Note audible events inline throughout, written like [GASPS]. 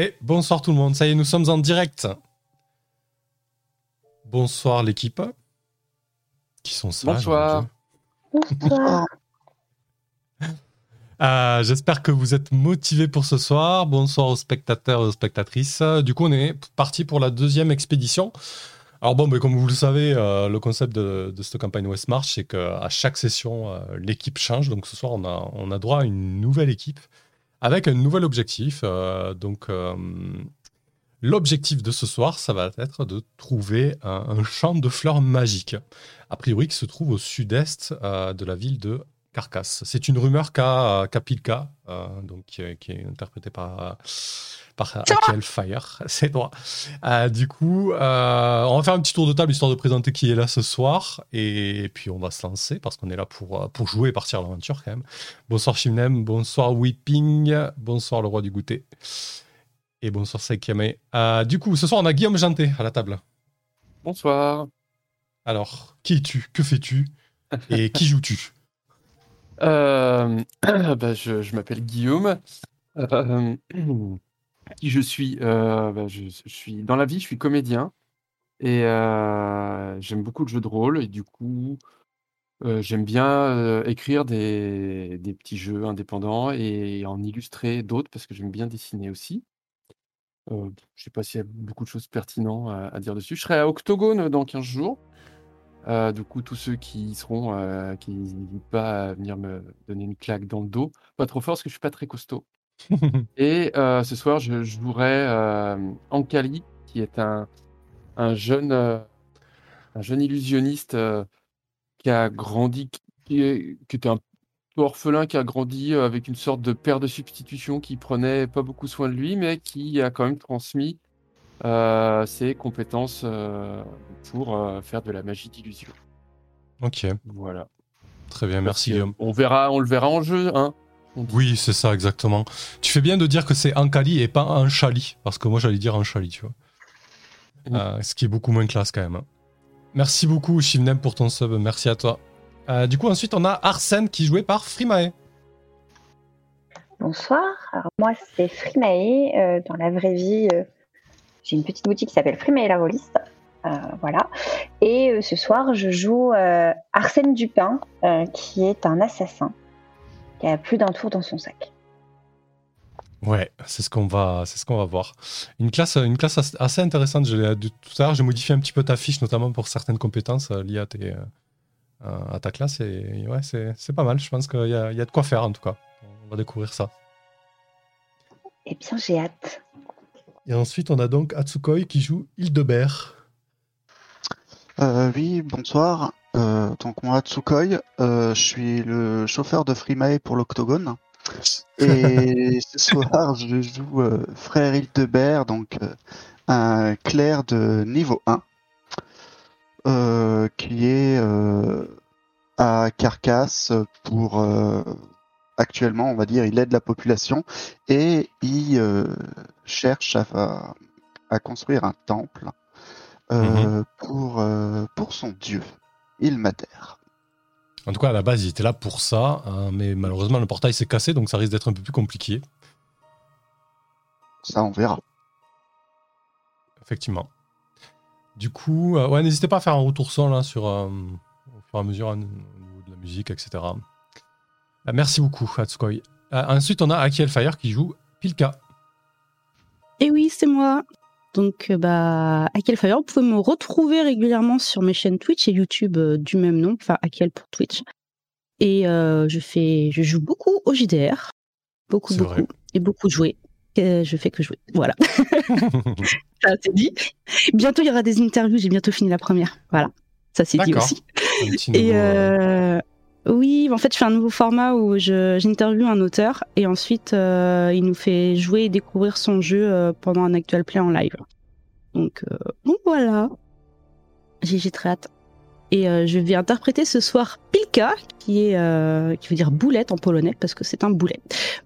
Et bonsoir tout le monde, ça y est, nous sommes en direct. Bonsoir l'équipe. Qui sont sages. Bonsoir. Bonsoir. [LAUGHS] Euh, J'espère que vous êtes motivés pour ce soir. Bonsoir aux spectateurs et aux spectatrices. Du coup, on est parti pour la deuxième expédition. Alors bon, mais comme vous le savez, euh, le concept de, de cette campagne West March, c'est qu'à chaque session, euh, l'équipe change. Donc ce soir, on a, on a droit à une nouvelle équipe avec un nouvel objectif. Euh, donc euh, l'objectif de ce soir, ça va être de trouver un, champ de fleurs magiques, a priori qui se trouve au sud-est euh, de la ville de Carcasse. C'est une rumeur qu'a qu'a Pilka, euh, donc, qui, est- qui est interprétée par, euh, par Akiel Fire. [LAUGHS] C'est. Euh, du coup, euh, on va faire un petit tour de table histoire de présenter qui est là ce soir. Et puis on va se lancer parce qu'on est là pour, euh, pour jouer et partir à l'aventure quand même. Bonsoir Shimnem, bonsoir Whipping, bonsoir le roi du goûter. Et bonsoir Saikame. Euh, du coup, ce soir on a Guillaume Janté à la table. Bonsoir. Alors, qui es-tu? Que fais-tu? Et qui joues-tu? Euh, [CLEARS THROAT] bah, je m'appelle Guillaume. Euh, [CLEARS THROAT] je suis Euh, bah, je, suis dans la vie, je suis comédien et euh, j'aime beaucoup le jeu de rôle et du coup, euh, j'aime bien écrire des, des petits jeux indépendants et en illustrer d'autres parce que j'aime bien dessiner aussi. Je sais pas s'il y a beaucoup de choses pertinentes à dire dessus. Je serai à Octogone dans 15 jours. Euh, du coup, tous ceux qui y seront, euh, qui n'hésitent pas à venir me donner une claque dans le dos. Pas trop fort parce que je suis pas très costaud. [LAUGHS] Et euh, ce soir, je jouerai euh, Ankali, qui est un, un jeune, un jeune illusionniste qui a grandi, qui, est- qui était un peu orphelin, qui a grandi avec une sorte de père de substitution qui prenait pas beaucoup soin de lui, mais qui a quand même transmis euh, ses compétences euh, pour euh, faire de la magie d'illusion. Ok, Voilà. très bien, merci Guillaume. On verra, on le verra en jeu, hein. Oui, c'est ça, exactement. Tu fais bien de dire que c'est Ankali et pas Anchali, parce que moi j'allais dire Anchali, tu vois. Ce qui est beaucoup moins classe quand même. hein. Merci beaucoup, Shivnem, pour ton sub, merci à toi. Euh, du coup, ensuite, on a Arsène qui est joué par Frimae. Bonsoir. Alors moi c'est Frimae. Euh, dans la vraie vie, euh, j'ai une petite boutique qui s'appelle Frimae la voliste. Euh, voilà. Et euh, ce soir, je joue euh, Arsène Dupin, qui est un assassin qui a plus d'un tour dans son sac. Ouais, c'est ce qu'on va, c'est ce qu'on va voir. Une classe, une classe as- assez intéressante. Je l'ai dit tout à l'heure, j'ai modifié un petit peu ta fiche, notamment pour certaines compétences liées à, tes, à ta classe. Et ouais, c'est c'est pas mal. Je pense qu'il y, a- il y a de quoi faire en tout cas. On va découvrir ça. Eh bien, j'ai hâte. Et ensuite, on a donc Atsukoi qui joue Hildebert. Euh, oui, bonsoir. Euh, donc moi, Tsukoi, euh, je suis le chauffeur de Freemae pour l'Octogone. Et [LAUGHS] ce soir, je joue Frère Hildebert, donc un clerc de niveau 1, euh, qui est à Carcasse pour... actuellement, on va dire, il aide la population et il euh, cherche à, à construire un temple euh, pour, euh, pour son dieu, Ilmater. En tout cas, à la base, il était là pour ça, hein, mais malheureusement, le portail s'est cassé, donc ça risque d'être un peu plus compliqué. Ça, on verra. Effectivement. Du coup, ouais, n'hésitez pas à faire un retour son là sur au fur et à mesure hein, au niveau de la musique, etc. Euh, merci beaucoup, Atsukoi. Euh, ensuite, on a Aki Fire qui joue Pilka. Et oui, c'est moi. Donc, euh, bah, Akel Fire, vous pouvez me retrouver régulièrement sur mes chaînes Twitch et YouTube euh, du même nom, enfin Akel pour Twitch. Et euh, je fais, je joue beaucoup au JDR, beaucoup, beaucoup, vrai. et beaucoup de jouer. Euh, je fais que jouer. Voilà, [LAUGHS] [LAUGHS] ça c'est dit. Bientôt il y aura des interviews. J'ai bientôt fini la première. Voilà, ça c'est dit aussi. Et euh, oui, en fait, je fais un nouveau format où j'interviewe un auteur et ensuite euh, il nous fait jouer et découvrir son jeu euh, pendant un actual play en live. Donc, euh, donc voilà. J'ai très hâte. Et euh, je vais interpréter ce soir Pilka, qui est euh, qui veut dire boulette en polonais parce que c'est un boulet.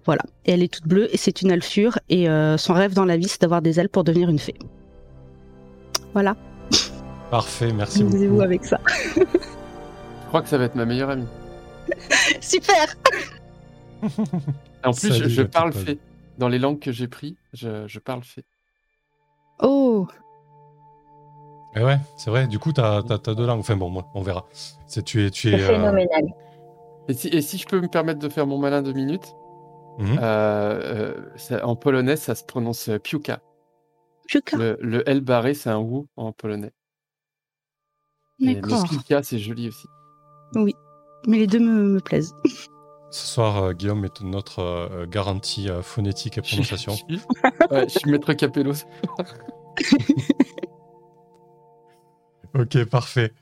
Voilà. Et elle est toute bleue et c'est une alfure et euh, son rêve dans la vie c'est d'avoir des ailes pour devenir une fée. Voilà. Parfait, merci Amusez-vous beaucoup. avec ça. Je crois que ça va être ma meilleure amie. [LAUGHS] Super. Et en plus, Salut, je, parle fait. dans les langues que j'ai pris, je, je parle fait. Oh, Et ouais, c'est vrai. Du coup, t'as as, deux langues. Enfin bon, moi, on verra. C'est tu es, tu es. euh, phénoménal. Et si, et si je peux me permettre de faire mon malin deux minutes, mhm. euh, euh, ça- en polonais, ça se prononce piuka. Piuka. Le, le L barré, c'est un ou en polonais. Et le D'accord. piuka, c'est joli aussi. Mais les deux me, me plaisent. Ce soir, euh, Guillaume est notre euh, garantie euh, phonétique et prononciation. Je suis, [LAUGHS] ouais, je suis maître Capello. [LAUGHS] Ok, parfait.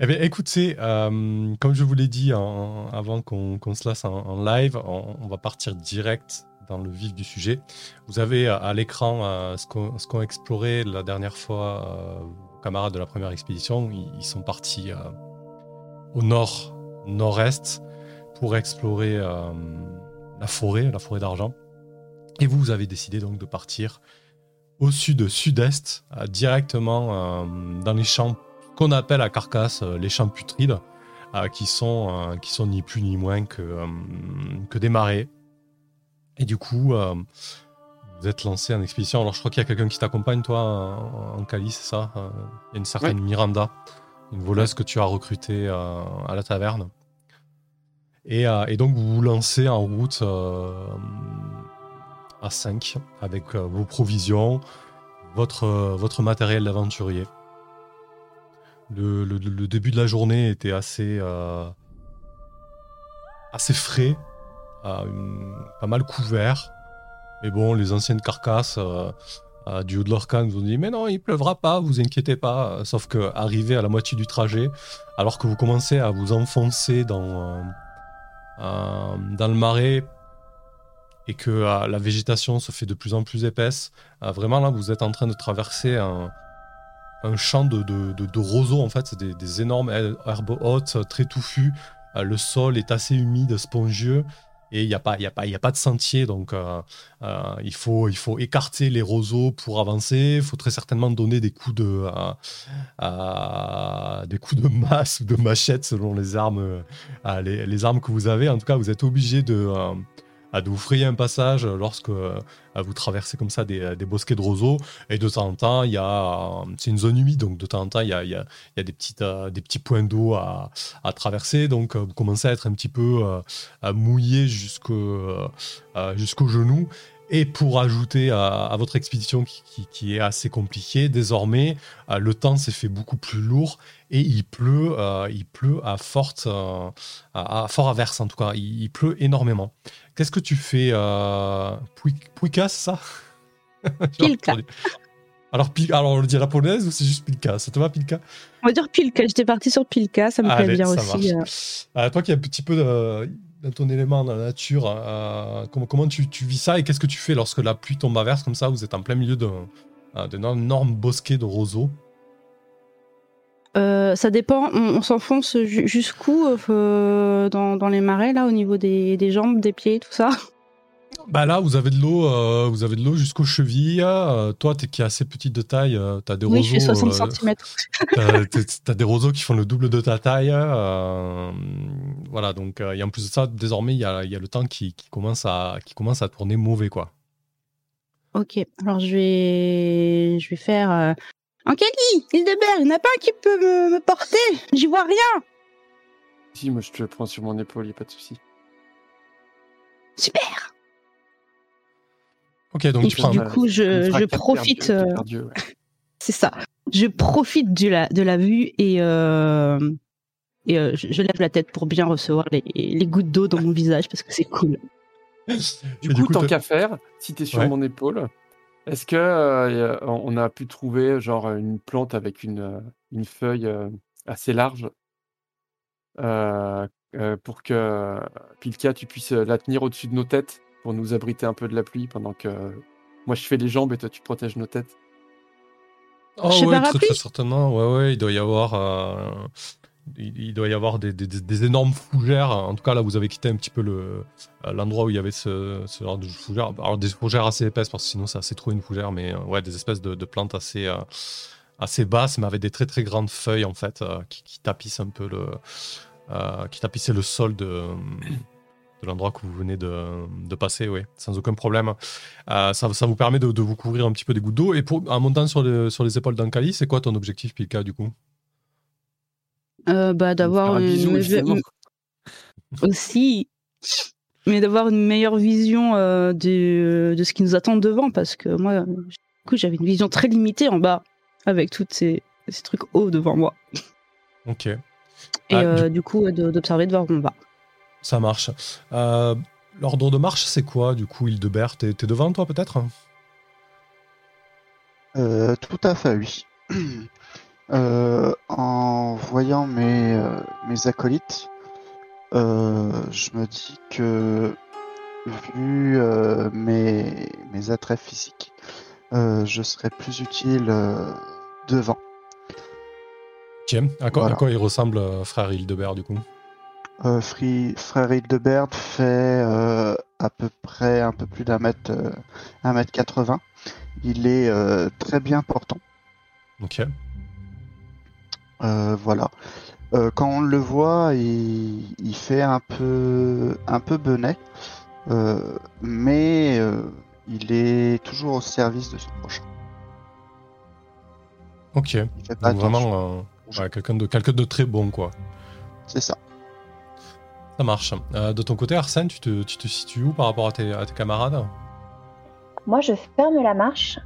Eh bien, écoutez, euh, comme je vous l'ai dit en- avant qu'on se lasse en, en live, on, on va partir direct dans le vif du sujet. Vous avez à l'écran euh, ce qu'ont qu'ont exploré la dernière fois euh, vos camarades de la première expédition. Ils, ils sont partis euh, au nord, nord-est, pour explorer euh, la forêt, la forêt d'argent. Et vous, vous avez décidé donc de partir au sud-sud-est, euh, directement euh, dans les champs qu'on appelle à Carcasse les champs putrides, euh, qui, sont, qui sont ni plus ni moins que, que des marais. Et du coup, vous êtes lancé en expédition. Alors, je crois qu'il y a quelqu'un qui t'accompagne, toi, en, Cali, c'est ça Il y a une certaine Miranda, une voleuse que tu as recrutée euh, à la taverne. Et, euh, et donc, vous vous lancez en route euh, à 5 avec vos provisions, votre, votre matériel d'aventurier. Le, début de la journée était assez, assez frais, pas mal couvert. Mais bon, les anciennes carcasses du haut de leur nous ont dit Mais non, il pleuvra pas, vous inquiétez pas. Sauf que arrivé à la moitié du trajet, alors que vous commencez à vous enfoncer dans, euh, euh, le marais et que euh, la végétation se fait de plus en plus épaisse, vraiment là, vous êtes en train de traverser un, champ de, roseaux, en fait, c'est des, énormes her- herbes hautes, très touffues. Le sol est assez humide, spongieux, et il n'y a, pas- y a, pas- y a pas de sentier, donc euh, euh, il, faut, il faut écarter les roseaux pour avancer. Il faut très certainement donner des coups de, euh, des coups de masse ou de machette selon les armes, les, les armes que vous avez. En tout cas, vous êtes obligé de, à vous frayer un passage lorsque euh, vous traversez comme ça des, des bosquets de roseaux. Et de temps en temps, il euh, c'est une zone humide, donc de temps en temps, il y a, y a- des, euh, petits points d'eau à, traverser. Donc, euh, vous commencez à être un petit peu euh, mouillé jusqu'au euh, euh, jusqu'aux genoux. Et pour ajouter à, votre expédition qui, qui- qui est assez compliquée, désormais, euh, le temps s'est fait beaucoup plus lourd et il pleut, euh, il pleut à forte, euh, à, à fort averse en tout cas. Il, il pleut énormément. Qu'est-ce que tu fais, euh, Pui- Puika, c'est ça? [LAUGHS] Pilka. Alors, alors, on le dit japonaise ou c'est juste Pilka? Ça te va, Pilka? On va dire Pilka. J'étais partie sur Pilka, ça me plaît bien aussi. euh. toi qui as un petit peu de, de ton élément dans la nature, comment, comment tu, tu vis ça et qu'est-ce que tu fais lorsque la pluie tombe à verse comme ça Vous êtes en plein milieu d'un énorme bosquet de roseaux? Euh, ça dépend, on, on s'enfonce ju- jusqu'où euh, dans, dans les marais, là, au niveau des, des jambes, des pieds, tout ça? Bah là, vous avez de l'eau, euh, vous avez de l'eau jusqu'aux chevilles. Euh, toi, t'es qui est assez petite de taille, euh, t'as des Oui, je fais roseaux. 60 euh, cm. [LAUGHS] T'as t'as- t'as des roseaux qui font le double de ta taille. euh, voilà, donc, euh, et en plus de ça, désormais, il y a, il y a le temps qui, qui commence à, qui commence à tourner mauvais, quoi. Ok, alors je vais, je vais faire. Ankeli, Hildebert, il n'y en a pas un qui peut me, me porter J'y vois rien Si, moi je te prends sur mon épaule, y a pas de souci. Super Ok, donc Et tu puis prends. du un- coup, je, profite. euh, ouais. [LAUGHS] C'est ça. Je profite de la, de la vue et, euh, et euh, je, je lève la tête pour bien recevoir les, les gouttes d'eau dans mon visage parce que c'est cool. [LAUGHS] Du coup, du coup, tant qu'à faire, si t'es sur Ouais. mon épaule, est-ce que euh, on a pu trouver genre une plante avec une, euh, une feuille euh, assez large? Euh, euh, pour que Pilka, tu puisses euh, la tenir au-dessus de nos têtes pour nous abriter un peu de la pluie pendant que moi je fais les jambes et toi tu protèges nos têtes? Oh ouais, très, certainement. Ouais, ouais, il doit y avoir, euh, il, doit y avoir des, énormes fougères. En tout cas, là, vous avez quitté un petit peu le euh, l'endroit où il y avait ce, genre de fougères. Alors des fougères assez épaisses parce que sinon c'est assez trop une fougère, mais euh, ouais, des espèces de, plantes assez euh, assez basses, mais avec des très très grandes feuilles en fait qui, tapissent un peu le, qui tapissaient le sol de, l'endroit que vous venez de, passer, oui, sans aucun problème. Ça, vous permet de, vous couvrir un petit peu des gouttes d'eau. Et pour, en montant sur, sur les épaules d'Ankali, c'est quoi ton objectif, Pilka, du coup? Euh, bah, D'avoir une... une... aussi, mais d'avoir une meilleure vision euh, de, de, ce qui nous attend devant, parce que moi, du coup, j'avais une vision très limitée en bas, avec tous ces, ces trucs hauts devant moi. Ok. Et ah, euh, du... du... coup, d'observer de voir où on va. Ça marche. Euh, L'ordre de marche, c'est quoi, du coup, Hildebert? T'es es devant, toi, peut-être? Euh, Tout à fait, oui. [CLEARS THROAT] Euh, en voyant mes, euh, mes acolytes, euh, je me dis que, vu mes, mes attraits physiques, je serais plus utile devant. Ok, à quoi, voilà. à quoi il ressemble, frère Hildebert, du coup? Euh, Free, frère Hildebert fait euh, à peu près un peu plus d'un mètre, euh, un mètre 80. Il est très bien portant. Ok. Euh, voilà. Euh, quand on le voit, il, il, fait un peu, un peu benet, mais il est toujours au service de son prochain. Ok. Donc vraiment ouais, quelqu'un de, quelqu'un de très bon, quoi. C'est ça. Ça marche. Euh, de ton côté, Arsène, tu te, tu te, situes où par rapport à tes, à tes camarades? Moi, je ferme la marche.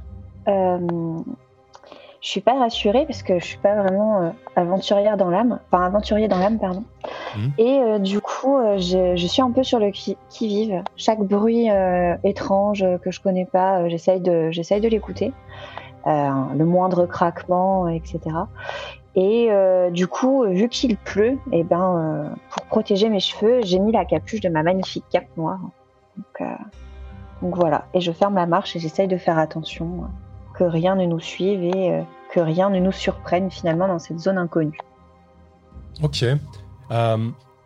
Euh, je suis pas rassurée parce que je suis pas vraiment euh, aventurière dans l'âme, enfin aventurier dans l'âme, pardon. Mmh. Et euh, du coup, euh, je, je, suis un peu sur le qui, qui vive. Chaque bruit étrange que je connais pas, j'essaye de, j'essaye de l'écouter. le moindre craquement, etc. Et du coup, vu qu'il pleut, et eh ben, pour protéger mes cheveux, j'ai mis la capuche de ma magnifique cape noire. Donc, donc voilà. Et je ferme la marche et j'essaye de faire attention que rien ne nous suive et euh, que rien ne nous surprenne finalement dans cette zone inconnue. Ok.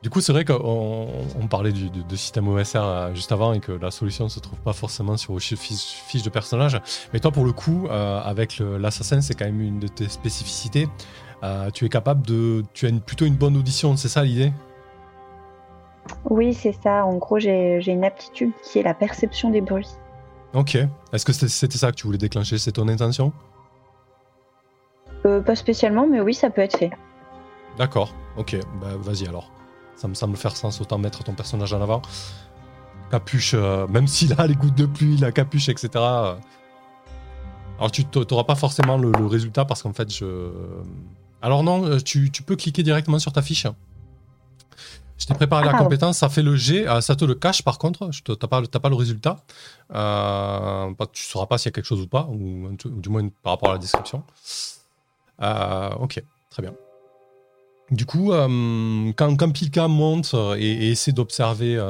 du coup, c'est vrai qu'on on parlait du, de, de, système OSR juste avant et que la solution ne se trouve pas forcément sur vos fiches, de personnage. Mais toi, pour le coup, avec l'assassin, c'est quand même une de tes spécificités. Euh, tu es capable de. Tu as une, plutôt une bonne audition, c'est ça l'idée? Oui, c'est ça. En gros, j'ai une aptitude qui est la perception des bruits. Ok. Est-ce que c'était ça que tu voulais déclencher? C'est ton intention? Euh, Pas spécialement, mais oui, ça peut être fait. D'accord. Ok. Bah, vas-y alors. Ça me semble faire sens. Autant mettre ton personnage en avant. Capuche, euh, même s'il a les gouttes de pluie, la capuche, etc. Euh... Alors tu n'auras pas forcément le, le résultat parce qu'en fait, je alors non, euh, tu, tu, peux cliquer directement sur ta fiche. Je t'ai préparé ah, la compétence, ça fait le G, euh, ça te le cache par contre, tu n'as pas, pas, le résultat. Euh, tu ne sauras pas s'il y a quelque chose ou pas, ou, ou, du moins par rapport à la description. Euh, ok, très bien. Du coup, euh, quand, quand Pilka monte et, et essaie d'observer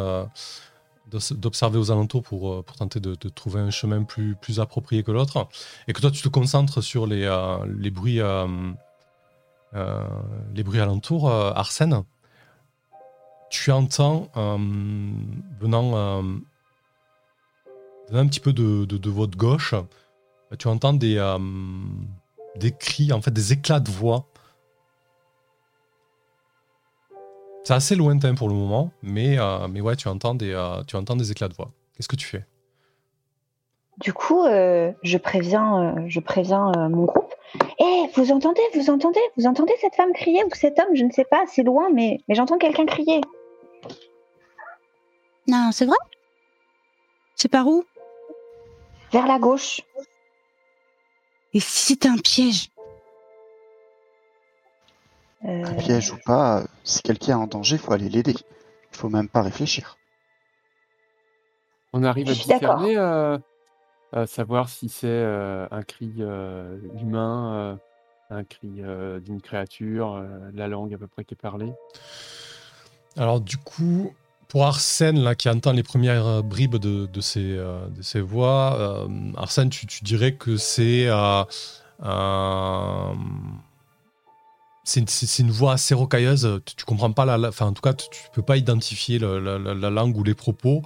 d'observer aux alentours pour, pour tenter de, de, trouver un chemin plus, plus approprié que l'autre, et que toi tu te concentres sur les, les bruits les bruits alentours, Arsène, tu entends euh, venant, venant, un petit peu de, de, votre gauche, tu entends des, des cris, en fait des éclats de voix. C'est assez lointain pour le moment, mais, mais ouais, tu entends, des, tu entends des éclats de voix. Qu'est-ce que tu fais? Du coup, je préviens, je préviens mon groupe eh, vous entendez, vous entendez, vous entendez cette femme crier ou cet homme Je ne sais pas, c'est loin, mais, mais j'entends quelqu'un crier. Non, c'est vrai? C'est par où? Vers la gauche. Et si c'était un piège? Euh... Un piège ou pas, si quelqu'un est en danger, il faut aller l'aider. Il faut même pas réfléchir. On arrive à discerner euh, euh, savoir si c'est euh, un cri euh, humain, un cri d'une créature, la langue à peu près qui est parlée? Alors du coup, pour Arsène, là, qui entend les premières bribes de, de, ces, de ces voix, Arsène, tu, tu, dirais que c'est c'est une, voix assez rocailleuse. Tu, tu comprends pas la, enfin en tout cas tu, tu peux pas identifier la, la, la, langue ou les propos.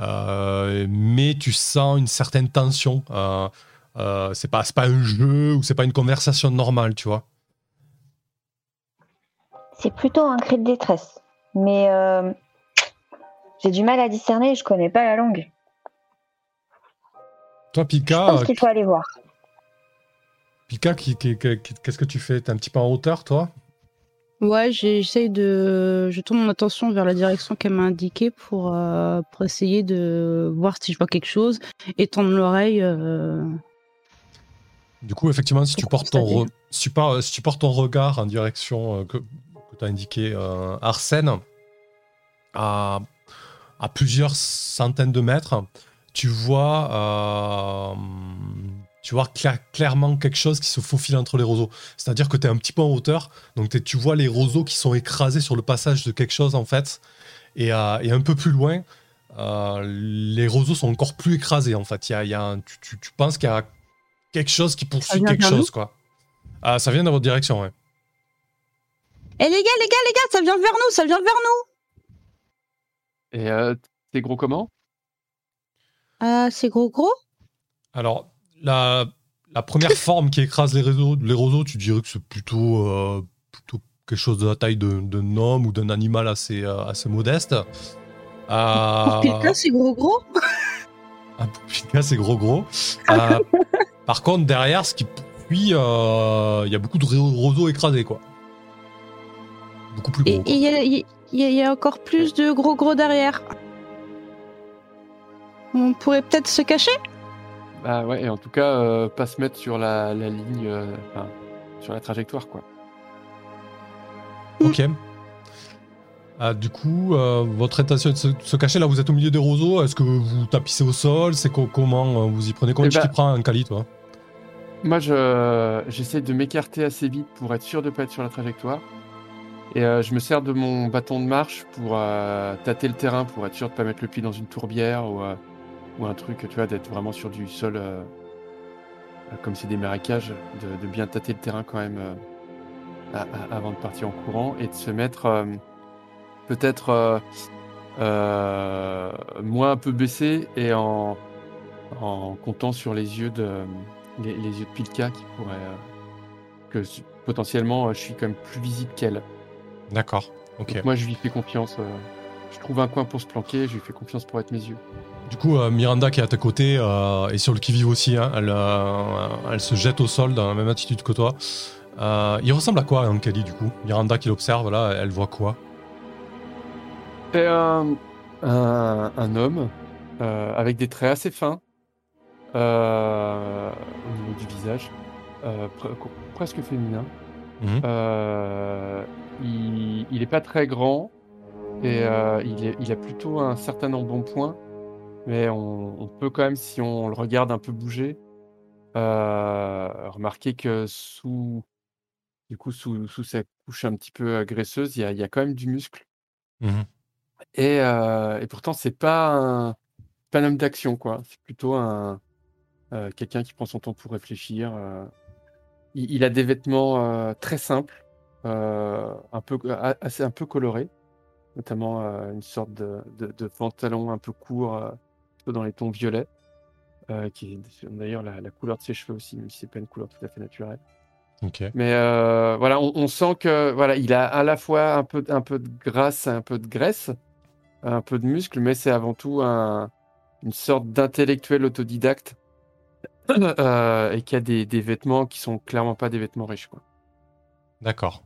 Euh, mais tu sens une certaine tension. Euh, euh, c'est pas, pas un jeu ou c'est pas une conversation normale, tu vois. C'est plutôt un cri de détresse. Mais J'ai du mal à discerner, je connais pas la langue. Toi, Je Pika, pense euh, qu'il faut aller voir. Pika, qu'est-ce que tu fais? T'es un petit peu en hauteur, toi? Ouais, j'essaye de. Je tourne mon attention vers la direction qu'elle m'a indiquée pour, euh, pour essayer de voir si je vois quelque chose et tendre l'oreille. euh, Du coup, effectivement, si tu portes ton, re- si tu par- si tu portes ton regard en direction euh, que, tu as indiqué euh, Arsène, à, à plusieurs centaines de mètres, tu vois, euh, tu vois cla- clairement quelque chose qui se faufile entre les roseaux. C'est-à-dire que tu es un petit peu en hauteur, donc tu vois les roseaux qui sont écrasés sur le passage de quelque chose, en fait. Et, euh, et un peu plus loin, euh, les roseaux sont encore plus écrasés, en fait. Il y a, y a un- tu, tu- tu penses qu'il y a quelque chose qui poursuit quelque chose, quoi. Ah, ça vient dans votre direction, ouais. Eh les gars, les gars, les gars, ça vient vers nous, ça vient vers nous. Et euh, t'es gros comment? Ah, c'est gros gros? Alors, la, la première [LAUGHS] forme qui écrase les, réseaux, les roseaux, tu dirais que c'est plutôt, euh, plutôt quelque chose de la taille d'un homme ou d'un animal assez, euh, assez modeste. Euh, Pour quelqu'un, c'est gros gros? Un Pika, c'est gros gros. Euh, par contre, derrière, ce qui euh, il y a beaucoup de ro- roseaux écrasés, quoi. Beaucoup plus gros. et il y, a- il y a- il y a encore plus de gros gros derrière. On pourrait peut-être se cacher? Bah ouais, et en tout cas, euh, pas se mettre sur la, la ligne, euh, enfin, sur la trajectoire, quoi. Ok. Ah, du coup, euh, votre intention est de se, se cacher là, vous êtes au milieu des roseaux. Est-ce que vous tapissez au sol? C'est co- comment euh, vous y prenez Comment Eh tu t'y ben- prends un Kali, toi? Moi, je j'essaie de m'écarter assez vite pour être sûr de pas être sur la trajectoire. Et euh, je me sers de mon bâton de marche pour euh, tâter le terrain, pour être sûr de pas mettre le pied dans une tourbière ou, euh, ou un truc, tu vois, d'être vraiment sur du sol, euh, euh, comme c'est des marécages, de, de bien tâter le terrain quand même euh, à- à- avant de partir en courant et de se mettre euh, peut-être euh, euh, moins un peu baissé et en, en comptant sur les yeux de les, les yeux de Pilka qui pourraient euh, que potentiellement euh, je suis quand même plus visible qu'elle. D'accord. Ok. Donc moi je lui fais confiance. euh, je trouve un coin pour se planquer, je lui fais confiance pour être mes yeux. Du coup, euh, Miranda qui est à tes côtés euh, est sur le qui-vive aussi. hein. Elle, euh, elle se jette au sol dans la même attitude que toi. Euh, il ressemble à quoi, un Kali, du coup? Miranda qui l'observe, là, elle voit quoi? C'est un, un, un homme euh, avec des traits assez fins euh, au niveau du visage, euh, pre- presque féminin. Mhm. Euh, il, il est pas très grand et euh, il, est- il a plutôt un certain embonpoint, mais on, on peut quand même, si on le regarde un peu bouger, euh, remarquer que sous, du coup, sous, sous sa couche un petit peu graisseuse, il y a, il y a quand même du muscle. Mhm. Et, et pourtant, c'est pas un, pas un homme d'action, quoi. C'est plutôt un quelqu'un qui prend son temps pour réfléchir. Il, il a des vêtements euh, très simples, euh, un peu assez un peu colorés, notamment euh, une sorte de, de, de pantalon un peu court, dans les tons violets, qui est d'ailleurs la, la couleur de ses cheveux aussi, même si c'est pas une couleur tout à fait naturelle. Ok. Mais euh, voilà, on, on sent que voilà, il a à la fois un peu, un peu de grâce, un peu de graisse, un peu de muscle, mais c'est avant tout un- une sorte d'intellectuel autodidacte [CLEARS THROAT] euh, et qui a des, des vêtements qui sont clairement pas des vêtements riches. Quoi. D'accord.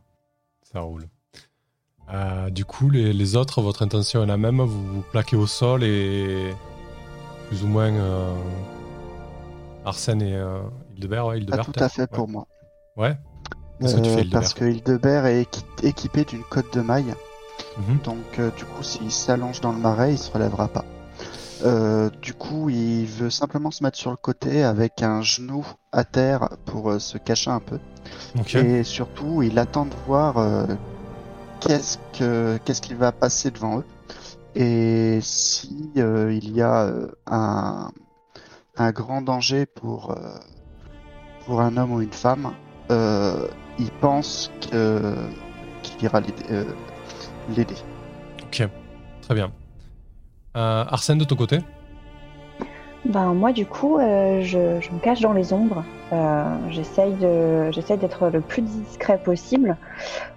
Ça roule. Euh, du coup, les, les autres, votre intention est la même Vous vous plaquez au sol et plus ou moins euh, Arsène et euh, Hildebert, ouais, Pas Hildebert tout à fait pour moi. Ouais. Qu'est-ce que tu fais, Hildebert parce que Hildebert est équi- équipé d'une cotte de maille. Mhm. Donc, euh, du coup, s'il s'allonge dans le marais, il se relèvera pas. Euh, du coup, il veut simplement se mettre sur le côté avec un genou à terre pour euh, se cacher un peu. Et surtout, il attend de voir euh, qu'est-ce que qu'est-ce qui va passer devant eux et si il y a un un grand danger pour pour un homme ou une femme, il pense que qu'il ira l'aider. Ok. Très bien. Euh, Arsène, de ton côté Ben moi du coup, euh, je, je me cache dans les ombres. Euh, j'essaye d'être le plus discret possible,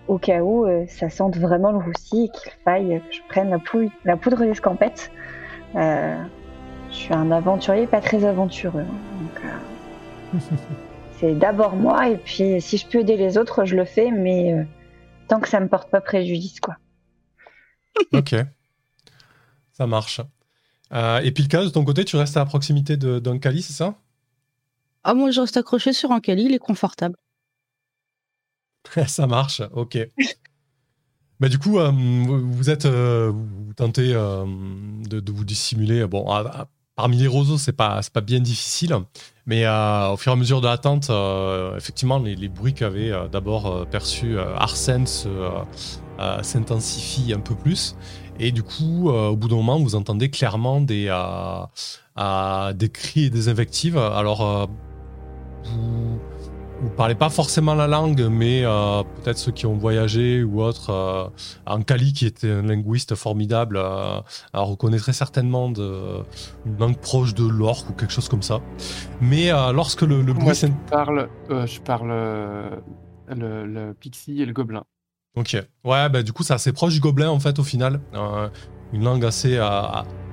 au cas où euh, ça sente vraiment le roussi et qu'il faille que je prenne la, pou- la poudre d'escampette. Je suis un aventurier pas très aventureux, hein, [LAUGHS] c'est d'abord moi et puis si je peux aider les autres, je le fais, mais tant que ça me porte pas préjudice, quoi. Ok. Ça marche. Euh, et cas de ton côté, tu restes à proximité d'un Kali, c'est ça? Ah, moi, je reste accroché sur un Kali, il est confortable. [LAUGHS] Ça marche, ok. [LAUGHS] Bah, du coup, euh, vous êtes, euh, vous tentez euh, de, de vous dissimuler. Bon, à- à- parmi les roseaux, c'est pas, c'est pas bien difficile, mais au fur et à mesure de l'attente, effectivement, les, les bruits qu'avait d'abord euh, Arsène se, s'intensifient un peu plus. Et du coup, euh, au bout d'un moment, vous entendez clairement des, euh, euh, des cris et des invectives. Alors, euh, vous vous parlez pas forcément la langue, mais euh, peut-être ceux qui ont voyagé ou autres. Euh, Ankali, qui était un linguiste formidable, reconnaîtrait certainement de, une langue proche de l'orque ou quelque chose comme ça. Mais euh, lorsque le, le Moi, bruit je parle, euh, je parle euh, le, le pixie et le gobelin. Ok. Ouais, bah, du coup, c'est assez proche du gobelin, en fait, au final. Euh, une langue assez, euh,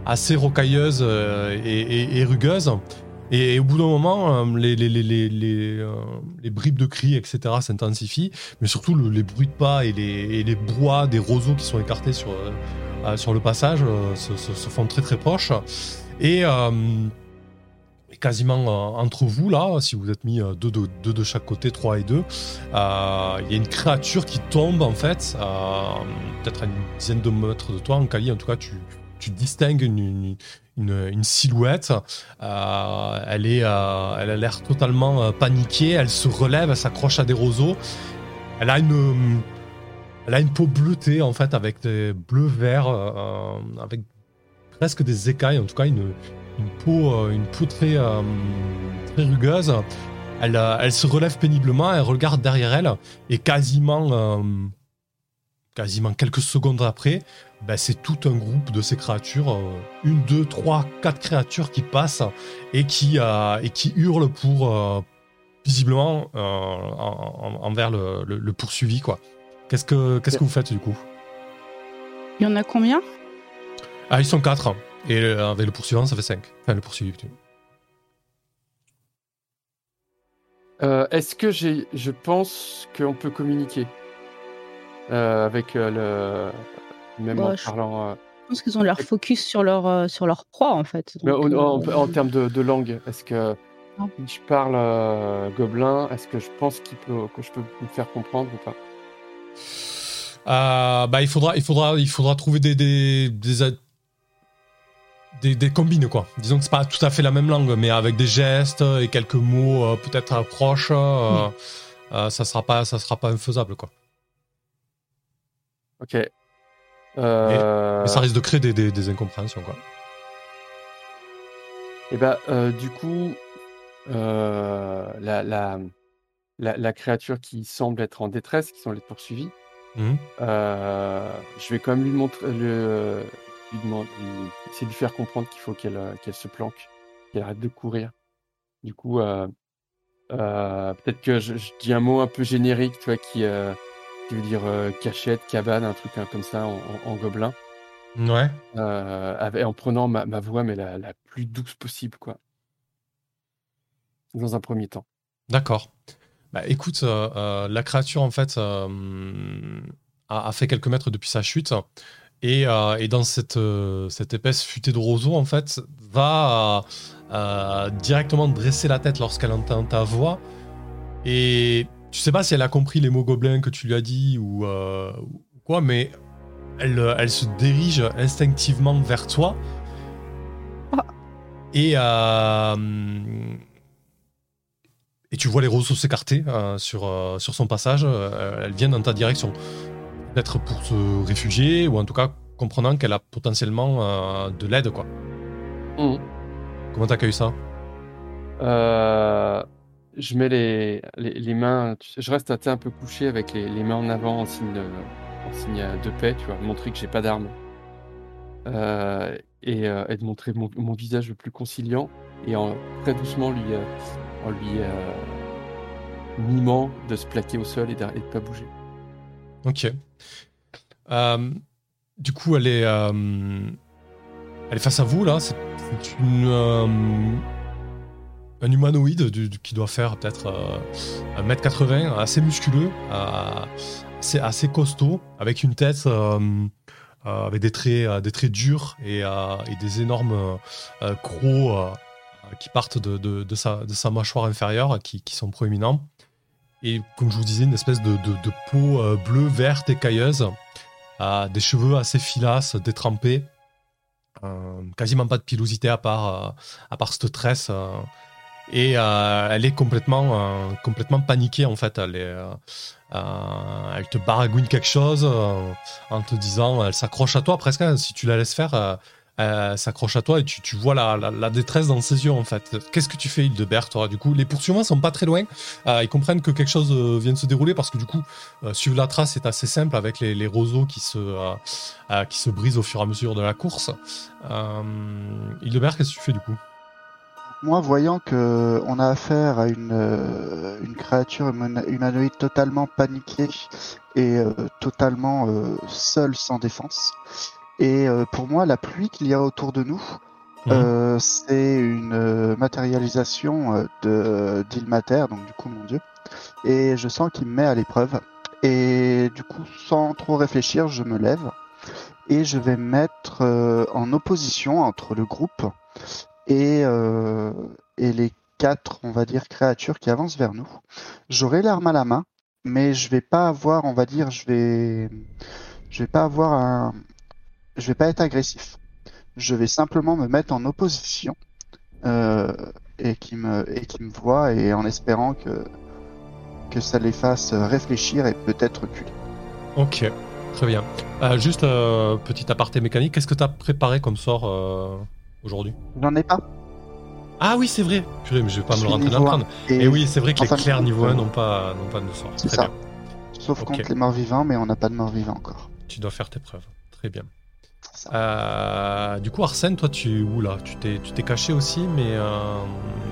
assez rocailleuse euh, et, rugueuse. Et, au bout d'un moment, les, les, les, les, bribes de cris, etc., s'intensifient. Mais surtout, le- les bruits de pas et les, les brouhahs des roseaux qui sont écartés sur, sur le passage se, se- se font très, très proches. Et... quasiment euh, entre vous, là, si vous êtes mis euh, deux, de, deux de chaque côté, trois et deux, euh, il y a une créature qui tombe en fait, peut-être à une dizaine de mètres de toi, en Kali, en tout cas, tu, distingues une, silhouette. Elle, est, elle a l'air totalement paniquée, elle se relève, elle s'accroche à des roseaux. Elle a une. Elle a une peau bleutée en fait avec des bleus verts, avec presque des écailles, en tout cas une, une peau, euh, une peau très, euh, très rugueuse. Elle, euh, elle se relève péniblement, elle regarde derrière elle, et quasiment, euh, quasiment quelques secondes après, ben, c'est tout un groupe de ces créatures, euh, une, deux, trois, quatre créatures qui passent et qui, euh, et qui hurlent pour, visiblement, en- en- envers le, le- le poursuivi. quoi. Qu'est-ce que, qu'est-ce que vous faites du coup? Il y en a combien? Ah, ils sont quatre, et avec le poursuivant, ça fait cinq. Enfin, le poursuivi, plutôt. Euh, Est-ce que j'ai, je pense qu'on peut communiquer euh, avec euh, le, même Bah, en je- parlant. euh, Je pense qu'ils ont leur focus sur leur, euh, sur leur proie, en fait. mais en, en- euh, en termes de, de langue, est-ce que Non. je parle euh, gobelin, est-ce que je pense qu'il peut, que je peux me faire comprendre ou pas? Euh, bah, il faudra, il faudra, il faudra trouver des des, des, des combines quoi. Disons que c'est pas tout à fait la même langue, mais avec des gestes et quelques mots euh, peut-être proches, euh, euh, ça sera pas, ça sera pas infaisable quoi. Ok. Mais ça risque de créer des, des, des incompréhensions quoi. Et ben, euh, du coup, la, la, la, la créature qui semble être en détresse, qui sont les poursuivis, Mhm. euh, je vais quand même lui montrer, le, lui demander, lui- de lui faire comprendre qu'il faut qu'elle euh, qu'elle se planque, qu'elle arrête de courir. Du coup, euh, euh, peut-être que je, je dis un mot un peu générique, tu vois, qui, qui veut dire cachette, cabane, un truc hein, comme ça en, en- en gobelin, Ouais. avec- en prenant ma, ma voix, mais la, la plus douce possible, quoi. Dans un premier temps. D'accord. Bah, écoute, la créature en fait a, a fait quelques mètres depuis sa chute et, euh, et dans cette, euh, cette épaisse futée de roseaux en fait va euh, directement dresser la tête lorsqu'elle entend ta voix et tu sais pas si elle a compris les mots gobelins que tu lui as dit ou, ou quoi, mais elle, elle se dirige instinctivement vers toi Ah. et et tu vois les roseaux s'écarter sur, sur son passage. Elle vient dans ta direction. Peut-être pour se réfugier, ou en tout cas comprenant qu'elle a potentiellement euh, de l'aide. quoi. Mhm. Comment t'accueilles ça? Euh, je mets les, les, les mains, je reste un peu couché avec les, les mains en avant en signe de, en signe de paix, tu vois, montrer que j'ai pas d'armes. Euh, et, et de montrer mon, mon visage le plus conciliant et en très doucement lui, en lui mimant de se plaquer au sol et de, de pas bouger. Ok. Euh, du coup, elle est, euh, elle est face à vous là. C'est euh, un humanoïde qui doit faire peut-être euh, 1m80, assez musculeux, assez, costaud, avec une tête avec des traits, des traits durs et, des énormes crocs qui partent de, sa, mâchoire inférieure, qui, qui sont proéminents. Et comme je vous disais, une espèce de, peau bleue, verte, écailleuse, des cheveux assez filasses, détrempés, euh, quasiment pas de pilosité à part, euh, à part cette tresse. euh, et elle est complètement, complètement paniquée en fait. Elle, te baragouine quelque chose en te disant, elle s'accroche à toi presque. hein, si tu la laisses faire, euh, s'accroche à toi et tu, vois la, détresse dans ses yeux en fait. Qu'est-ce que tu fais, Hildebert toi les poursuivants sont pas très loin. Euh, ils comprennent que quelque chose euh, vient de se dérouler parce que du coup, suivre la trace est assez simple avec les, roseaux qui se, qui se brisent au fur et à mesure de la course. Hildebert, qu'est-ce que tu fais du coup? Moi, voyant que on a affaire à une, une créature humanoïde totalement paniquée et totalement seule, sans défense, et euh, pour moi, la pluie qu'il y a autour de nous, Mhm. euh, c'est une euh, matérialisation de d'Ilmater, donc du coup mon dieu, et je sens qu'il me met à l'épreuve. Et du coup, sans trop réfléchir, je me lève et je vais me mettre euh, en opposition entre le groupe et, euh, et les quatre, on va dire, créatures qui avancent vers nous. J'aurai l'arme à la main, mais je vais pas avoir, on va dire, je vais, je vais pas avoir un, je vais pas être agressif. Je vais simplement me mettre en opposition euh, et qui me et qui me voient et en espérant que que ça les fasse réfléchir et peut-être reculer. Ok, très bien. Euh, juste euh, petit aparté mécanique, qu'est-ce que tu as préparé comme sort euh, aujourd'hui? J'en ai pas. Ah oui, c'est vrai. Purée, mais je vais pas Je me le le un. crâne. Et oui, c'est vrai que les compte, niveau 1 euh, n'ont pas, n'ont pas de sort. C'est ça. bien. Sauf contre les morts vivants, mais on n'a pas de morts vivants encore. Tu dois faire tes preuves. Très bien. Ça. Euh, du coup, Arsène, toi, tu es où là Tu t'es, tu t'es caché aussi, mais euh,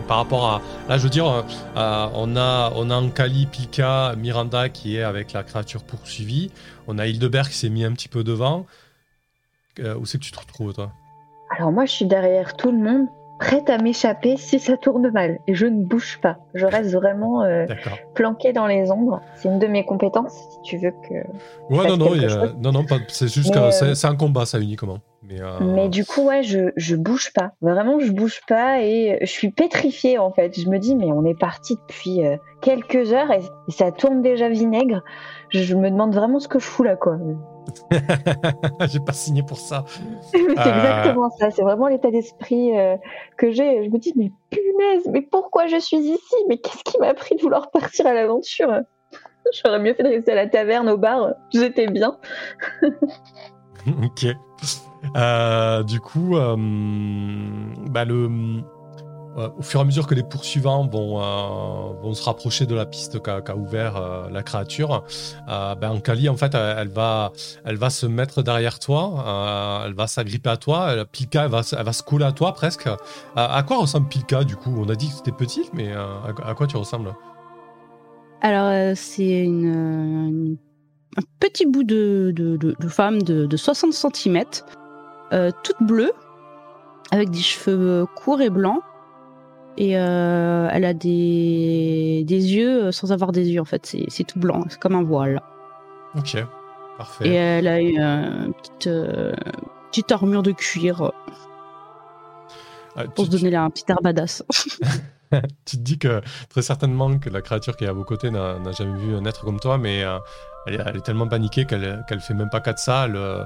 par rapport à. Là, je veux dire, euh, euh, on a, on a Ankali, Pika, Miranda qui est avec la créature poursuivie. On a Hildebert qui s'est mis un petit peu devant. Euh, où c'est que tu te retrouves, toi? Alors moi, je suis derrière tout le monde, prête à m'échapper si ça tourne mal. Et je ne bouge pas. Je reste vraiment euh, planquée dans les ombres. C'est une de mes compétences, si tu veux que... Ouais, non, non, y a- non, non, pas- c'est juste que euh, c'est, c'est un combat, ça uniquement. Mais, euh, Mais du coup, ouais, je, je bouge pas. Vraiment, je bouge pas et je suis pétrifiée en fait. Je me dis, mais on est parti depuis euh, quelques heures et, et ça tourne déjà vinaigre. Je, je me demande vraiment ce que je fous là, quoi. [LAUGHS] j'ai pas signé pour ça. [LAUGHS] c'est Euh. exactement ça. C'est vraiment l'état d'esprit que j'ai. Je me dis, mais punaise, mais pourquoi je suis ici? Mais qu'est-ce qui m'a pris de vouloir partir à l'aventure? J'aurais mieux fait de rester à la taverne, au bar. J'étais bien. [LAUGHS] [LAUGHS] ok. Euh, du coup, euh, bah euh, au fur et à mesure que les poursuivants vont, se rapprocher de la piste qu'a qu'a ouvert la créature, euh, ben Ankali, en fait, elle, va, se mettre derrière toi, elle va s'agripper à toi, elle- Pilka, elle va, se- coller à toi presque. À quoi ressemble Pilka, du coup? On a dit que c'était petit, mais à, quoi tu ressembles? Alors, c'est une- un petit bout de, de, de- de femme de, de 60 cm, toute bleue, avec des cheveux courts et blancs. Et euh, elle a des, des yeux euh, sans avoir des yeux, en fait. C'est c'est tout blanc, c'est comme un voile. Ok, parfait. Et elle a une euh, petite, euh, petite armure de cuir euh, Euh, pour se donner là un petit air badass. [LAUGHS] [LAUGHS] tu te dis que très certainement que la créature qui est à vos côtés n'a n'a jamais vu un être comme toi, mais euh, elle, est, elle est tellement paniquée qu'elle qu'elle fait même pas cas de ça. Elle, euh,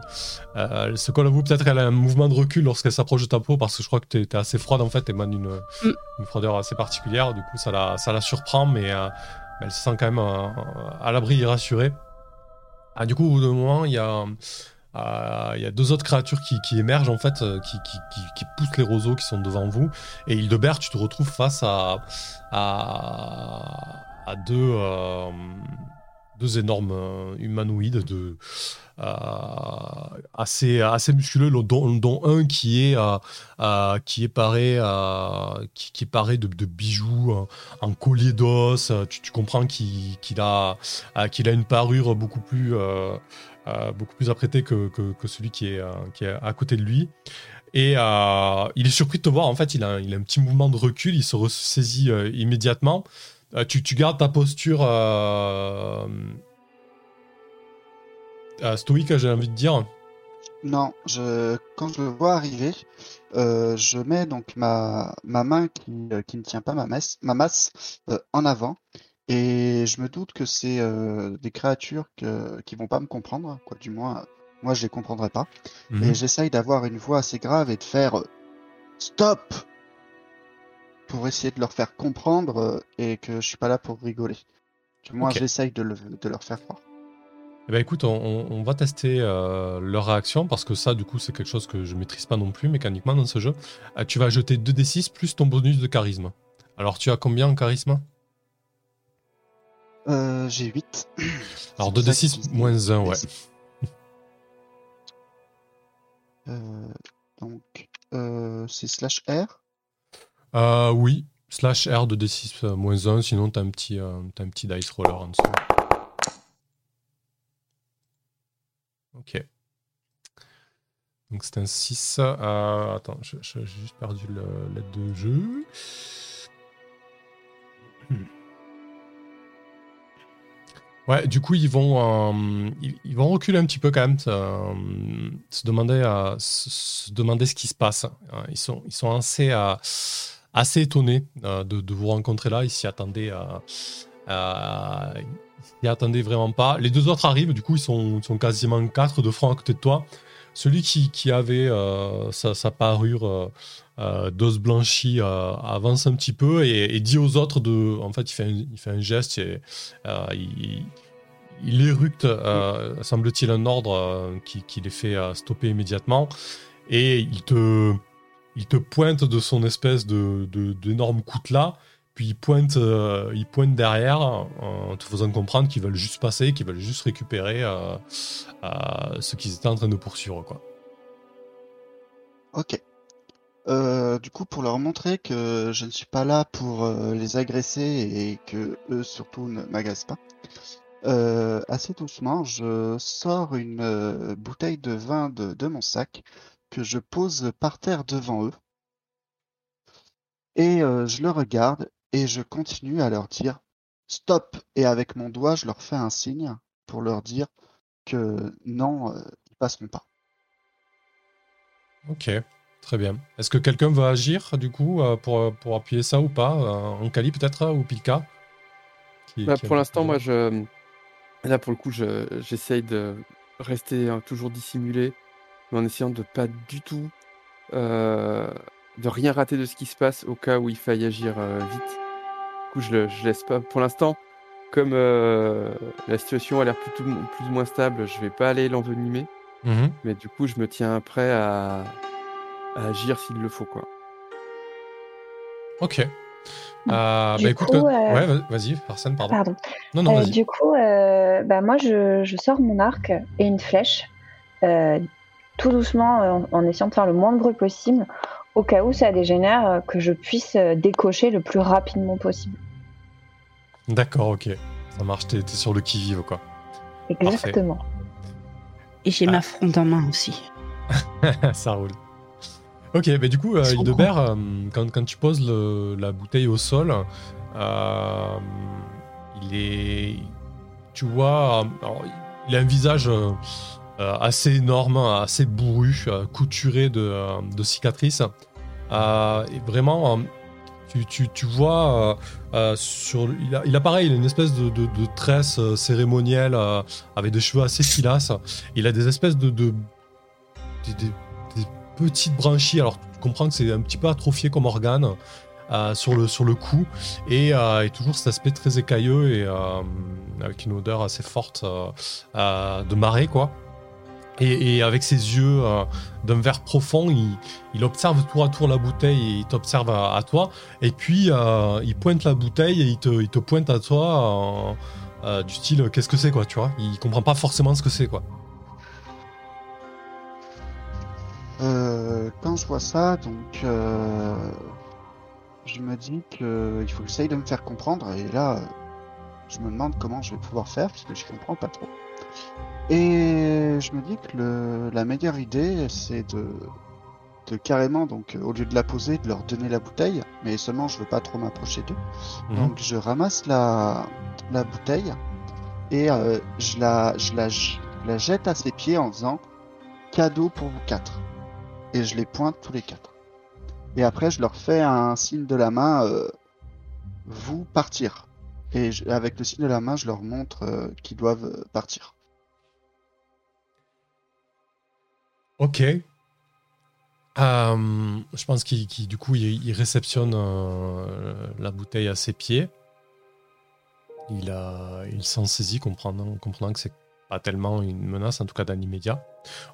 elle se colle à vous. Peut-être qu'elle a un mouvement de recul lorsqu'elle s'approche de ta peau parce que je crois que tu es, assez froide en fait, t'émanes une, Mm. une froideur assez particulière. Du coup, ça la, ça la surprend, mais, euh, elle se sent quand même euh, à l'abri et rassurée. Ah, du coup, au bout d'un moment, il y a. euh, y a deux autres créatures qui, qui émergent en fait, euh, qui, qui, qui, qui poussent les roseaux qui sont devant vous. Et Hildebert, tu te retrouves face à, à, à deux, euh, deux énormes euh, humanoïdes de assez, musculeux, dont, un qui est, qui est paré, qui, est paré de, bijoux en collier d'os. Tu, comprends qu'il a, a une parure beaucoup plus, beaucoup plus apprêtée que, que, celui qui est, qui est à côté de lui. Et il est surpris de te voir. En fait, il a, il a un petit mouvement de recul. Il se ressaisit immédiatement. Tu, tu, gardes ta posture stoïque, j'ai envie de dire. Non, je, quand je le vois arriver, euh, je mets donc ma, ma main qui, euh, qui ne tient pas ma, masse, ma masse euh, en avant et je me doute que c'est des créatures que, qui vont pas me comprendre, quoi. Du moins, moi je les comprendrai pas. Et mhm. j'essaye d'avoir une voix assez grave et de faire stop pour essayer de leur faire comprendre et que je suis pas là pour rigoler. Moins, j'essaye de, de leur faire croire. Eh ben écoute, on, va tester euh, leur réaction parce que ça, du coup, c'est quelque chose que je maîtrise pas non plus mécaniquement dans ce jeu. Euh, tu vas jeter 2d6 plus ton bonus de charisme. Alors, tu as combien en charisme? Euh, J'ai 8. [CLEARS THROAT] Alors, 2d6 moins 1, ouais. [LAUGHS] donc, c'est slash R Oui, slash R 2d6 moins 1, sinon tu as, un petit, as un petit dice roller en dessous. Ok. Donc c'est un 6. Euh, attends, j'ai juste perdu l'aide de jeu. Ouais, du coup, ils vont, euh, ils, vont reculer un petit peu quand même, euh, se, demander, se, demander ce qui se passe. ils, sont, ils sont assez, assez étonnés de, de, vous rencontrer là. Ils s'y attendaient n'y attendait vraiment pas. Les deux autres arrivent, du coup, ils sont, quasiment quatre de front à côté de toi. Celui qui, avait euh, sa, parure euh, euh, d'os blanchi avance un petit peu et, dit aux autres de. En fait, il fait un, il fait un geste et il, il éructe, semble-t-il, un ordre qui, les fait stopper immédiatement. Et il te, il te pointe de son espèce de, d'énorme coutelas puis ils pointent, euh, pointent derrière en te faisant comprendre qu'ils veulent juste passer, qu'ils veulent juste récupérer euh, euh, ce qu'ils étaient en train de poursuivre. Quoi. Ok. du coup, pour leur montrer que je ne suis pas là pour les agresser et que eux surtout ne m'agressent pas, assez doucement, je sors une bouteille de vin de mon sac que je pose par terre devant eux. Et je le regarde et je continue à leur dire stop. Et avec mon doigt, je leur fais un signe pour leur dire que non, euh, ils passeront pas. Ok, très bien. Est-ce que quelqu'un va agir du coup euh, pour, pour appuyer ça ou pas? En Kali peut-être ou Pilka? Bah, Pour l'instant, moi, je... là pour le coup, j'essaye de rester hein, toujours dissimulé, mais en essayant de pas du tout. Euh, de rien rater de ce qui se passe au cas où il faille agir vite je, le, laisse pas. Pour l'instant, comme euh, la situation a l'air plus, plus ou moins stable, je vais pas aller l'envenimer. Mhm. Mais du coup, je me tiens prêt à, agir s'il le faut, quoi. Ok. Euh, bah écoute, euh, ouais, vas-y, Arsène, pardon. pardon. Non, non. Du coup, bah moi, je, je, sors mon arc et une flèche, tout doucement, en, essayant de faire le moins de bruit possible, au cas où ça dégénère, que je puisse décocher le plus rapidement possible. D'accord, ok. Ça marche, t'es sur le qui-vive, quoi. Exactement. Et j'ai ma fronde en main aussi. [LAUGHS] ça roule. Ok, mais du coup, euh, Hildebert, euh, quand, quand, tu poses la bouteille au sol, euh, il est. Tu vois, il a un visage assez énorme, assez bourru, couturé de, de cicatrices. vraiment, tu, vois, euh, euh, il, a, il a pareil, il a une espèce de, tresse euh, cérémonielle avec des cheveux assez filasses. Il a des espèces de, petites branchies. Alors, tu comprends que c'est un petit peu atrophié comme organe sur, le, sur le cou. Et, et, toujours cet aspect très écailleux et avec une odeur assez forte de marée, quoi. Et, avec ses yeux euh, d'un vert profond, il, observe tour à tour la bouteille et il t'observe à, toi. Et puis, euh, il pointe la bouteille et il te, pointe à toi euh, du style qu'est-ce que c'est, quoi, tu vois? Il comprend pas forcément ce que c'est, quoi. quand je vois ça, donc je me dis qu'il faut que j'essaye de me faire comprendre. Et là, je me demande comment je vais pouvoir faire parce que je comprends pas trop. Et je me dis que le, la meilleure idée, c'est de, de carrément, donc au lieu de la poser, de leur donner la bouteille. Mais seulement, je veux pas trop m'approcher d'eux. Mhm. Donc je ramasse la, la bouteille et euh, je, la, je, la, je la jette à ses pieds en disant cadeau pour vous quatre. Et je les pointe tous les quatre. Et après je leur fais un signe de la main euh, vous partir. Et je- avec le signe de la main je leur montre euh, qu'ils doivent euh, partir. Ok. Euh, je pense qu'il du coup il, il réceptionne euh, la bouteille à ses pieds. Il, a, il s'en saisit, comprenant, comprenant que c'est pas tellement une menace, en tout cas dans l'immédiat.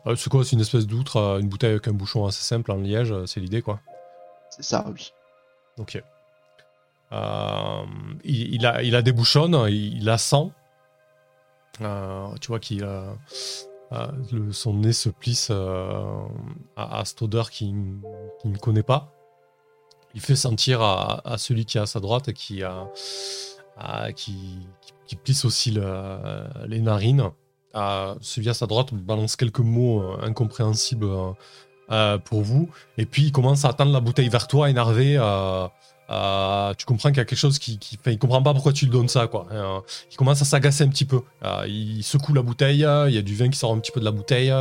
Euh, c'est quoi C'est une espèce d'outre, euh, une bouteille avec un bouchon assez simple en liège, c'est l'idée quoi. C'est ça, oui. Ok. Il, il a, il a des bouchons, il, il la sent. Euh, tu vois qu'il a. le- son nez se plisse euh, à, à cette odeur qu'il ne connaît pas. Il fait sentir à, celui qui est à sa droite et qui, qui, plisse aussi le- les narines. Euh, celui à sa droite balance quelques mots euh, incompréhensibles euh, euh, pour vous. Et puis il commence à tendre la bouteille vers toi, énervé. euh, euh, tu comprends qu'il y a quelque chose qui, qui il comprend pas pourquoi tu lui donnes ça, quoi. Euh, il commence à s'agacer un petit peu. Euh, il secoue la bouteille. Il y a du vin qui sort un petit peu de la bouteille.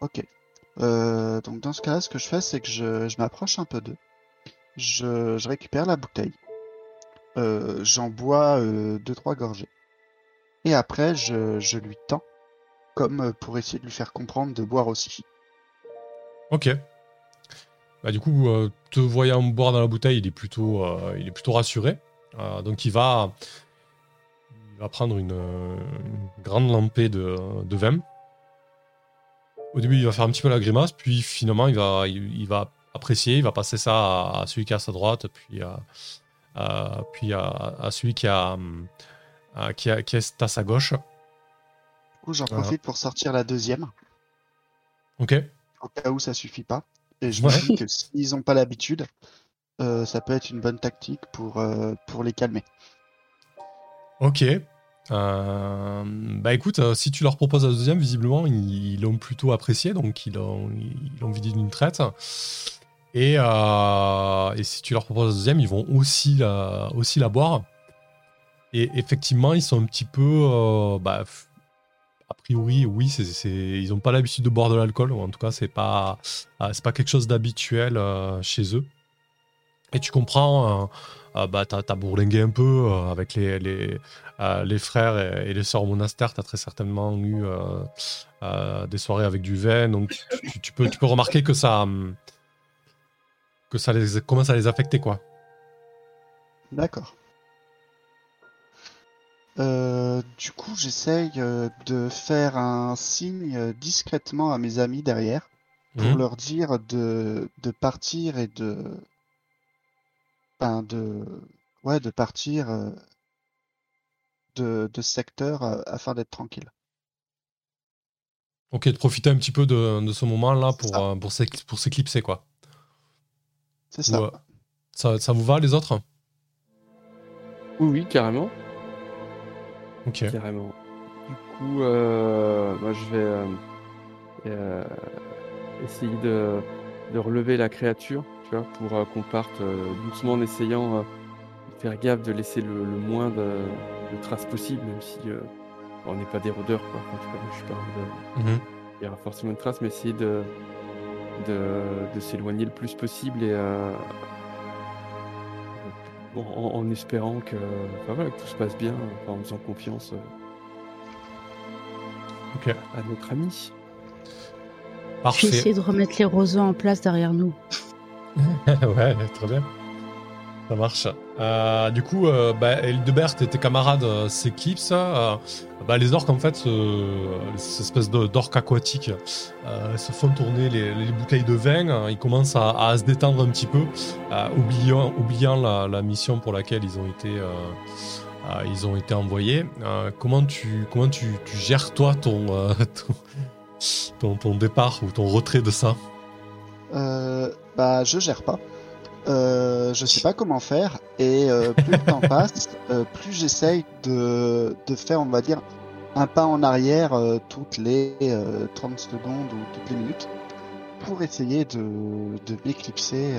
Ok. Donc dans ce cas-là, ce que je fais, c'est que je, je m'approche un peu d'eux. Je, je récupère la bouteille. J'en bois deux trois gorgées. Et après, je, je lui tends, comme pour essayer de lui faire comprendre de boire aussi. Ok. Bah, du coup, euh, te voyant boire dans la bouteille, il est plutôt, euh, il est plutôt rassuré. Euh, donc il va, il va prendre une, une grande lampée de, de vin. Au début, il va faire un petit peu la grimace, puis finalement, il va, il, il va apprécier, il va passer ça à, à celui qui est à sa droite, puis à, à- puis à, à celui qui, a, à- qui, a- qui est à sa gauche. Du coup, j'en profite pour sortir la deuxième, Ok. au cas où ça suffit pas. Et je me dis que s'ils n'ont pas l'habitude, euh, ça peut être une bonne tactique pour, euh, pour les calmer. Ok. Euh, bah écoute, si tu leur proposes la deuxième, visiblement, ils l'ont plutôt apprécié, donc ils l'ont vidé d'une traite. Et, et si tu leur proposes la deuxième, ils vont aussi la, aussi la boire. Et effectivement, ils sont un petit peu... bah, a priori, oui, ils n'ont pas l'habitude de boire de l'alcool, ou en tout cas, c'est pas, euh, pas quelque chose d'habituel euh, chez eux. Et tu comprends, euh, bah, t'as t'as bourlingué un peu avec les, les, les frères et, les sœurs au monastère, tu as très certainement eu des soirées avec du vin, donc tu peux, tu peux remarquer que ça, hum, que ça les, commence à les affecter, quoi. D'accord. Euh, du coup, j'essaye euh, de faire un signe euh, discrètement à mes amis derrière pour Mhm. leur dire de, de partir et de, enfin, de, ouais, de partir de, de ce secteur afin d'être tranquille. Ok, de profiter un petit peu de, de ce moment-là pour, euh, pour s'écl- pour s'éclipser, quoi. C'est ça. Ouais. Ça, ça vous va, les autres? Oui, oui, carrément. Carrément. Du coup, euh, moi, je vais euh, euh, essayer de, de relever la créature, tu vois, pour qu'on parte doucement en essayant de faire gaffe de laisser le, le moins de, de traces possible, même si on n'est pas des rôdeurs, quoi. En tout cas, moi, je suis pas rôdeur. Mhm. Il y aura forcément une trace, mais essayer de, de, de s'éloigner le plus possible et euh, en, en- en espérant que, enfin, voilà, que tout se passe bien, enfin, en faisant confiance euh, à notre ami. Je vais Parfait. essayer de remettre les roseaux en place derrière nous. [LAUGHS] ouais, très bien. Ça marche. Euh, du coup, euh, bah, Hildebert et tes camarades euh, s'éclipsent. euh, bah, les orques, en fait, euh, cette espèce de- d'orques aquatiques, euh, se font tourner les, les bouteilles de vin. ils commencent à, se détendre un petit peu, oubliant, la, mission pour laquelle ils ont été, ils envoyés. Comment tu, tu, tu gères, toi, [LAUGHS] ton, ton, ton, départ ou ton retrait de ça? Bah, je gère pas. Euh, je sais pas comment faire et euh, plus le temps passe, [LAUGHS] euh, plus j'essaye de, de faire, on va dire, un pas en arrière toutes les euh, 30 secondes ou toutes les minutes pour essayer de, de m'éclipser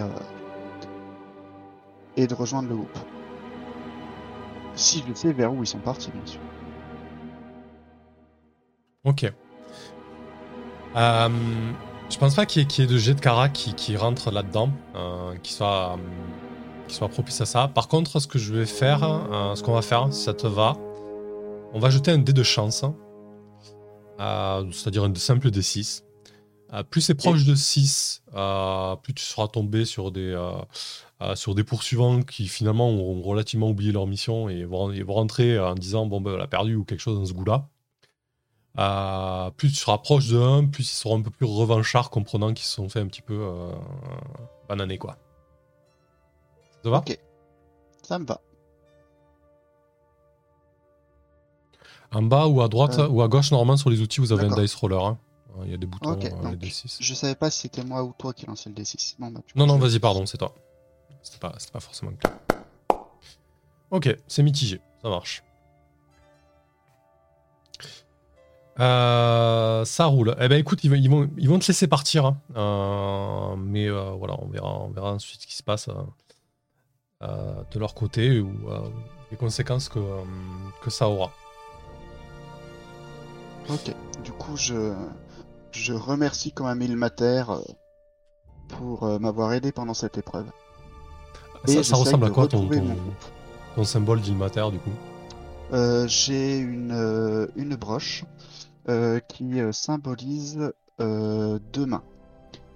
et de rejoindre le groupe. Si je sais vers où ils sont partis, bien sûr. Ok. Je pense pas qu'il y, ait- de jet de cara qui, rentre là-dedans, euh, qui, soit, soit propice à ça. Par contre, ce que je vais faire, euh, qu'on va faire, ça te va, on va jeter un dé de chance, euh, c'est-à-dire un simple D6. Euh, plus c'est proche de 6, euh, plus tu seras tombé sur des, poursuivants qui finalement ont relativement oublié leur mission et vont, et rentrer en disant bon ben on a perdu ou quelque chose dans ce goût-là. Euh, plus tu seras proche de 1, plus ils seront un peu plus revanchards, comprenant qu'ils se sont fait un petit peu euh, bananer, quoi. Ça te va? Ok. Ça me va. En bas ou à droite Euh. ou à gauche, normalement, sur les outils, vous avez un dice roller. hein. Il y a des boutons, Ok, euh, les donc, D6. Je savais pas si c'était moi ou toi qui lançais le D6. Bon, bah, Non, non, vas-y, pardon, c'est toi. C'était pas, pas forcément clair. Ok, c'est mitigé, ça marche. Euh, ça roule. Eh ben écoute, ils, vont- ils vont, ils vont te laisser partir. hein. Euh, mais euh, voilà, on verra, on verra ensuite ce qui se passe de leur côté ou les conséquences que, que ça aura. Ok. Du coup, je, je remercie quand même Ilmater pour m'avoir aidé pendant cette épreuve. Et Ça, ressemble à quoi ton, ton, ton symbole d'Ilmater du coup? J'ai une, une broche euh, qui euh, symbolise euh, deux mains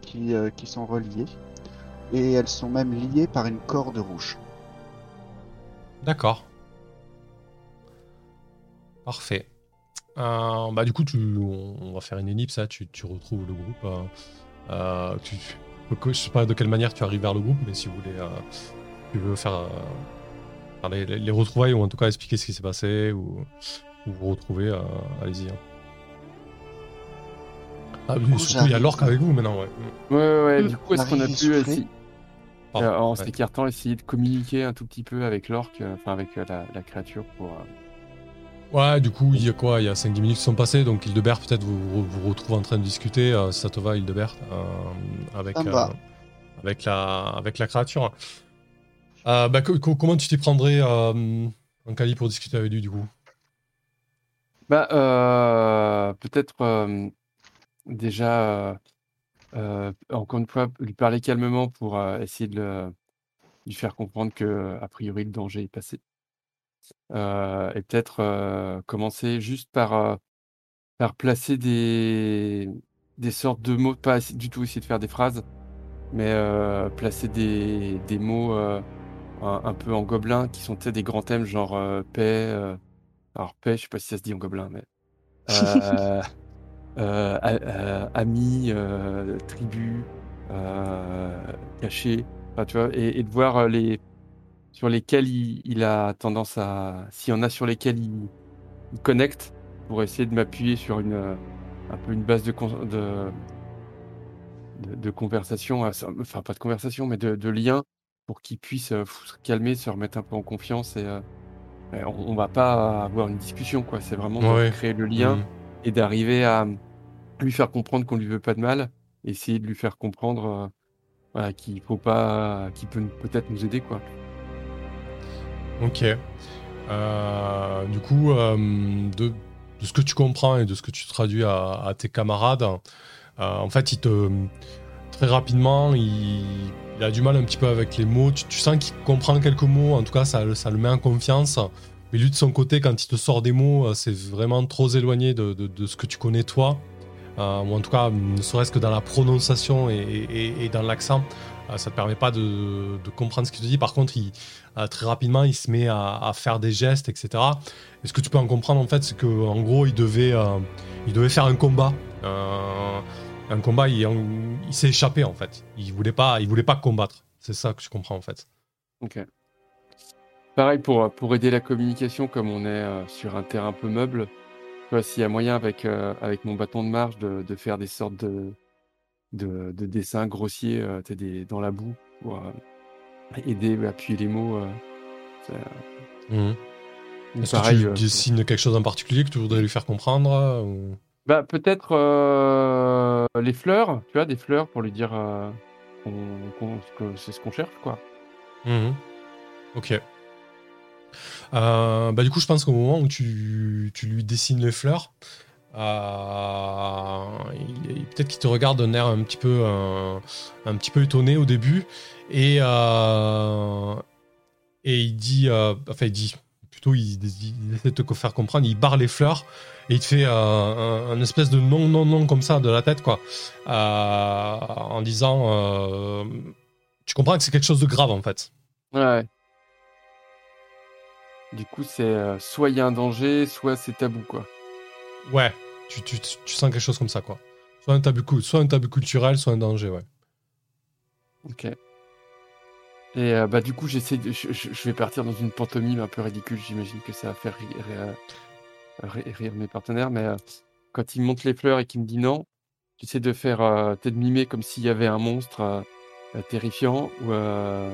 qui, qui sont reliées. Et elles sont même liées par une corde rouge. D'accord. Parfait. Bah du coup, tu, on, va faire une ellipse. Là, tu, tu retrouves le groupe. euh, tu, je sais pas de quelle manière tu arrives vers le groupe, mais si vous voulez, tu veux faire, les, les- les retrouvailles ou en tout cas expliquer ce qui s'est passé ou, ou vous retrouver, allez-y. hein. Ah oui, coup, surtout il y a l'orque avec vous maintenant, ouais. Ouais, ouais, ouais. Mm. Du coup, est-ce qu'on a pu essayer, Pardon, euh, en ouais. s'écartant, essayer de communiquer un tout petit peu avec l'orque, euh, enfin avec euh, la, la créature pour. euh, Ouais, du coup, il y a quoi? Il y a 5-10 minutes qui sont passées, donc Hildebert, peut-être vous vous vous retrouvez en train de discuter, euh, si ça te va, Hildebert, euh, avec, euh, avec, la, avec la créature. Euh, bah, co- co- comment tu t'y prendrais euh, en Cali pour discuter avec lui, du coup? Bah, euh, peut-être euh, déjà, euh, euh, encore une fois, lui parler calmement pour euh, essayer de le- lui faire comprendre que, a priori, le danger est passé. Euh, et peut-être euh, commencer juste par, euh, par placer des, des sortes de mots, pas du tout essayer de faire des phrases, mais euh, placer des, des mots euh, un, un peu en gobelin qui sont peut-être des grands thèmes, genre euh, paix. euh, alors, paix, je sais pas si ça se dit en gobelin, mais. [LAUGHS] amis, euh, tribu, euh, caché, enfin, tu vois, et, et de voir euh, les sur lesquels il, il a tendance à, s'il y en a sur lesquels il, il connecte, pour essayer de m'appuyer sur une euh, un peu une base de de, de, de conversation, euh, enfin pas de conversation, mais de, de lien, pour qu'il puisse euh, se calmer, se remettre un peu en confiance et euh, on, on va pas avoir une discussion, quoi. C'est vraiment de Ouais. créer le lien Mhm. Et d'arriver à lui faire comprendre qu'on lui veut pas de mal, essayer de lui faire comprendre euh, qu'il faut pas, qu'il peut peut-être nous aider, quoi. Ok. Euh, du coup, euh, de, ce que tu comprends et de ce que tu traduis à, tes camarades, en fait, il te très rapidement, il, a du mal un petit peu avec les mots. Tu, sens qu'il comprend quelques mots. En tout cas, ça le met en confiance. Mais lui, de son côté, quand il te sort des mots, euh, c'est vraiment trop éloigné de, de- ce que tu connais toi. Euh, ou en tout cas, ne serait-ce que dans la prononciation et, et- dans l'accent, euh, ça ne te permet pas de, de comprendre ce qu'il te dit. Par contre, euh, très rapidement, il se met à, à faire des gestes, etc. Et ce que tu peux en comprendre, en fait, c'est qu'en gros, il devait, il devait faire un combat. Un combat, il, s'est échappé, en fait. Il voulait pas, voulait pas combattre. C'est ça que tu comprends, en fait. Ok. Pareil pour, pour aider la communication, comme on est euh, sur un terrain peu meuble, vois, s'il y a moyen avec, euh, avec mon bâton de marche de, de faire des sortes de, de, de dessins grossiers euh, des, dans la boue pour euh, aider appuyer les mots. euh, ou Est-ce que pareil, tu euh, dessines quelque chose en particulier que tu voudrais lui faire comprendre euh, ou- bah, peut-être euh, les fleurs, tu vois, des fleurs pour lui dire euh, qu'on- que c'est ce qu'on cherche, quoi. Mhm. Ok. Euh, bah du coup, je pense qu'au moment où tu, tu lui dessines les fleurs, euh, peut-être qu'il te regarde d'un air un petit peu, euh, un petit peu étonné au début, et et il dit, enfin il dit, plutôt il, essaie de te faire comprendre, il barre les fleurs et il te fait un, un espèce de non non non comme ça de la tête quoi, en disant, tu comprends que c'est quelque chose de grave en fait. Ouais. Du coup, c'est euh, soit il y a un danger, soit c'est tabou, quoi. Ouais, tu, tu, tu tu sens quelque chose comme ça, quoi. Soit un tabou, soit un tabou culturel, soit un danger, ouais. Ok. Et euh, bah du coup, j'essaie de, je, je- je vais partir dans une pantomime un peu ridicule. J'imagine que ça va faire rire, rire- rire- rire mes partenaires. Mais euh, quand il monte les fleurs et qu'il me dit non, j'essaie de faire euh, peut-être mimer comme s'il y avait un monstre euh, euh, terrifiant ou euh,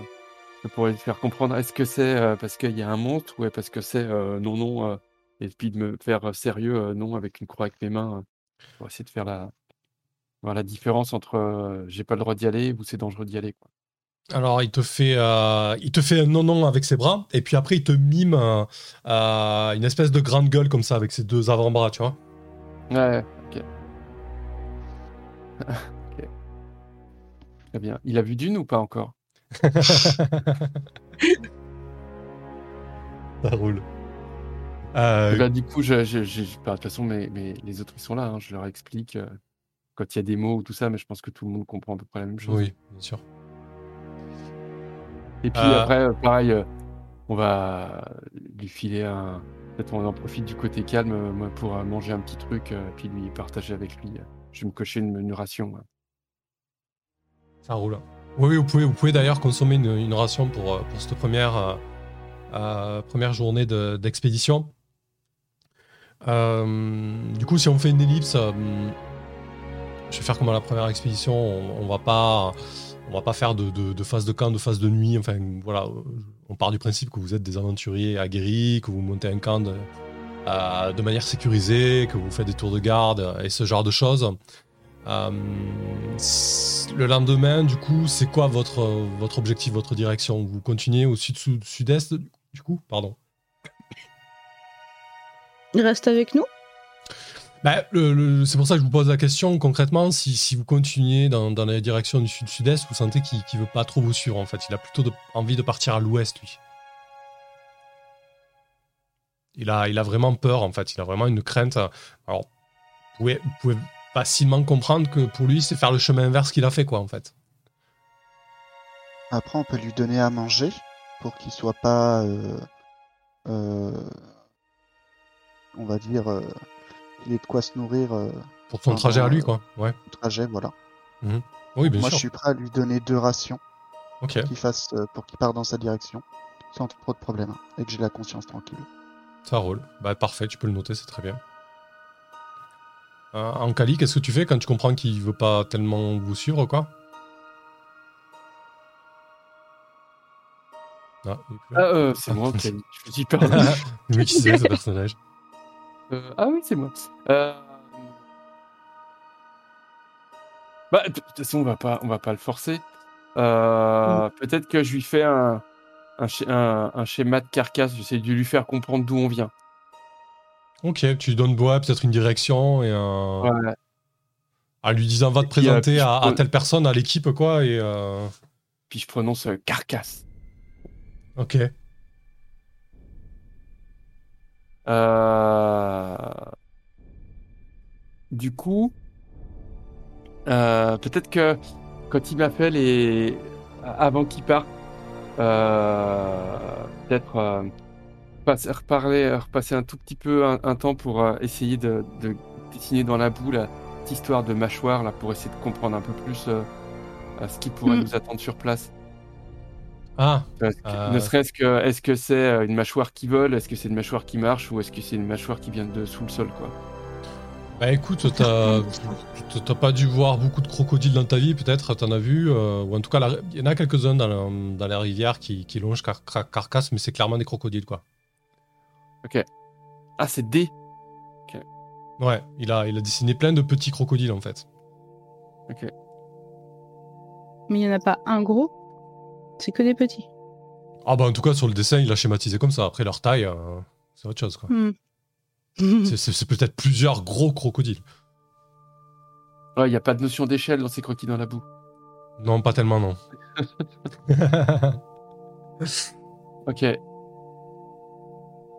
pour lui faire comprendre est-ce que c'est euh, parce qu'il y a un monstre ou est parce que c'est euh, non non euh, et puis de me faire sérieux non avec une croix avec mes mains pour essayer de faire la voir la différence entre j'ai pas le droit d'y aller ou c'est dangereux d'y aller quoi. Alors, il te fait, euh, il te fait un non-non avec ses bras, et puis après, il te mime euh, une espèce de grande gueule comme ça, avec ses deux avant-bras, tu vois. Ouais, ok. [LAUGHS] Ok. Très bien. Il a vu Dune ou pas encore? [LAUGHS] Ça roule. Euh, Et bah, Du coup, je, je- je- bah, de toute façon, mes, mes- les autres, ils sont là. hein, je leur explique euh, quand il y a des mots ou tout ça, mais je pense que tout le monde comprend à peu près la même chose. oui, bien sûr. Et puis Euh. après, pareil, on va lui filer un. Peut-être on en profite du côté calme moi, pour manger un petit truc, puis lui partager avec lui. Je vais me cocher une, une ration. Ça roule. Oui, vous pouvez, vous pouvez d'ailleurs consommer une, ration pour, euh, pour cette première, euh, euh, première journée de- d'expédition. Du coup, si on fait une ellipse, je vais faire comme à la première expédition. On, on va pas, on va pas faire de, phase de camp, de phase de nuit. Enfin, voilà, on part du principe que vous êtes des aventuriers aguerris, que vous montez un camp de manière sécurisée, que vous faites des tours de garde et ce genre de choses. Euh, le lendemain, du coup, c'est quoi votre, votre objectif, votre direction? Vous continuez au sud sud- sud-est, du coup? Pardon. Il reste avec nous Bah, c'est pour ça que je vous pose la question. Concrètement, si, si vous continuez dans, dans la direction du sud-sud-est, vous sentez qu'il ne veut pas trop vous suivre, en fait. Il a plutôt de- envie de partir à l'ouest, lui. Il a, il a vraiment peur, en fait. Il a vraiment une crainte. Alors, vous pouvez, vous pouvez facilement comprendre que pour lui, c'est faire le chemin inverse qu'il a fait, quoi, en fait. Après, on peut lui donner à manger pour qu'il soit pas, euh, euh, on va dire, euh, qu'il ait de quoi se nourrir Pour son trajet à lui, quoi. Ouais. trajet, voilà. Oui, bien Moi, sûr. je suis prêt à lui donner deux rations Ok. qu'il fasse pour qu'il parte dans sa direction, sans trop de problème, hein, et que j'ai la conscience tranquille. Ça roule. Bah parfait, tu peux le noter, c'est très bien. Euh, en Cali, qu'est-ce que tu fais quand tu comprends qu'il veut pas tellement vous suivre, quoi Ah, Ah, euh, c'est moi, ok. Je me suis perdu. [LAUGHS] Oui, [LAUGHS] qui c'est ce personnage Euh, ah oui, c'est moi. Euh, Bah, de toute façon, on va pas, on va pas le forcer. Euh, Peut-être que je lui fais un, un- un schéma de carcasse. J'essaie de lui faire comprendre d'où on vient. Ok, tu lui donnes ouais, peut-être une direction et un... Ouais. en lui disant va te puis, euh, présenter à, telle personne, à l'équipe, quoi, et... euh, Puis je prononce euh, carcasse. Ok. Euh, Du coup, euh, peut-être que quand il m'appelle et avant qu'il parte, euh, peut-être euh, passer- reparler, repasser un tout petit peu un, un temps pour euh, essayer de, de dessiner dans la boue la petite histoire de mâchoire là pour essayer de comprendre un peu plus euh, euh, ce qui pourrait Mm. nous attendre sur place. Ah, Parce que- Euh. Ne serait-ce que, est-ce que c'est euh, une mâchoire qui vole, est-ce que c'est une mâchoire qui marche, ou est-ce que c'est une mâchoire qui vient de sous le sol, quoi bah écoute, t'as t'as- pas dû voir beaucoup de crocodiles dans ta vie, peut-être, t'en as vu, euh, ou en tout cas, il y en a quelques-uns dans, la- dans la rivière qui, qui longent car, car- carcasse, mais c'est clairement des crocodiles, quoi. Ah, c'est D. Ouais, il a, il a dessiné plein de petits crocodiles, en fait. Mais il n'y en a pas un gros? C'est que des petits. Ah bah en tout cas, sur le dessin, il a schématisé comme ça. Après, leur taille, euh, c'est autre chose, quoi. Hmm. [LAUGHS] C'est- C'est c'est peut-être plusieurs gros crocodiles. Ouais, il n'y a pas de notion d'échelle dans ces croquis dans la boue. Non, pas tellement, non. [LAUGHS] [LAUGHS] Ok.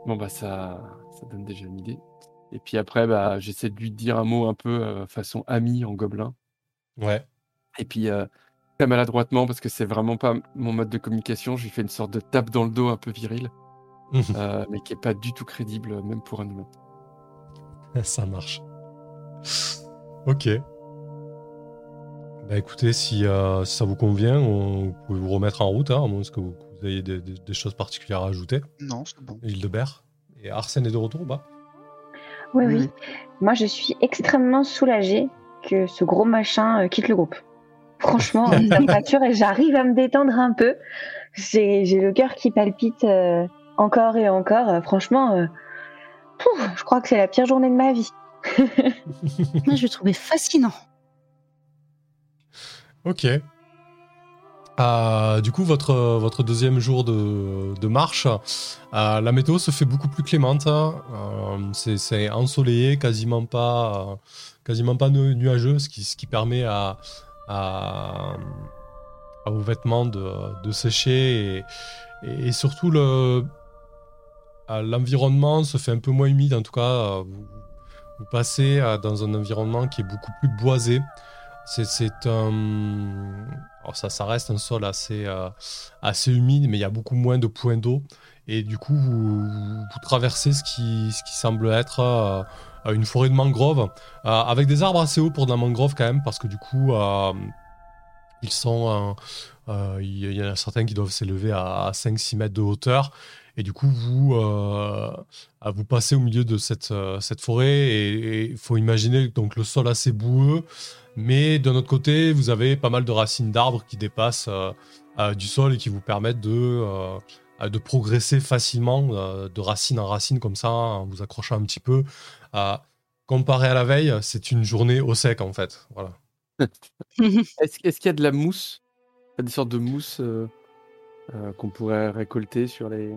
Bon, bah, ça, ça donne déjà une idée. Et puis après, bah, j'essaie de lui dire un mot un peu euh, façon ami en gobelin. ouais. Et puis, euh, très maladroitement, parce que c'est vraiment pas mon mode de communication, je lui fais une sorte de tape dans le dos un peu viril, euh, mais qui est pas du tout crédible, même pour un humain. Ça marche. Ok. Bah écoutez, si, euh, si ça vous convient, on, vous pouvez vous remettre en route, hein, à moins que vous, vous ayez des, des- des choses particulières à ajouter. Non, c'est bon. Île de Berre. Et Arsène est de retour ou pas? Oui, oui. Moi, je suis extrêmement soulagée que ce gros machin euh, quitte le groupe. Franchement, [LAUGHS] rassure et j'arrive à me détendre un peu. J'ai j'ai le cœur qui palpite euh, encore et encore. Euh, franchement, euh, pouf, je crois que c'est la pire journée de ma vie. [LAUGHS] Moi, je le trouvais fascinant. Ok. Du coup, votre, votre deuxième jour de, de marche, la météo se fait beaucoup plus clémente. hein. Euh, c'est- ensoleillé, quasiment pas, quasiment pas nu- nuageux, ce qui, ce qui permet à, à, vos vêtements de, de sécher. Et, et surtout, le, l'environnement se fait un peu moins humide. En tout cas, euh, vous, vous passez euh, dans un environnement qui est beaucoup plus boisé. C'est un. Alors ça, reste un sol assez, euh, assez humide, mais il y a beaucoup moins de points d'eau. Et du coup, vous, traversez ce qui, semble être euh, une forêt de mangroves, euh, avec des arbres assez hauts pour de la mangrove quand même, parce que du coup, euh, ils sont. il y en a certains qui doivent s'élever à 5-6 mètres de hauteur. Et du coup, vous, passez au milieu de cette, cette forêt et il faut imaginer donc le sol assez boueux, mais d'un autre côté, vous avez pas mal de racines d'arbres qui dépassent euh, euh, du sol et qui vous permettent de, euh, de progresser facilement de racine en racine comme ça, en vous accrochant un petit peu. Comparé à la veille, c'est une journée au sec en fait. Voilà. [LAUGHS] Est-ce qu'il y a de la mousse? Des sortes de mousse qu'on pourrait récolter sur les,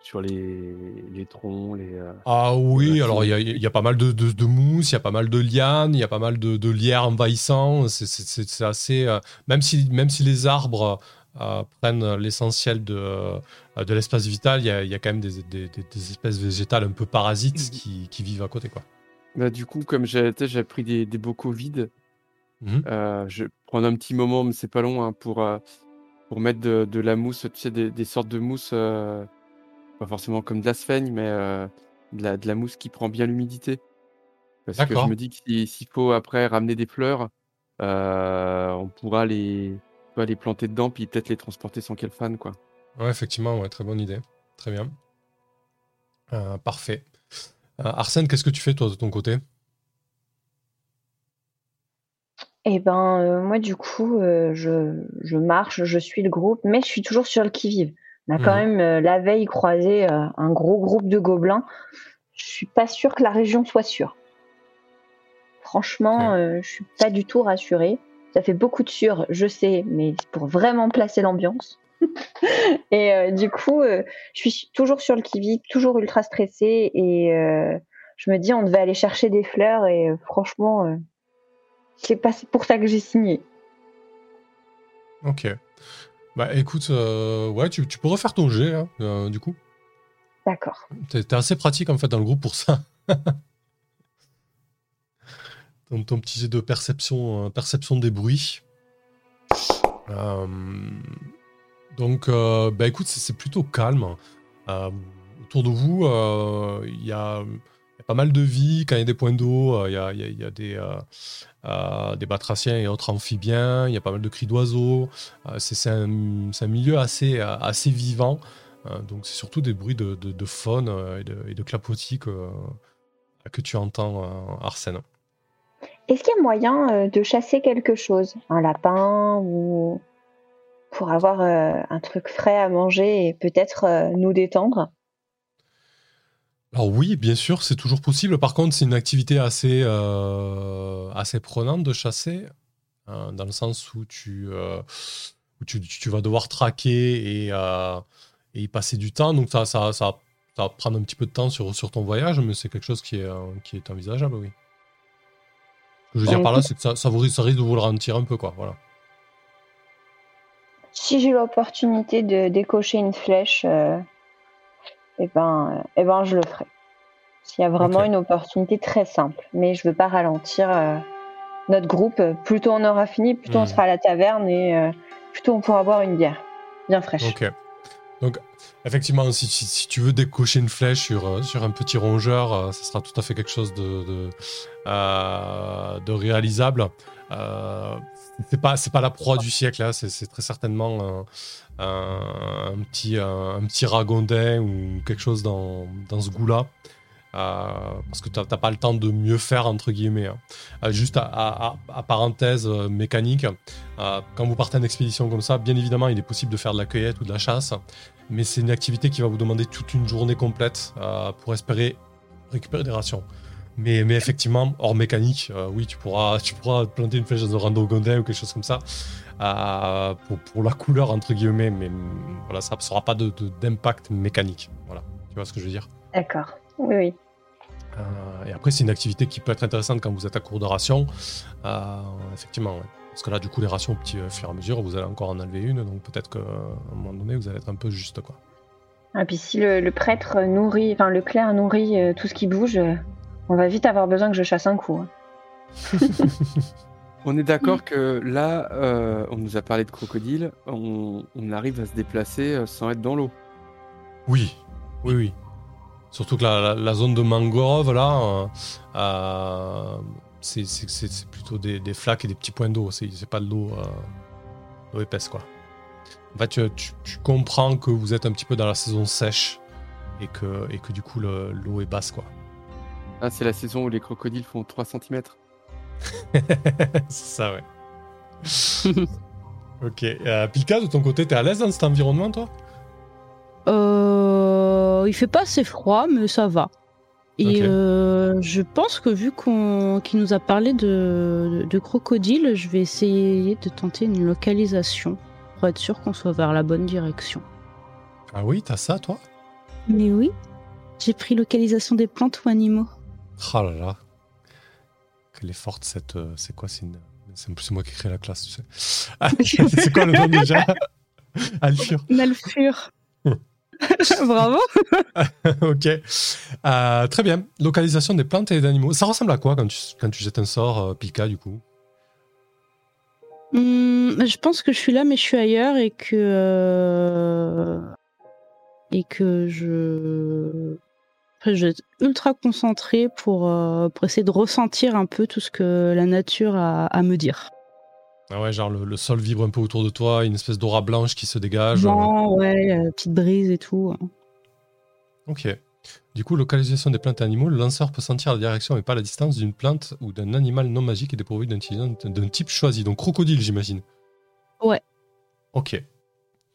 sur les, les troncs, les. euh, Ah oui, alors il y a, il y a pas mal de, de, de mousse, il y a pas mal de lianes, il y a pas mal de, de lierre envahissants. C'est- assez. euh, même, si, même si les arbres euh, prennent l'essentiel de, de l'espace vital, il y a, il y a quand même des, des- espèces végétales un peu parasites qui, qui vivent à côté. Quoi. Bah, du coup, comme j'ai pris des, des bocaux vides, Mhm. euh, je vais prendre un petit moment, mais c'est pas long, hein, pour, euh, pour mettre de, de la mousse, tu sais, des, des sortes de mousse, euh, pas forcément comme de la sphaigne, mais euh, de, la, de la mousse qui prend bien l'humidité. Parce que je me dis que si- s'il faut après ramener des fleurs, euh, on pourra les, planter dedans, puis peut-être les transporter sans qu'elles fanent, quoi. Ouais, effectivement, ouais, très bonne idée. Très bien. Euh, parfait. Euh, Arsène, qu'est-ce que tu fais toi de ton côté? Et ben, euh, moi, du coup, euh, je, je marche, je suis le groupe, mais je suis toujours sur le qui-vive. On a quand Mhm. même euh, la veille croisé euh, un gros groupe de gobelins. Je suis pas sûre que la région soit sûre. Franchement, Ok. euh, je suis pas du tout rassurée. Ça fait beaucoup de sûrs, je sais, mais c'est pour vraiment placer l'ambiance. [LAUGHS] et euh, du coup, euh, je suis toujours sur le qui-vive, toujours ultra stressée, et euh, je me dis, on devait aller chercher des fleurs, et franchement, c'est pas pour ça que j'ai signé. Ok. Bah écoute, euh, ouais, tu, tu peux refaire ton jet, hein, euh, du coup. D'accord. T'es assez pratique en fait dans le groupe pour ça. [LAUGHS] ton, ton petit jet de perception, euh, perception des bruits. Donc, bah écoute, c'est plutôt calme. Autour de vous, il y, a, y a pas mal de vie. Quand il y a des points d'eau, euh, il y a, des, euh, euh, des batraciens et autres amphibiens. Il y a pas mal de cris d'oiseaux. C'est un, milieu assez, assez vivant. Donc c'est surtout des bruits de, de- faune et de, clapotis que, que tu entends, Arsène. Est-ce qu'il y a moyen de chasser quelque chose? Un lapin ou pour avoir un truc frais à manger et peut-être nous détendre? Alors oui, bien sûr, c'est toujours possible. Par contre, c'est une activité assez, euh, assez prenante de chasser, hein, dans le sens où tu, euh, où tu, tu vas devoir traquer et, euh, et y passer du temps. Donc ça, ça, ça, ça va prendre un petit peu de temps sur, sur ton voyage, mais c'est quelque chose qui est, qui est envisageable, oui. Ce que je veux dire par là, c'est que ça, ça, vous, ça risque de vous le ralentir un peu, quoi. Voilà. Si j'ai l'opportunité de décocher une flèche, eh ben, eh ben, je le ferai. S'il y a vraiment une opportunité très simple, mais je veux pas ralentir euh, notre groupe. Plus tôt on aura fini, plus tôt on Hmm. sera à la taverne et euh, plus tôt on pourra boire une bière bien fraîche. Ok. Donc, effectivement, si, tu veux décocher une flèche sur, euh, sur un petit rongeur, euh, ça sera tout à fait quelque chose de, euh, réalisable. Euh, c'est pas, la proie du siècle, là. C'est, très certainement un, un- petit, un, ragondin ou quelque chose dans, dans ce goût-là. Euh, parce que t'as t'as pas le temps de mieux faire, entre guillemets. hein. Euh, juste à, parenthèse euh, mécanique, quand vous partez en expédition comme ça, bien évidemment, il est possible de faire de la cueillette ou de la chasse, mais c'est une activité qui va vous demander toute une journée complète pour espérer récupérer des rations. Mais, effectivement, hors mécanique, oui, tu pourras, [LAUGHS] tu pourras planter une flèche dans un randogondin ou quelque chose comme ça pour, la couleur, entre guillemets, mais voilà, ça n'aura pas de- de- d'impact mécanique. Voilà, tu vois ce que je veux dire? D'accord. Oui, oui. euh, et après, c'est une activité qui peut être intéressante quand vous êtes à court de rations. Euh, effectivement, ouais. Parce que là, du coup, les rations, au petit euh, fur et à mesure, vous allez encore en enlever une. Donc peut-être qu'à un moment donné, vous allez être un peu juste. Quoi. Et puis si le, le prêtre nourrit, enfin le clerc nourrit euh, tout ce qui bouge, euh, on va vite avoir besoin que je chasse un coup. hein. [LAUGHS] On est d'accord que là, euh, on nous a parlé de crocodile, on, on arrive à se déplacer sans être dans l'eau. Oui, oui, oui. Surtout que la, la- la zone de mangrove, là, euh, euh, c'est plutôt des, des flaques et des petits points d'eau. C'est pas de l'eau euh, épaisse, quoi. En fait, tu, tu- tu comprends que vous êtes un petit peu dans la saison sèche et que, et que du coup, le- l'eau est basse, quoi. Ah, c'est la saison où les crocodiles font 3 cm. [LAUGHS] c'est ça, ouais. [LAUGHS] ok. Euh, Pilka, de ton côté, t'es à l'aise dans cet environnement, toi? Euh, il fait pas assez froid, mais ça va. Et euh, je pense que vu qu'on qu'il nous a parlé de, de, de crocodile, je vais essayer de tenter une localisation pour être sûr qu'on soit vers la bonne direction. Ah oui, t'as ça, toi? Mais oui, j'ai pris localisation des plantes ou animaux. Ah là là. Qu'elle est forte, cette. euh, c'est quoi C'est une. Moi qui ai créé la classe, tu sais. Ah, [LAUGHS] c'est quoi le nom déjà? Alfur. Nalfur. [LAUGHS] Bravo. [LAUGHS] ok. Euh, très bien. Localisation des plantes et des animaux. Ça ressemble à quoi quand tu, quand tu jettes un sort, euh, Pilka, du coup? Hmm, je pense que je suis là, mais je suis ailleurs et que euh, et que je Après, je vais être ultra concentrée pour pour essayer de ressentir un peu tout ce que la nature a à me dire. Ah ouais, genre le, le sol vibre un peu autour de toi, une espèce d'aura blanche qui se dégage. Vent, ouais, euh, petite brise et tout. Ok. Du coup, localisation des plantes et animaux, le lanceur peut sentir la direction mais pas la distance d'une plante ou d'un animal non magique et dépourvu d'un type choisi. Donc crocodile, j'imagine. Ouais. Ok.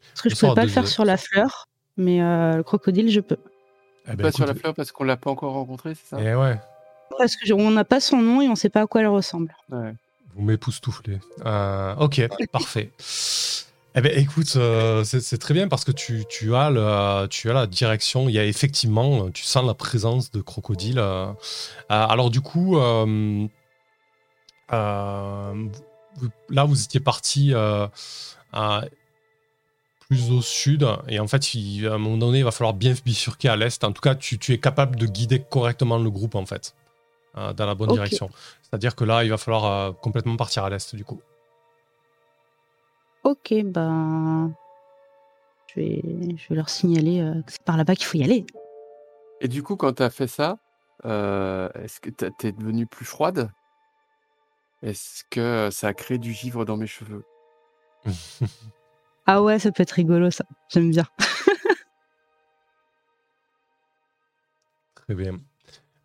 Parce que je sort pouvais pas de- le faire sur la fleur, mais euh, le crocodile, je peux. Eh ben, Pas sur la fleur parce qu'on l'a pas encore rencontré, c'est ça? Eh ouais, Parce que je- on n'a pas son nom et on sait pas à quoi elle ressemble. Ouais. Vous m'époustouflez. Euh, ok, [LAUGHS] parfait. Eh ben, écoute, euh, c'est très bien parce que tu, tu as le, tu as la direction. Il y a effectivement, tu sens la présence de crocodiles. euh. Euh, alors du coup, euh, là vous étiez parti plus au sud et en fait, il- à un moment donné, il va falloir bien bifurquer à l'est. En tout cas, tu, tu es capable de guider correctement le groupe en fait euh, dans la bonne direction. C'est-à-dire que là, il va falloir euh, complètement partir à l'est du coup. Ok, ben. Je vais, je vais leur signaler euh, que c'est par là-bas qu'il faut y aller. Et du coup, quand tu as fait ça, euh, est-ce que t'as- t'es devenue plus froide? Est-ce que ça a créé du givre dans mes cheveux? Ah ouais, ça peut être rigolo ça. J'aime bien. Très bien.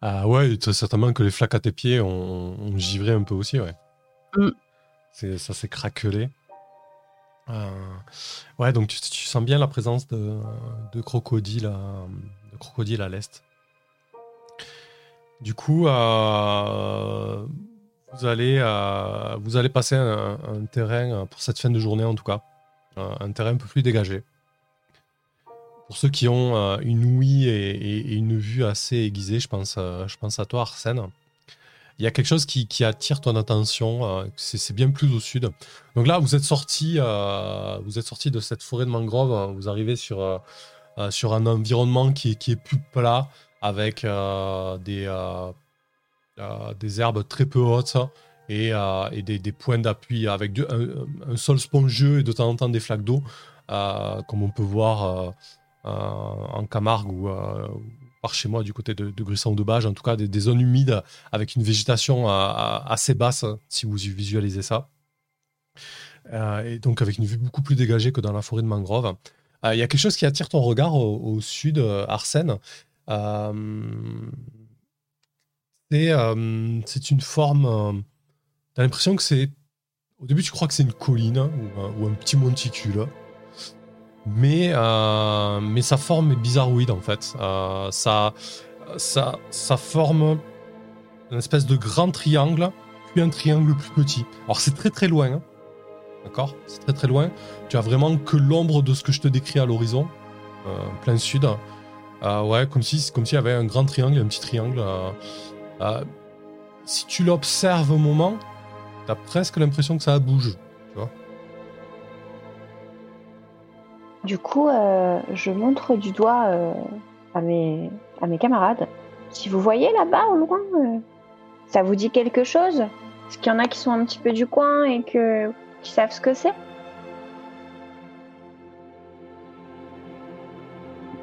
Ah ouais, très certainement que les flaques à tes pieds ont, ont givré un peu aussi, ouais. Mm. C'est, ça s'est craquelé. Euh, ouais, donc tu, tu sens bien la présence de, de crocodiles à, de crocodiles à l'est. Du coup, euh, vous, allez, euh, vous allez passer un, un terrain, pour cette fin de journée en tout cas, un terrain un peu plus dégagé. Pour ceux qui ont euh, une ouïe et, une vue assez aiguisée, je pense, euh, je pense à toi, Arsène. Il y a quelque chose qui, attire ton attention. euh, c'est bien plus au sud. Donc là, vous êtes sorti, vous êtes sorti de cette forêt de mangrove. hein, Vous arrivez sur sur un environnement qui, est- qui est plus plat, avec des des herbes très peu hautes et, des, des points d'appui avec un, un sol spongieux et de temps en temps des flaques d'eau, comme on peut voir. Euh, euh, en Camargue ou euh, par chez moi du côté de, de ou de Bage, en tout cas des, zones humides avec une végétation euh, euh, assez basse, si vous visualisez ça. Euh, et donc avec une vue beaucoup plus dégagée que dans la forêt de mangrove. Euh, Il y a quelque chose qui attire ton regard au, sud, euh, Arsène. Euh, c'est euh, une forme. tu as l'impression que c'est. Au début, tu crois que c'est une colline ou ou un petit monticule mais, euh, mais sa forme est bizarroïde en fait. Euh, ça, ça, ça forme une espèce de grand triangle, puis un triangle plus petit. Alors c'est très très loin, hein. d'accord? C'est très très loin. Tu as vraiment que l'ombre de ce que je te décris à l'horizon, euh, plein sud. Euh, ouais, comme si comme s'il y avait un grand triangle et un petit triangle. euh. Euh, si tu l'observes un moment, t'as presque l'impression que ça bouge. Du coup, euh, je montre du doigt euh, à, mes, à mes camarades. Si vous voyez là-bas au loin, euh, ça vous dit quelque chose? Est-ce qu'il y en a qui sont un petit peu du coin et que, qui savent ce que c'est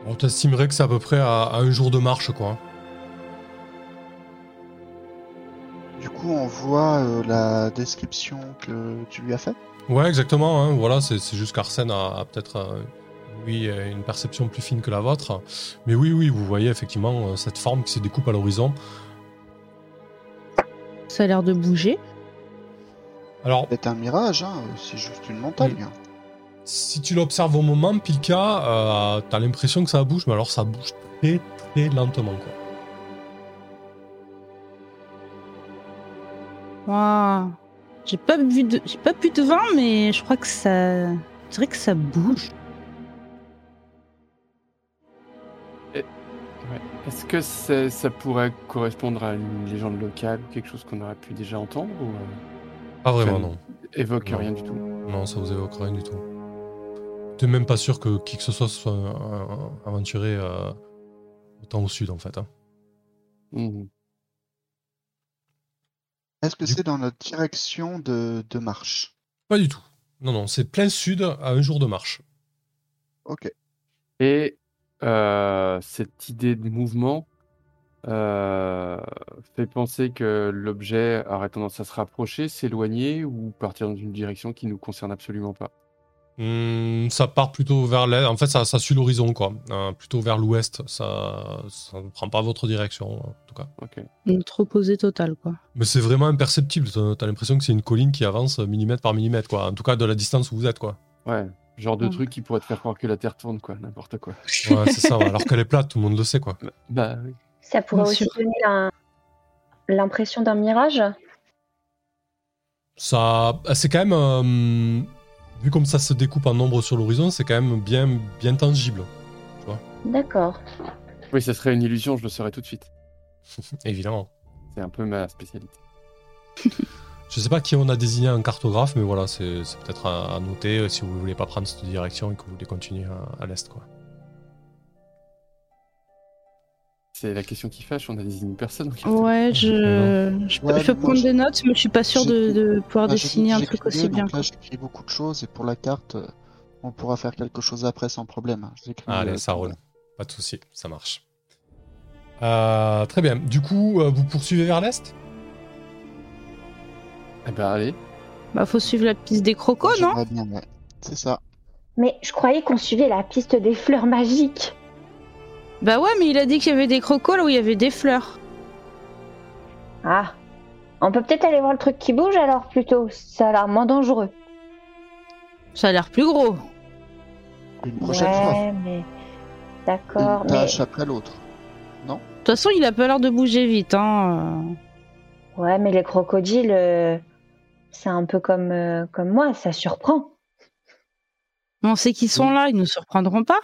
On t'estimerait que c'est à peu près à, à un jour de marche, quoi. Du coup, on voit euh, la description que tu lui as faite. Ouais, exactement. hein, Voilà, c'est juste qu'Arsène a, a peut-être, euh, lui, euh, une perception plus fine que la vôtre. Mais oui, oui, vous voyez effectivement euh, cette forme qui se découpe à l'horizon. Ça a l'air de bouger. Alors, C'est un mirage, hein, c'est juste une montagne. Mm. si tu l'observes au moment, Pilka, euh, t'as l'impression que ça bouge, mais alors ça bouge très, très lentement, quoi. Waouh. J'ai pas bu de, j'ai pas bu de vin, mais je crois que ça, je dirais que ça bouge. Est-ce que ça pourrait correspondre à une légende locale ou quelque chose qu'on aurait pu déjà entendre ou euh, Pas vraiment, Ça- non. évoque Non. rien du tout? Non, ça vous évoque rien du tout. T'es même pas sûr que qui que ce soit soit euh, euh, aventuré euh, autant au sud, en fait. hein. Mhm. Est-ce que Du- c'est dans notre direction de, de marche? Pas du tout. Non, non, c'est plein sud à un jour de marche. Ok. Et euh, cette idée de mouvement euh, fait penser que l'objet aurait tendance à se rapprocher, s'éloigner ou partir dans une direction qui nous concerne absolument pas? Hmm, ça part plutôt vers l'est. En fait, ça, ça suit l'horizon, quoi. Euh, plutôt vers l'ouest. Ça, ça ne prend pas votre direction, en tout cas. Ok. Notre opposé total, quoi. Mais c'est vraiment imperceptible. T'as l'impression que c'est une colline qui avance millimètre par millimètre, quoi. En tout cas, de la distance où vous êtes, quoi. Ouais, genre de Ouais. truc qui pourrait te faire croire que la Terre tourne, quoi, n'importe quoi. Ouais, c'est ça. ouais. Alors qu'elle est plate, tout le monde le sait, quoi. Bah oui. Ça pourrait Bien aussi sûr. donner la- l'impression d'un mirage? Ça, c'est quand même, euh, vu comme ça se découpe en nombre sur l'horizon, c'est quand même bien, bien tangible, D'accord. Oui, ça serait une illusion, je le saurais tout de suite. [LAUGHS] évidemment. C'est un peu ma spécialité. [LAUGHS] Je sais pas qui on a désigné en cartographe, mais voilà, c'est peut-être à, à noter euh, si vous voulez pas prendre cette direction et que vous voulez continuer à, à l'est, quoi. C'est la question qui fâche, on a désigné personne. donc- Ouais, je, je, peux, Ouais, je peux moi, prendre je- des notes, mais je suis pas sûre de, de pouvoir Bah, dessiner un truc aussi bien. Là, j'écris beaucoup de choses et pour la carte, euh, on pourra faire quelque chose après sans problème. J'écris, Allez, euh, ça roule. Pas de souci, ça marche. Euh, très bien. Du coup, euh, vous poursuivez vers l'est? Eh ben allez. Bah, faut suivre la piste des crocos, non? Bien, ouais. C'est ça. Mais je croyais qu'on suivait la piste des fleurs magiques. Bah ouais, mais il a dit qu'il y avait des crocos là où il y avait des fleurs. Ah. On peut peut-être aller voir le truc qui bouge alors plutôt. Ça a l'air moins dangereux. Ça a l'air plus gros. Une prochaine fois. ouais, mais. D'accord, Une mais. tâche après l'autre. De toute façon, il a pas l'air de bouger vite, hein. Ouais, mais les crocodiles, euh, c'est un peu comme, euh, comme moi, ça surprend. Mais on sait qu'ils sont là, ils nous surprendront pas.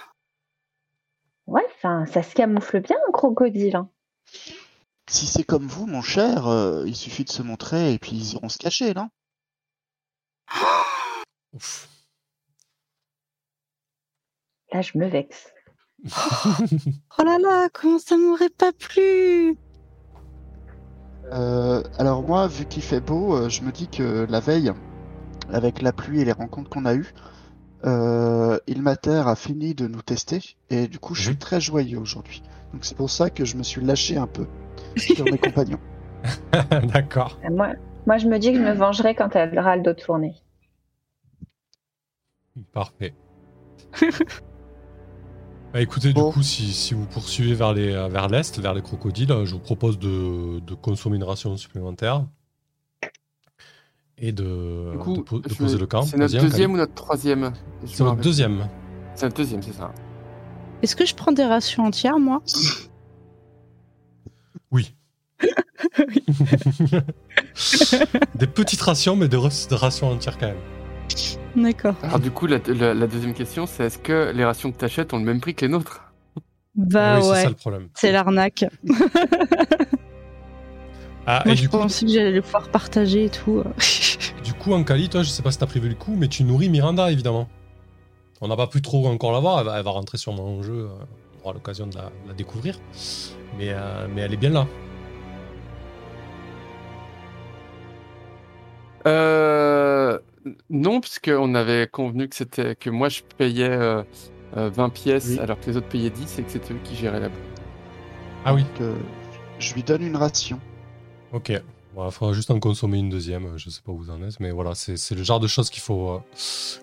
Ouais, enfin, ça se camoufle bien un crocodile. hein. Si c'est comme vous, mon cher, euh, il suffit de se montrer et puis ils iront se cacher, non? [GASPS] Ouf. Là, je me vexe. [LAUGHS] Oh là là, comment ça m'aurait pas plu? Euh, alors moi, vu qu'il fait beau, euh, je me dis que la veille, avec la pluie et les rencontres qu'on a eues, euh, Ilmater a fini de nous tester et du coup, je suis Mhm. très joyeux aujourd'hui. Donc c'est pour ça que je me suis lâché un peu sur mes [LAUGHS] compagnons. [LAUGHS] D'accord. Euh, Moi, moi, je me dis que je me vengerai quand elle aura le dos tourné. Parfait. [LAUGHS] Bah, écoutez, Bon. du coup, si, si vous poursuivez vers les euh, vers l'est, vers les crocodiles, euh, je vous propose de, de consommer une ration supplémentaire et de, Du coup, de po- de je- poser le camp. C'est notre deuxième ou notre troisième C'est rappelle. deuxième. C'est notre deuxième, c'est ça. Est-ce que je prends des rations entières, moi? Oui. [LAUGHS] des petites rations, mais des, ra- des rations entières quand même. D'accord. Alors du coup, la, la- la deuxième question, c'est est-ce que les rations que t'achètes ont le même prix que les nôtres? Bah oui, c'est ouais, ça le problème. c'est l'arnaque. [LAUGHS] Ah, Moi, et je du coup, pensais que j'allais pouvoir partager et tout. [LAUGHS] du coup, Ankali, toi, je sais pas si t'as prévu le coup, mais tu nourris Miranda, évidemment. On n'a pas pu trop encore la voir, elle va, elle va rentrer sûrement en jeu, euh, on aura l'occasion de la, de la découvrir. Mais, euh, mais elle est bien là. Euh, non, puisqu'on avait convenu que c'était que moi je payais euh, euh, 20 pièces Oui. alors que les autres payaient 10 et que c'était eux qui géraient la bouffe. Ah oui, Donc, euh, je lui donne une ration. Ok. Il faudra juste en consommer une deuxième, euh, je sais pas où vous en êtes, mais voilà, c'est le genre de choses qu'il faut euh,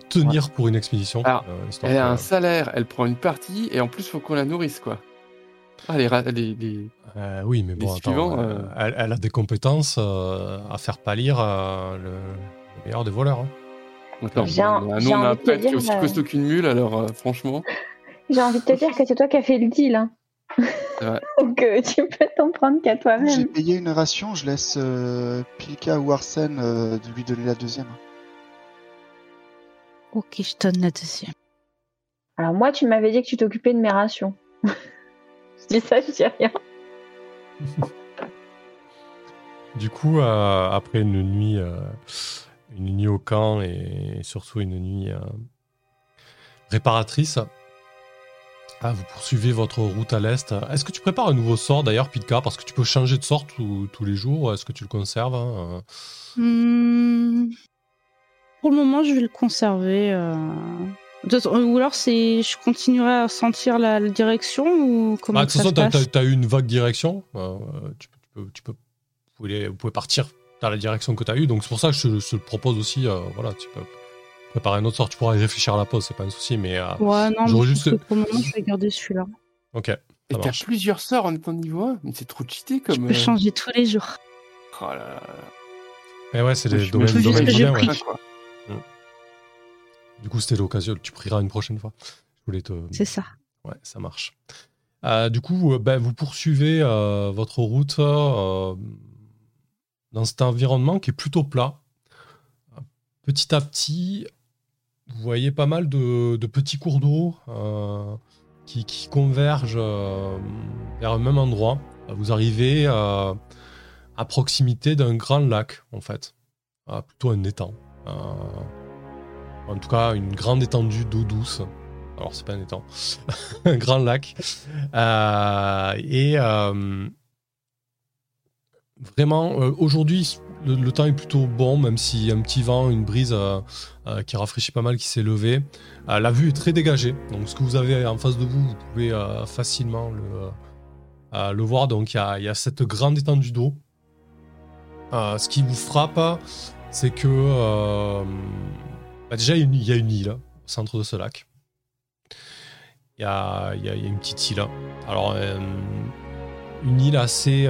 tenir pour une expédition. Alors, euh, Elle a un salaire, elle prend une partie et en plus faut qu'on la nourrisse quoi. Ah les, les, les- Euh, oui, mais bon, attends, suivants, euh, elle, elle a des compétences euh, à faire pâlir euh, le, le meilleur des voleurs. hein. Attends, nous, on a un prêtre qui est aussi costaud qu'une mule alors euh, franchement. J'ai envie de te dire que c'est toi qui as fait le deal. Hein. [LAUGHS] [LAUGHS] Donc euh, tu peux t'en prendre qu'à J'ai toi-même. payé une ration, je laisse euh, Pilka ou Arsène euh, de lui donner la deuxième. ok, je donne la deuxième. Alors moi, tu m'avais dit que tu t'occupais de mes rations. [LAUGHS] je dis ça, je dis rien. [LAUGHS] Du coup, euh, après une nuit, euh, une nuit au camp et surtout une nuit euh, réparatrice, ah, vous poursuivez votre route à l'est. Est-ce que tu prépares un nouveau sort d'ailleurs, Pitka Parce que tu peux changer de sort tous- tous les jours. Est-ce que tu le conserves hein Hmm, Pour le moment, je vais le conserver. euh. Ou alors, c'est, je continuerai à sentir la, la direction ou comment Ah, que ça se passe tu as, eu une vague direction. Euh, tu, peux- tu peux, tu peux- vous, pouvez, vous pouvez partir dans la direction que tu as eue. Donc c'est pour ça que je, je te le propose aussi. euh, voilà, tu peux préparer un autre sort. Tu pourras y réfléchir à la pause, c'est pas un souci. Mais euh, Ouais, non, J'aurais mais je juste- pour le moment, je vais garder celui-là. ok. Et t'as plusieurs sorts en étant niveau 1 Mais c'est trop cheaté Je comme. peux euh, changer tous les jours. oh là là. Mais ouais, c'est Je des me domaines, domaines juste que bien, j'ai ouais. pris. quoi. Du coup, c'était l'occasion. Tu prieras une prochaine fois. Je voulais te. C'est ça. Ouais, ça marche. Euh, du coup, euh, ben, vous poursuivez euh, votre route euh, dans cet environnement qui est plutôt plat. Petit à petit, vous voyez pas mal de, petits cours d'eau euh, qui, convergent euh, vers un même endroit. Vous arrivez euh, à proximité d'un grand lac, en fait. Ah, plutôt un étang. En tout cas, une grande étendue d'eau douce. Alors, c'est pas un étang. [LAUGHS] un grand lac. Et vraiment, euh, aujourd'hui, le, temps est plutôt bon, même s'il y a un petit vent, une brise euh, euh, qui rafraîchit pas mal, qui s'est levée. La vue est très dégagée. Donc, ce que vous avez en face de vous, vous pouvez facilement le, voir. Donc il y a, cette grande étendue d'eau. Ce qui vous frappe, c'est que bah, déjà il y a une- île au centre de ce lac. Il y a, une petite île. Alors une île assez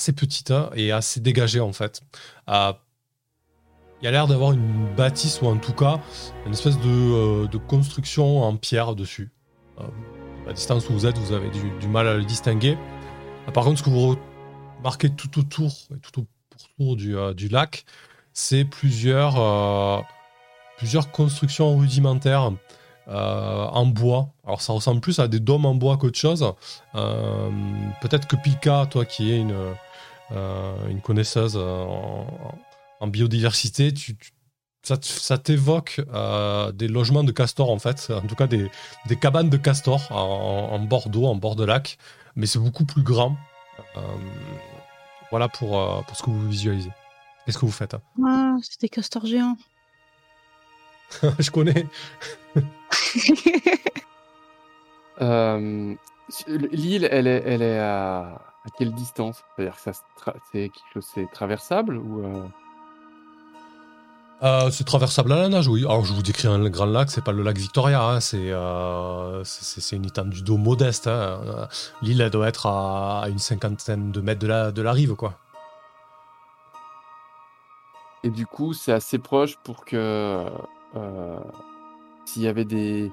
assez petite et assez dégagée en fait. Euh, il y a l'air d'avoir une bâtisse ou en tout cas une espèce de, euh, construction en pierre dessus. Euh, à distance où vous êtes, vous avez du, mal à le distinguer. Ah, par contre, ce que vous remarquez tout autour, et tout autour du, euh, du lac, c'est plusieurs, euh, plusieurs constructions rudimentaires euh, en bois. Alors ça ressemble plus à des dômes en bois qu'autre chose. Euh, Peut-être que Pilka, toi qui es une, euh, une connaisseuse euh, en, en biodiversité, tu, tu- ça, t'évoque euh, des logements de castors en fait, en tout cas des, des cabanes de castors en, en bord d'eau, en bord de lac, mais c'est beaucoup plus grand. Euh, voilà pour, euh, pour ce que vous visualisez. Qu'est-ce que vous faites hein Ah, c'est des castors géants. [LAUGHS] Je connais. [LAUGHS] Euh, L'île, elle est, elle est à, à quelle distance? C'est-à-dire que tra- c'est traversable ou euh, Euh, c'est traversable à la nage, oui. Alors je vous décris un grand lac, c'est pas le lac Victoria, hein, c'est euh, c'est une étendue d'eau modeste. hein. L'île elle doit être à, à une cinquantaine de mètres de la, de la rive, quoi. Et du coup, c'est assez proche pour que s'il y avait des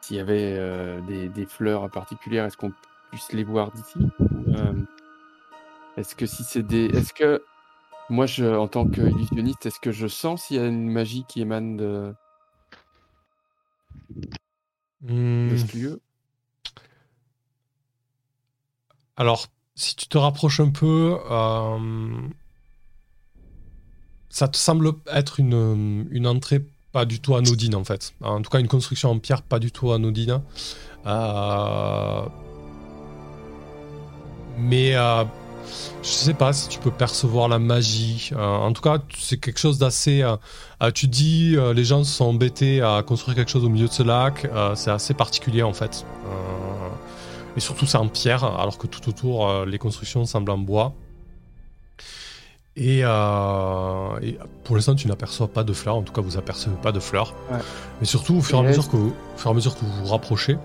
s'il y avait des, des fleurs particulières, est-ce qu'on puisse les voir d'ici euh, Est-ce que si c'est des est-ce que moi je en tant qu'illusionniste, est-ce que je sens s'il y a une magie qui émane de, Hmm. de ce lieu? Alors, si tu te rapproches un peu, euh, ça te semble être une, une entrée pas du tout anodine en fait. En tout cas, une construction en pierre pas du tout anodine. Euh, mais euh, je sais pas si tu peux percevoir la magie. Euh, en tout cas, c'est quelque chose d'assez. euh, euh, tu dis, les gens se sont embêtés à construire quelque chose au milieu de ce lac. C'est assez particulier en fait. Et surtout, c'est en pierre, alors que tout autour, les constructions semblent en bois. Et, euh, et pour l'instant, tu n'aperçois pas de fleurs. En tout cas, vous apercevez pas de fleurs. Ouais. Mais surtout, au fur et à mesure que vous, au fur et à mesure que vous vous rapprochez,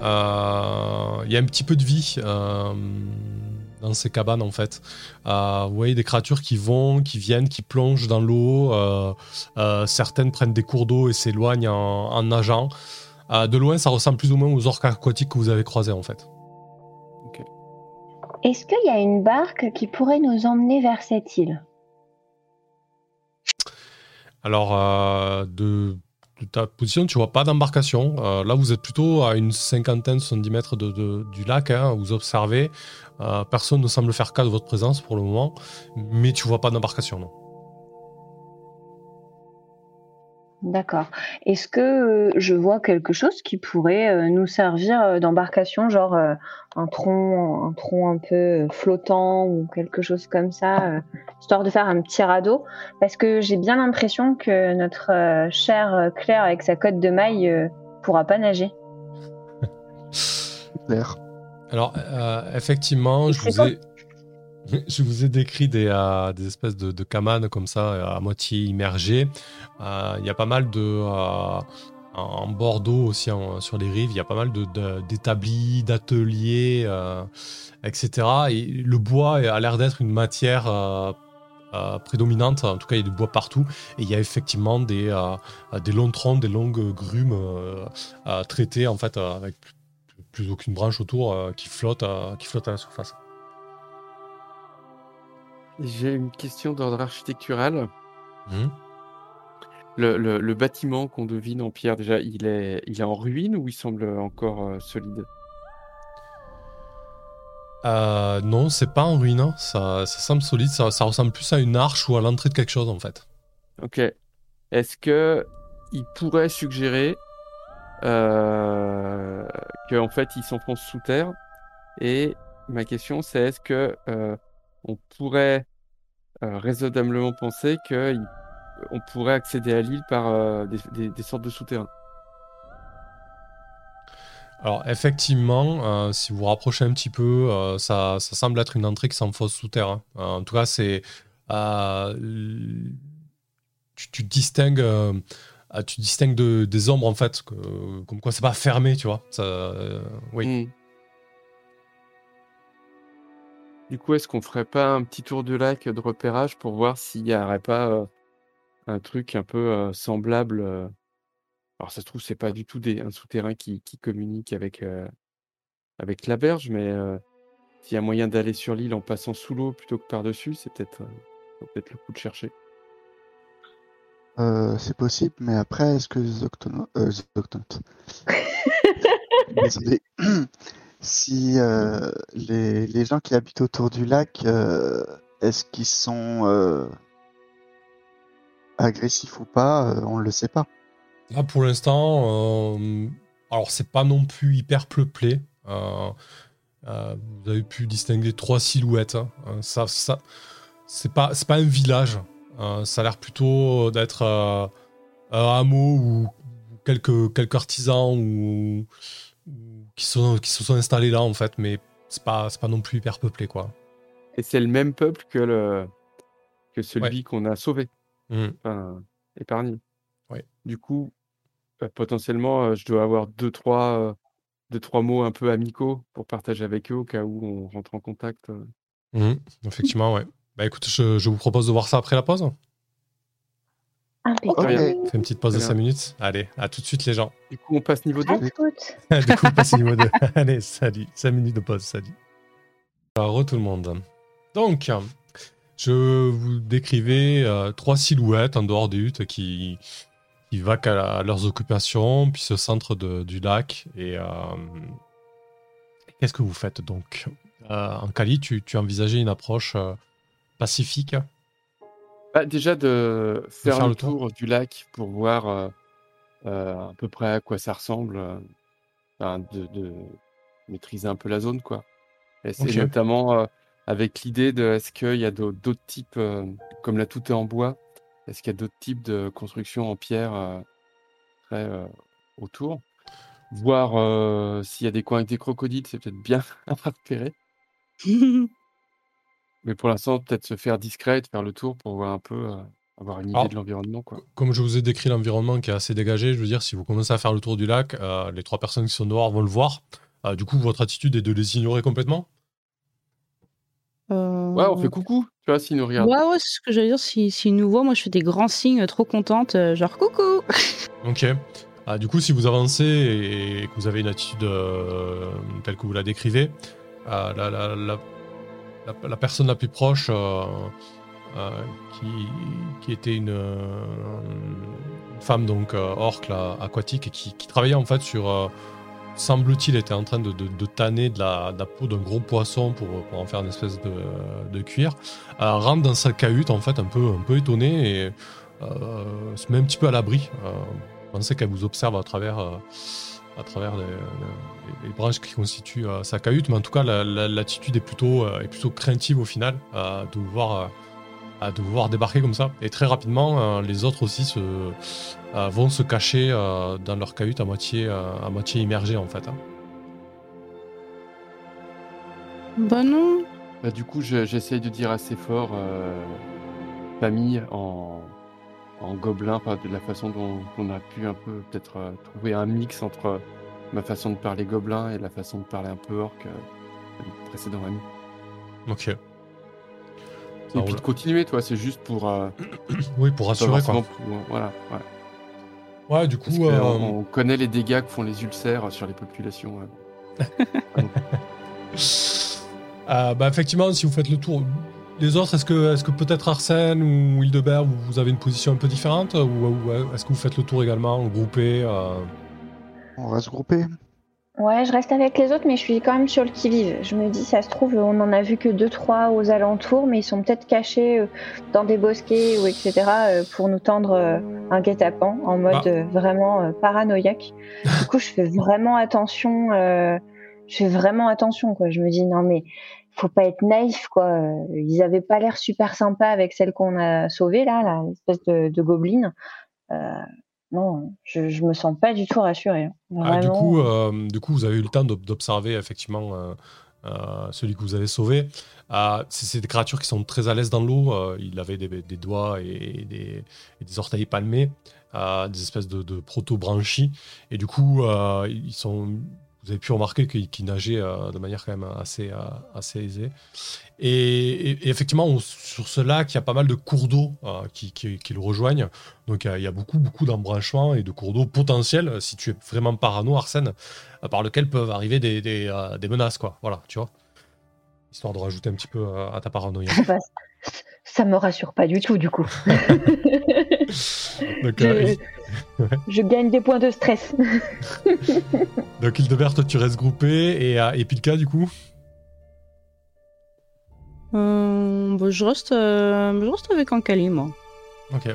euh, il y a un petit peu de vie euh, dans ces cabanes en fait. Vous voyez des créatures qui vont, qui viennent, qui plongent dans l'eau. certaines prennent des cours d'eau et s'éloignent en, en nageant. De loin, ça ressemble plus ou moins aux orques aquatiques que vous avez croisés en fait. Est-ce qu'il y a une barque qui pourrait nous emmener vers cette île? Alors, euh, de, ta position, tu vois pas d'embarcation. Euh, là, vous êtes plutôt à une cinquantaine, 70 mètres de, de- du lac. hein, vous observez. Euh, personne ne semble faire cas de votre présence pour le moment. Mais tu vois pas d'embarcation, non. D'accord. Est-ce que euh, je vois quelque chose qui pourrait euh, nous servir euh, d'embarcation, genre un tronc, un tronc un peu flottant ou quelque chose comme ça, histoire de faire un petit radeau? Parce que j'ai bien l'impression que notre chère Claire avec sa cotte de maille pourra pas nager. Claire. Alors, euh, effectivement, je vous, quoi ai, je vous ai décrit des, euh, des espèces de, de camanes comme ça, euh, à moitié immergées. Euh, Il y a pas mal de. en Bordeaux aussi, en- sur les rives, il y a pas mal de- de- d'établis, d'ateliers, etc. Et le bois a l'air d'être une matière prédominante. En tout cas, il y a du bois partout. Et il y a effectivement des, longs troncs, des longues grumes traitées en fait avec plus, aucune branche autour qui flotte, qui flotte à la surface. J'ai une question d'ordre architectural. Mhm. Le, le- le bâtiment qu'on devine en pierre, déjà, il est, il est en ruine ou il semble encore euh, solide? Euh, non, c'est pas en ruine. hein. Ça, ça semble solide. Ça, ça ressemble plus à une arche ou à l'entrée de quelque chose en fait. Ok. Est-ce que il pourrait suggérer euh, que en fait il s'enfonce sous terre? Et ma question c'est est-ce que euh, on pourrait raisonnablement penser que il- on pourrait accéder à l'île par euh, des, des- des sortes de souterrains Alors effectivement, euh, si vous vous rapprochez un petit peu, euh, ça, ça semble être une entrée qui s'enfonce sous terre. hein. Euh, en tout cas, c'est euh, tu, tu distingues, euh, tu distingues de- des ombres en fait, que- comme quoi c'est pas fermé, tu vois. Ça, euh, oui. Hmm. Du coup, est-ce qu'on ferait pas un petit tour du lac de repérage pour voir s'il n'y aurait pas euh, un truc un peu euh, semblable euh, Alors, ça se trouve, c'est pas du tout des, un souterrain qui, qui communique avec, euh, avec la berge, mais euh, s'il y a moyen d'aller sur l'île en passant sous l'eau plutôt que par-dessus, c'est peut-être euh, peut-être le coup de chercher. Euh, c'est possible, mais après, est-ce que les octonautes... euh, les octonautes. [LAUGHS] Désolé. [CLEARS THROAT] Si euh, les, gens qui habitent autour du lac, euh, est-ce qu'ils sont euh, agressifs ou pas On ne le sait pas. Là, pour l'instant, alors c'est pas non plus hyper peuplé. Vous avez pu distinguer trois silhouettes. hein. Ça, c'est pas, un village. Ça a l'air plutôt d'être un hameau ou quelques, quelques artisans ou qui, sont, qui se sont installés là en fait, mais c'est pas, pas non plus hyper peuplé quoi. Et c'est le même peuple que, le, que celui qu'on a sauvé, Hmm. enfin, épargné. Ouais. Du coup, euh, potentiellement, euh, je dois avoir deux trois, euh, deux, trois mots un peu amicaux pour partager avec eux au cas où on rentre en contact. euh. Mhm. Effectivement, ouais. Bah écoute, je, je vous propose de voir ça après la pause. Impeccable. On fait une petite pause de Très 5 bien. minutes. Allez, à tout de suite les gens. Du coup, on passe niveau 2 À toutes. du coup, passe au niveau 2. [LAUGHS] Allez, salut. 5 minutes de pause, salut. Alors, tout le monde. Donc, je vous décrivais euh, trois silhouettes en dehors des huttes qui, qui vaquent à, leurs occupations, puis ce centre de- du lac. Et euh, qu'est-ce que vous faites donc? Euh, En Cali, tu, tu envisageais une approche euh, pacifique? Bah, déjà de faire, faire le tour. du lac pour voir euh, euh, à peu près à quoi ça ressemble, euh, de, de maîtriser un peu la zone, quoi. Et c'est notamment avec l'idée de est-ce qu'il y a d'au- d'autres types, comme là tout est en bois, est-ce qu'il y a d'autres types de constructions en pierre euh, euh, autour? Voir euh, s'il y a des coins avec des crocodiles, c'est peut-être bien [LAUGHS] à repérer. [LAUGHS] Mais pour l'instant, peut-être se faire discret, faire le tour pour voir un peu, euh, avoir une idée Alors, de l'environnement, quoi. Comme je vous ai décrit l'environnement qui est assez dégagé, je veux dire, si vous commencez à faire le tour du lac, euh, les trois personnes qui sont dehors vont le voir. Euh, du coup, votre attitude est de les ignorer complètement? Euh, Ouais, on fait coucou, tu vois, s'ils nous regardent. Ouais, ouais, c'est ce que j'allais dire. S'ils si, nous voient, moi je fais des grands signes trop contente, euh, genre coucou [LAUGHS] Ok. Ah, du coup, si vous avancez et que vous avez une attitude euh, telle que vous la décrivez, euh, la, la- la- la- personne la plus proche, euh, euh, qui, était une, femme donc euh, orque aquatique qui, travaillait en fait sur, semble-t-il, était en train de, tanner de la, peau d'un gros poisson pour, en faire une espèce de, cuir, euh, rentre dans sa cahute en fait un peu, un peu étonnée et se met un petit peu à l'abri. Euh, pensez qu'elle vous observe à travers, à travers les, les- les branches qui constituent euh, sa cahute, mais en tout cas, la- la- l'attitude est, plutôt, euh, est plutôt craintive au final euh, de, vous voir, euh, à de vous voir débarquer comme ça. Et très rapidement, euh, les autres aussi se, euh, vont se cacher euh, dans leur cahute à moitié, euh, à moitié immergés en fait. hein. Bah non Bah, du coup, je- j'essaye de dire assez fort euh, famille en, en gobelin, enfin, de la façon dont on a pu un peu peut-être euh, trouver un mix entre euh, ma façon de parler gobelin et la façon de parler un peu orc euh, du précédent ami. Ok. Et puis de continuer, toi, c'est juste pour. [COUGHS] Oui, pour rassurer quoi. pour- voilà, ouais. Ouais, du coup, que euh, on, on connaît les dégâts que font les ulcères sur les populations. [LAUGHS] Euh, bah, effectivement, si vous faites le tour, les autres, est-ce que, est que peut-être Arsène ou Hildebert, vous, avez une position un peu différente Ou, ou est-ce que vous faites le tour également, groupé euh, On va se grouper. Ouais, je reste avec les autres, mais je suis quand même sur le qui-vive. Je me dis, ça se trouve, on en a vu que deux, trois aux alentours, mais ils sont peut-être cachés euh, dans des bosquets ou etc. euh, pour nous tendre un guet-apens en mode Ah. euh, vraiment paranoïaque. du coup, je fais vraiment attention. euh, je fais vraiment attention, quoi. Je me dis, non, mais faut pas être naïf, quoi. Ils avaient pas l'air super sympas avec celle qu'on a sauvée, là, l'espèce de, de gobeline. Euh, non, je, je me sens pas du tout rassurée. hein. Ah, du, coup, euh, du coup, vous avez eu le temps d'ob- d'observer effectivement euh, celui que vous avez sauvé. C'est des créatures qui sont très à l'aise dans l'eau. il avait des, des doigts et des, et des orteils palmés, des espèces de, de proto-branchies. Et du coup, ils sont, vous avez pu remarquer qu'ils nageaient euh, de manière quand même assez, euh, assez aisée. Et, et- et effectivement, on- sur ce lac, il y a pas mal de cours d'eau euh, qui, qui- qui le rejoignent. Donc il y a beaucoup, beaucoup d'embranchements et de cours d'eau potentiels, si tu es vraiment parano, Arsène, par lesquels peuvent arriver des, des, des menaces, quoi. Voilà, tu vois. Histoire de rajouter un petit peu à ta paranoïa. [LAUGHS] Bah, ça me rassure pas du tout, du coup. [LAUGHS] [LAUGHS] Donc, je, je gagne des points de stress. [LAUGHS] donc Hildebert, toi, tu restes groupé et, euh, et Pilka, du coup Euh, bah, je, reste, euh, je reste avec Ankali, moi. Ok.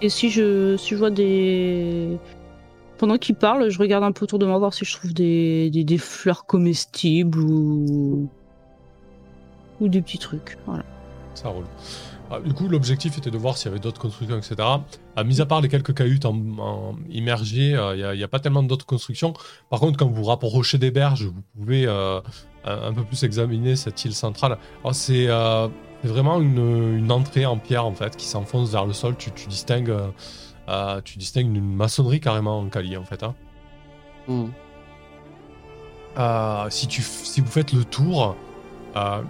Et si je, si je vois des. Pendant qu'il parle, je regarde un peu autour de moi, voir si je trouve des, des, des fleurs comestibles ou. ou des petits trucs. Voilà. Ça roule. Ah, du coup, l'objectif était de voir s'il y avait d'autres constructions, etc. Ah, mis à part les quelques cahutes en, en- immergées, euh, il n'y a, pas tellement d'autres constructions. Par contre, quand vous vous rapprochez des berges, vous pouvez euh, un, un peu plus examiner cette île centrale. C'est euh, c'est vraiment une, une entrée en pierre, en fait, qui s'enfonce vers le sol. Tu, tu distingues, tu distingues une maçonnerie carrément en cali, en fait. hein. Hmm. Euh, si, tu, si vous faites le tour, euh,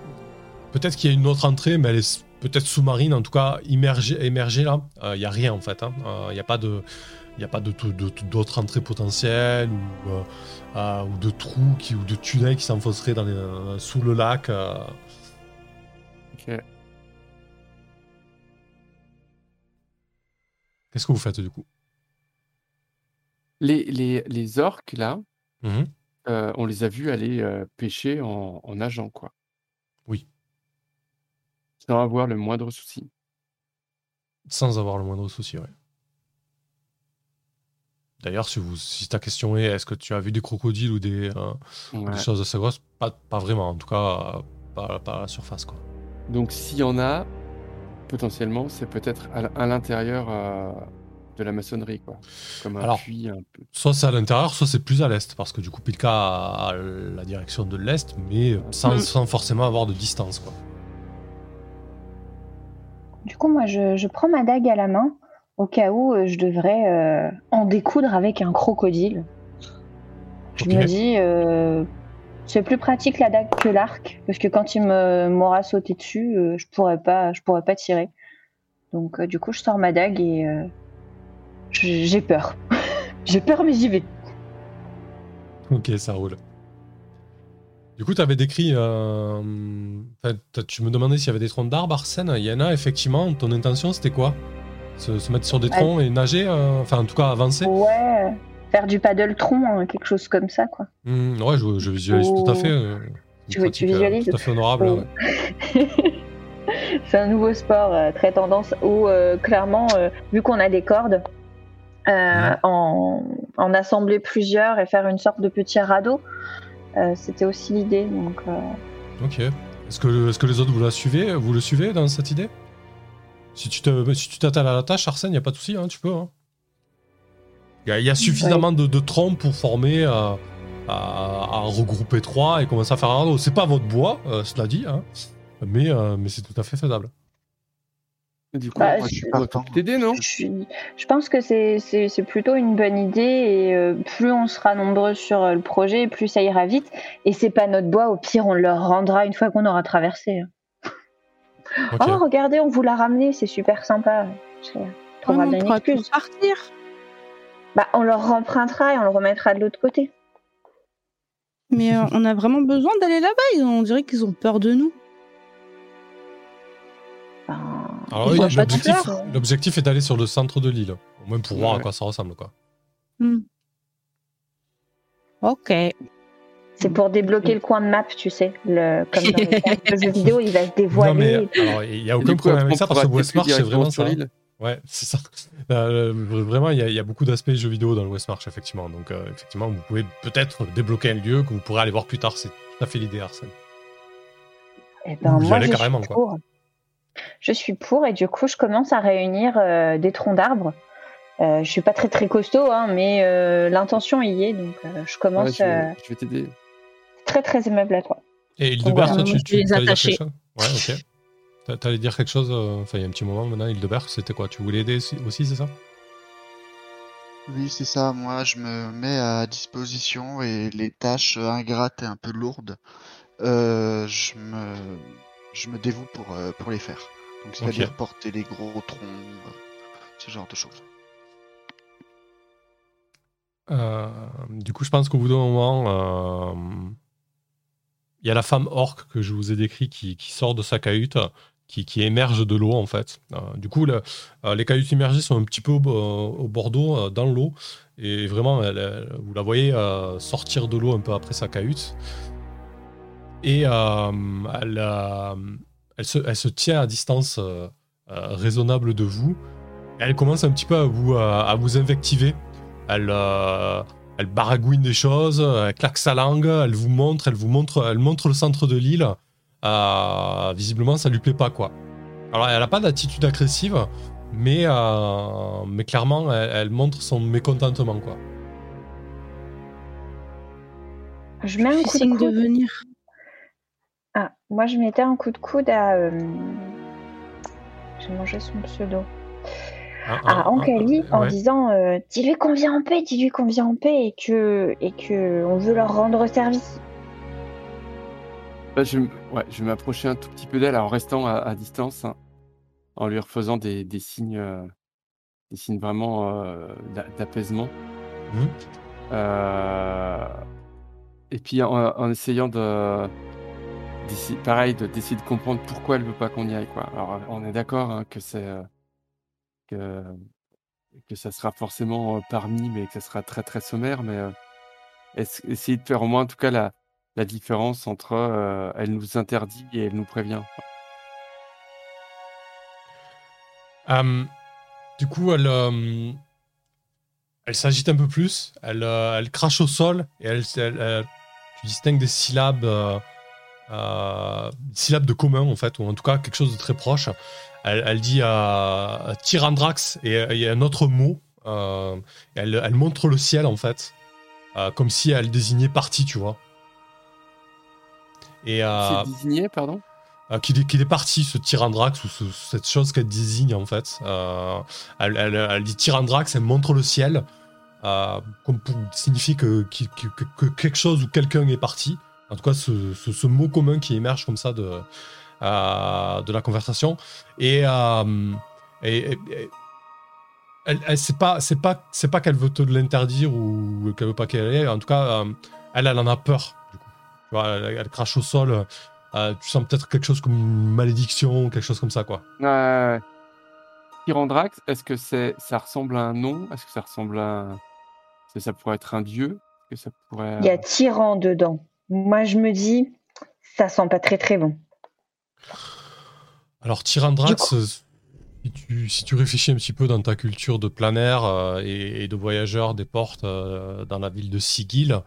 peut-être qu'il y a une autre entrée, mais elle est peut-être sous-marine, en tout cas immergée, émergée là. Il n'y a rien en fait. hein. Euh, Il n'y a pas de. Il n'y a pas de de- d'autres entrées potentielles ou, euh, euh, ou de trous qui, ou de tunnels qui s'enfonceraient dans les- euh, sous le lac. euh. Ok. Qu'est-ce que vous faites du coup? Les, les, les orques, là, euh, on les a vus aller euh, pêcher en, en nageant, quoi. Oui. Sans avoir le moindre souci. Sans avoir le moindre souci, ouais. D'ailleurs, si, vous, si ta question est est-ce que tu as vu des crocodiles ou des, euh, ou Ouais. des choses assez grosses, pas, pas vraiment, en tout cas, euh, pas, pas à la surface. Quoi. Donc, s'il y en a, potentiellement, c'est peut-être à, l'intérieur euh, de la maçonnerie, quoi. Comme un Alors, puits un peu. Soit c'est à l'intérieur, soit c'est plus à l'est, parce que du coup, Pilka a, la direction de l'est, mais sans, Mm. sans forcément avoir de distance. Quoi. Du coup, moi, je, je prends ma dague à la main au cas où euh, je devrais euh, en découdre avec un crocodile. Je me dis, euh, c'est plus pratique la dague que l'arc, parce que quand il me m'aura sauté dessus, je pourrais pas, je pourrais pas tirer. Donc, du coup, je sors ma dague et j'ai peur. [LAUGHS] j'ai peur, mais j'y vais. Ok, ça roule. Du coup, tu avais décrit. euh, tu me demandais s'il y avait des troncs d'arbres, Arsène. Il y en a, effectivement. Ton intention, c'était quoi? Se, se mettre sur des troncs et nager euh, Enfin, en tout cas, avancer? Ouais, faire du paddle tronc, hein, quelque chose comme ça, quoi. Hmm, Ouais, je, je visualise tout à fait. euh, Tu veux- tu pratique, visualises Tout à fait honorable. Oui. ouais. [LAUGHS] C'est un nouveau sport très tendance où clairement, vu qu'on a des cordes, en, en assembler plusieurs et faire une sorte de petit radeau, c'était aussi l'idée. Donc, euh, Ok. Est-ce que, les autres, vous la suivez Vous le suivez dans cette idée? Si tu te- à la tâche, Arsène, il n'y a pas de souci, hein, tu peux. hein. Il y, a- suffisamment de, troncs pour former, euh, à, regrouper trois et commencer à faire un radeau. C'est pas votre bois, euh, cela dit, hein, euh, mais c'est tout à fait faisable. Du coup, Bah, moi, je- partant. t'aider, non je, suis- je pense que c'est- c'est c'est plutôt une bonne idée et euh, plus on sera nombreux sur euh, le projet, plus ça ira vite. Et c'est pas notre bois, au pire, on le leur rendra une fois qu'on aura traversé. hein. Oh, regardez, on vous l'a ramené, c'est super sympa. C'est- On bien une excuse. partir. Bah, on leur empruntera et on le remettra de l'autre côté. Mais euh, on a vraiment besoin d'aller là-bas. Ils- On dirait qu'ils ont peur de nous. Ben, Alors il oui, l'objectif, est d'aller sur le centre de l'île, au moins pour voir à quoi ça ressemble. Quoi. Hmm. Ok. C'est pour débloquer le coin de map, tu sais. Le, comme dans les [LAUGHS] jeux vidéo, il va se dévoiler. Non, mais alors, il n'y a aucun problème avec ça parce que Westmarch, c'est vraiment sur l'île. Ouais, [LAUGHS] c'est ça. Euh, vraiment, il y, a- il y a beaucoup d'aspects jeux vidéo dans le Westmarch, effectivement. Donc, euh, effectivement, vous pouvez peut-être débloquer un lieu que vous pourrez aller voir plus tard. C'est tout à fait l'idée, Arsène. Eh ben, Vous y moi, allez carrément, quoi. pour. Je suis pour et du coup, je commence à réunir euh, des troncs d'arbres Euh, je suis pas très très costaud, hein, mais euh, l'intention y est, donc euh, je commence. Ouais, je, euh, vais- je vais t'aider? très très aimable à toi. Et Hildebert, Voilà, toi, tu, tu les attacher. quelque chose? Ouais, ok. T'a- T'allais dire quelque chose, euh, enfin, il y a un petit moment maintenant, Hildebert, c'était quoi? Tu voulais aider aussi- aussi, c'est ça? Oui, c'est ça. Moi, je me mets à disposition et les tâches ingrates et un peu lourdes, euh, je me, je me dévoue pour, euh, pour les faire. Donc, c'est-à-dire porter les gros troncs, euh, ce genre de choses. Euh, du coup, je pense qu'au bout d'un moment, euh, il y a la femme orque que je vous ai décrit qui, qui sort de sa cahute, qui, qui émerge de l'eau en fait. Euh, du coup, le- euh, les cahutes immergées sont un petit peu au, au bord d'eau, euh, dans l'eau, et vraiment, elle- elle- vous la voyez euh, sortir de l'eau un peu après sa cahute. Et euh, elle, euh, elle, se, elle se tient à distance euh, euh, raisonnable de vous. Elle commence un petit peu à vous, à, à vous invectiver. Elle, euh, elle baragouine des choses, elle claque sa langue, elle vous montre, elle vous montre, elle montre le centre de l'île. Euh, visiblement, ça lui plaît pas quoi. Alors, elle a pas d'attitude agressive, mais, euh, mais clairement, elle, elle montre son mécontentement quoi. Je mets un Fais coup de signe de venir. Ah, moi je mettais un coup de coude à. euh, J'ai mangé son pseudo. Hein, À hein, Ankali hein, en ouais. disant euh, Dis-lui qu'on vient en paix, dis-lui qu'on vient en paix et que, et que on veut leur rendre service. Bah, je, ouais, je vais m'approcher un tout petit peu d'elle en restant à, à distance, hein, en lui refaisant des, des signes, euh, des signes vraiment euh, d'a- d'apaisement. Euh, et puis en, en essayant de, pareil, de d'essayer de comprendre pourquoi elle veut pas qu'on y aille, quoi. Alors on est d'accord hein, que c'est euh, que que ça sera forcément euh, parmi, mais que ça sera très très sommaire, mais euh, ess- essayer de faire au moins en tout cas la la différence entre euh, elle nous interdit et elle nous prévient. Euh, du coup, elle, euh, elle s'agite un peu plus, elle, euh, elle crache au sol et elle- elle- tu distingues des syllabes, euh, des syllabes de commun en fait, ou en tout cas quelque chose de très proche. Elle, elle dit à Tyrandrax et il y a un autre mot. euh, elle, elle montre le ciel en fait, euh, comme si elle désignait partie, tu vois. Et euh, C'est désigné, pardon? qu'il est, parti, ce Tyrandrax, ou ce- cette chose qu'elle désigne en fait. Elle, dit Tyrandrax, elle montre le ciel, comme pour signifier que, que, que- que quelque chose ou quelqu'un est parti. En tout cas, ce, ce- ce mot commun qui émerge comme ça de, euh, de la conversation. Et, euh, et- et- et- elle, elle- c'est pas, c'est pas, c'est pas qu'elle veut te l'interdire ou qu'elle veut pas qu'elle aille. En tout cas, euh, elle, elle en a peur. Du coup. Tu vois, elle, elle crache au sol. Euh, tu sens peut-être quelque chose comme une malédiction, quelque chose comme ça, quoi. Tyrandrax, est-ce que c'est, ça ressemble à un nom? Est-ce que ça ressemble à, un- ça pourrait être un dieu? Est-ce que ça pourrait. Il y a tyran dedans. Moi je me dis Ça sent pas très très bon. Alors, Tyrandrax, si, tu, si tu réfléchis un petit peu dans ta culture de planaire euh, et, et de voyageur des portes euh, dans la ville de Sigil,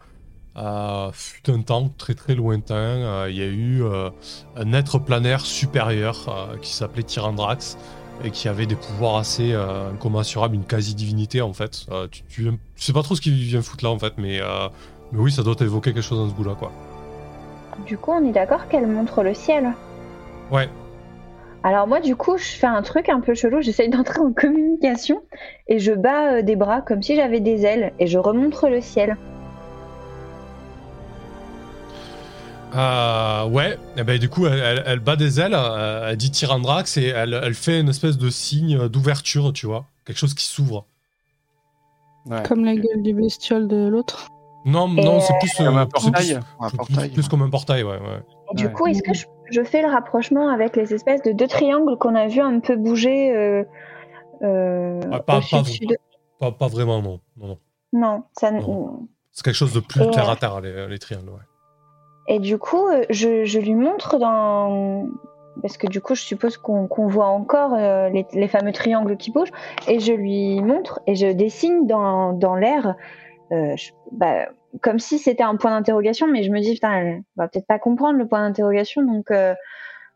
euh, fut un temps très très lointain, euh, il y a eu euh, un être planaire supérieur euh, qui s'appelait Tyrandrax et qui avait des pouvoirs assez euh, incommensurables, une quasi-divinité en fait. Euh, tu, tu, tu sais pas trop ce qu'il vient foutre là en fait, mais, euh, mais oui, ça doit évoquer quelque chose dans ce goût-là, quoi. Du coup, on est d'accord qu'elle montre le ciel. Ouais, Alors moi, du coup, je fais un truc un peu chelou. J'essaye d'entrer en communication et je bats euh, des bras comme si j'avais des ailes et je remontre le ciel. Euh, ouais, et ben, du coup, elle, elle- elle bat des ailes, euh, elle dit Tyrandrax et elle, elle fait une espèce de signe d'ouverture, tu vois. Quelque chose qui s'ouvre. Ouais, Comme la gueule du bestiole de l'autre. Non, Et, non, c'est plus, Comme euh, un c'est portail. plus, portail. comme un portail, ouais. ouais. Et du Ouais. coup, est-ce que je, je fais le rapprochement avec les espèces de deux triangles qu'on a vu un peu bouger euh, euh, Ah, pas- au pas- sud-sud Pas, pas vraiment, non. non, non. Non, ça. n- Non. C'est quelque chose de plus Et, terre à terre, les, les triangles, ouais. Et du coup, je, je lui montre dans. Parce que du coup, je suppose qu'on voit encore euh, les, les fameux triangles qui bougent. Et je lui montre et je dessine dans, dans l'air, euh, je- bah, comme si c'était un point d'interrogation. Mais je me dis, putain, elle va peut-être pas comprendre le point d'interrogation. Donc, euh,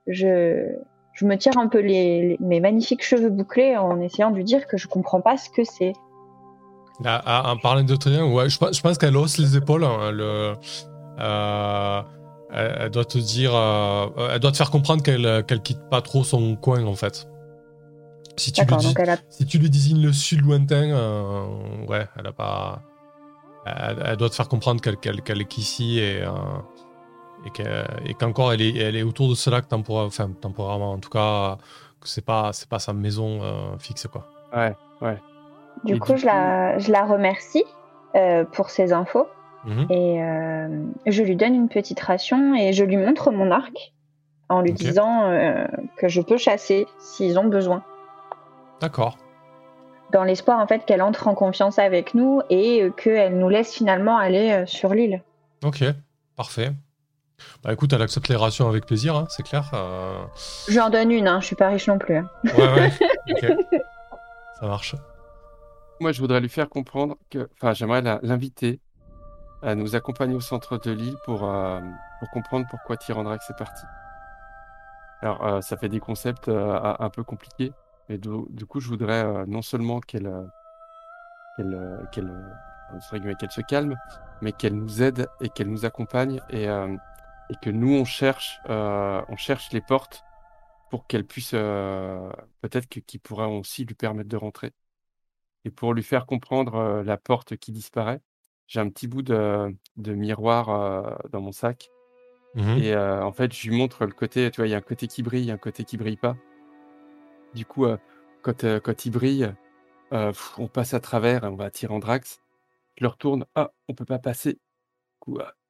je, je me tire un peu les, les- mes magnifiques cheveux bouclés en essayant de lui dire que je comprends pas ce que c'est. En parlant de ouais, je, pense- je pense qu'elle hausse les épaules. hein, elle, euh, elle, elle doit te dire, elle doit te faire comprendre qu'elle qu'elle quitte pas trop son coin en fait. Si tu lui dis, a si tu lui désignes le sud lointain, ouais, elle a pas, elle, elle doit te faire comprendre qu'elle est qu'ici et euh, et qu'encore elle est elle est autour de ce lac temporaire, enfin temporairement en tout cas, que c'est pas c'est pas sa maison euh, fixe quoi. Ouais, ouais. Du Et coup, du je, la, je la remercie euh, pour ses infos Mhm. et euh, je lui donne une petite ration et je lui montre mon arc en lui disant euh, que je peux chasser s'ils ont besoin. D'accord. Dans l'espoir en fait qu'elle entre en confiance avec nous et euh, qu'elle nous laisse finalement aller euh, sur l'île. Ok, parfait. Bah écoute, elle accepte les rations avec plaisir, hein, c'est clair. euh, Je lui en donne une, hein, je suis pas riche non plus. hein. Ouais, ouais. [LAUGHS] Ça marche. Moi, je voudrais lui faire comprendre que, enfin, j'aimerais l'inviter à nous accompagner au centre de l'île pour, euh, pour comprendre pourquoi Tyrandrax est parti. Alors, euh, ça fait des concepts euh, un peu compliqués, mais du, du coup, je voudrais euh, non seulement qu'elle qu'elle euh, qu'elle euh, se calme, mais qu'elle nous aide et qu'elle nous accompagne et, euh, et que nous, on cherche, on cherche les portes pour qu'elle puisse, peut-être que, qui pourra aussi lui permettre de rentrer. Et pour lui faire comprendre la porte qui disparaît, j'ai un petit bout de, de miroir dans mon sac. Mhm. Et euh, en fait, je lui montre le côté, tu vois, il y a un côté qui brille, un côté qui brille pas. Du coup, euh, quand, euh, quand il brille, euh, on passe à travers, on va à Tyrandrax. Je le retourne, ah, on peut pas passer.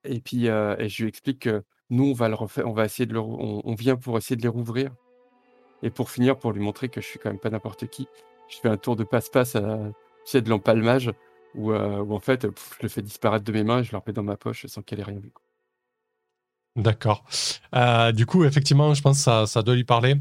Et puis, je lui explique que nous, on va le refaire, on va essayer de le, on, vient pour essayer de les rouvrir. Et pour finir, pour lui montrer que je suis quand même pas n'importe qui, je fais un tour de passe-passe, à, tu de l'empalmage, où, en fait, je le fais disparaître de mes mains et je le remets dans ma poche sans qu'elle ait rien vu. D'accord. Du coup, effectivement, je pense que ça, ça doit lui parler.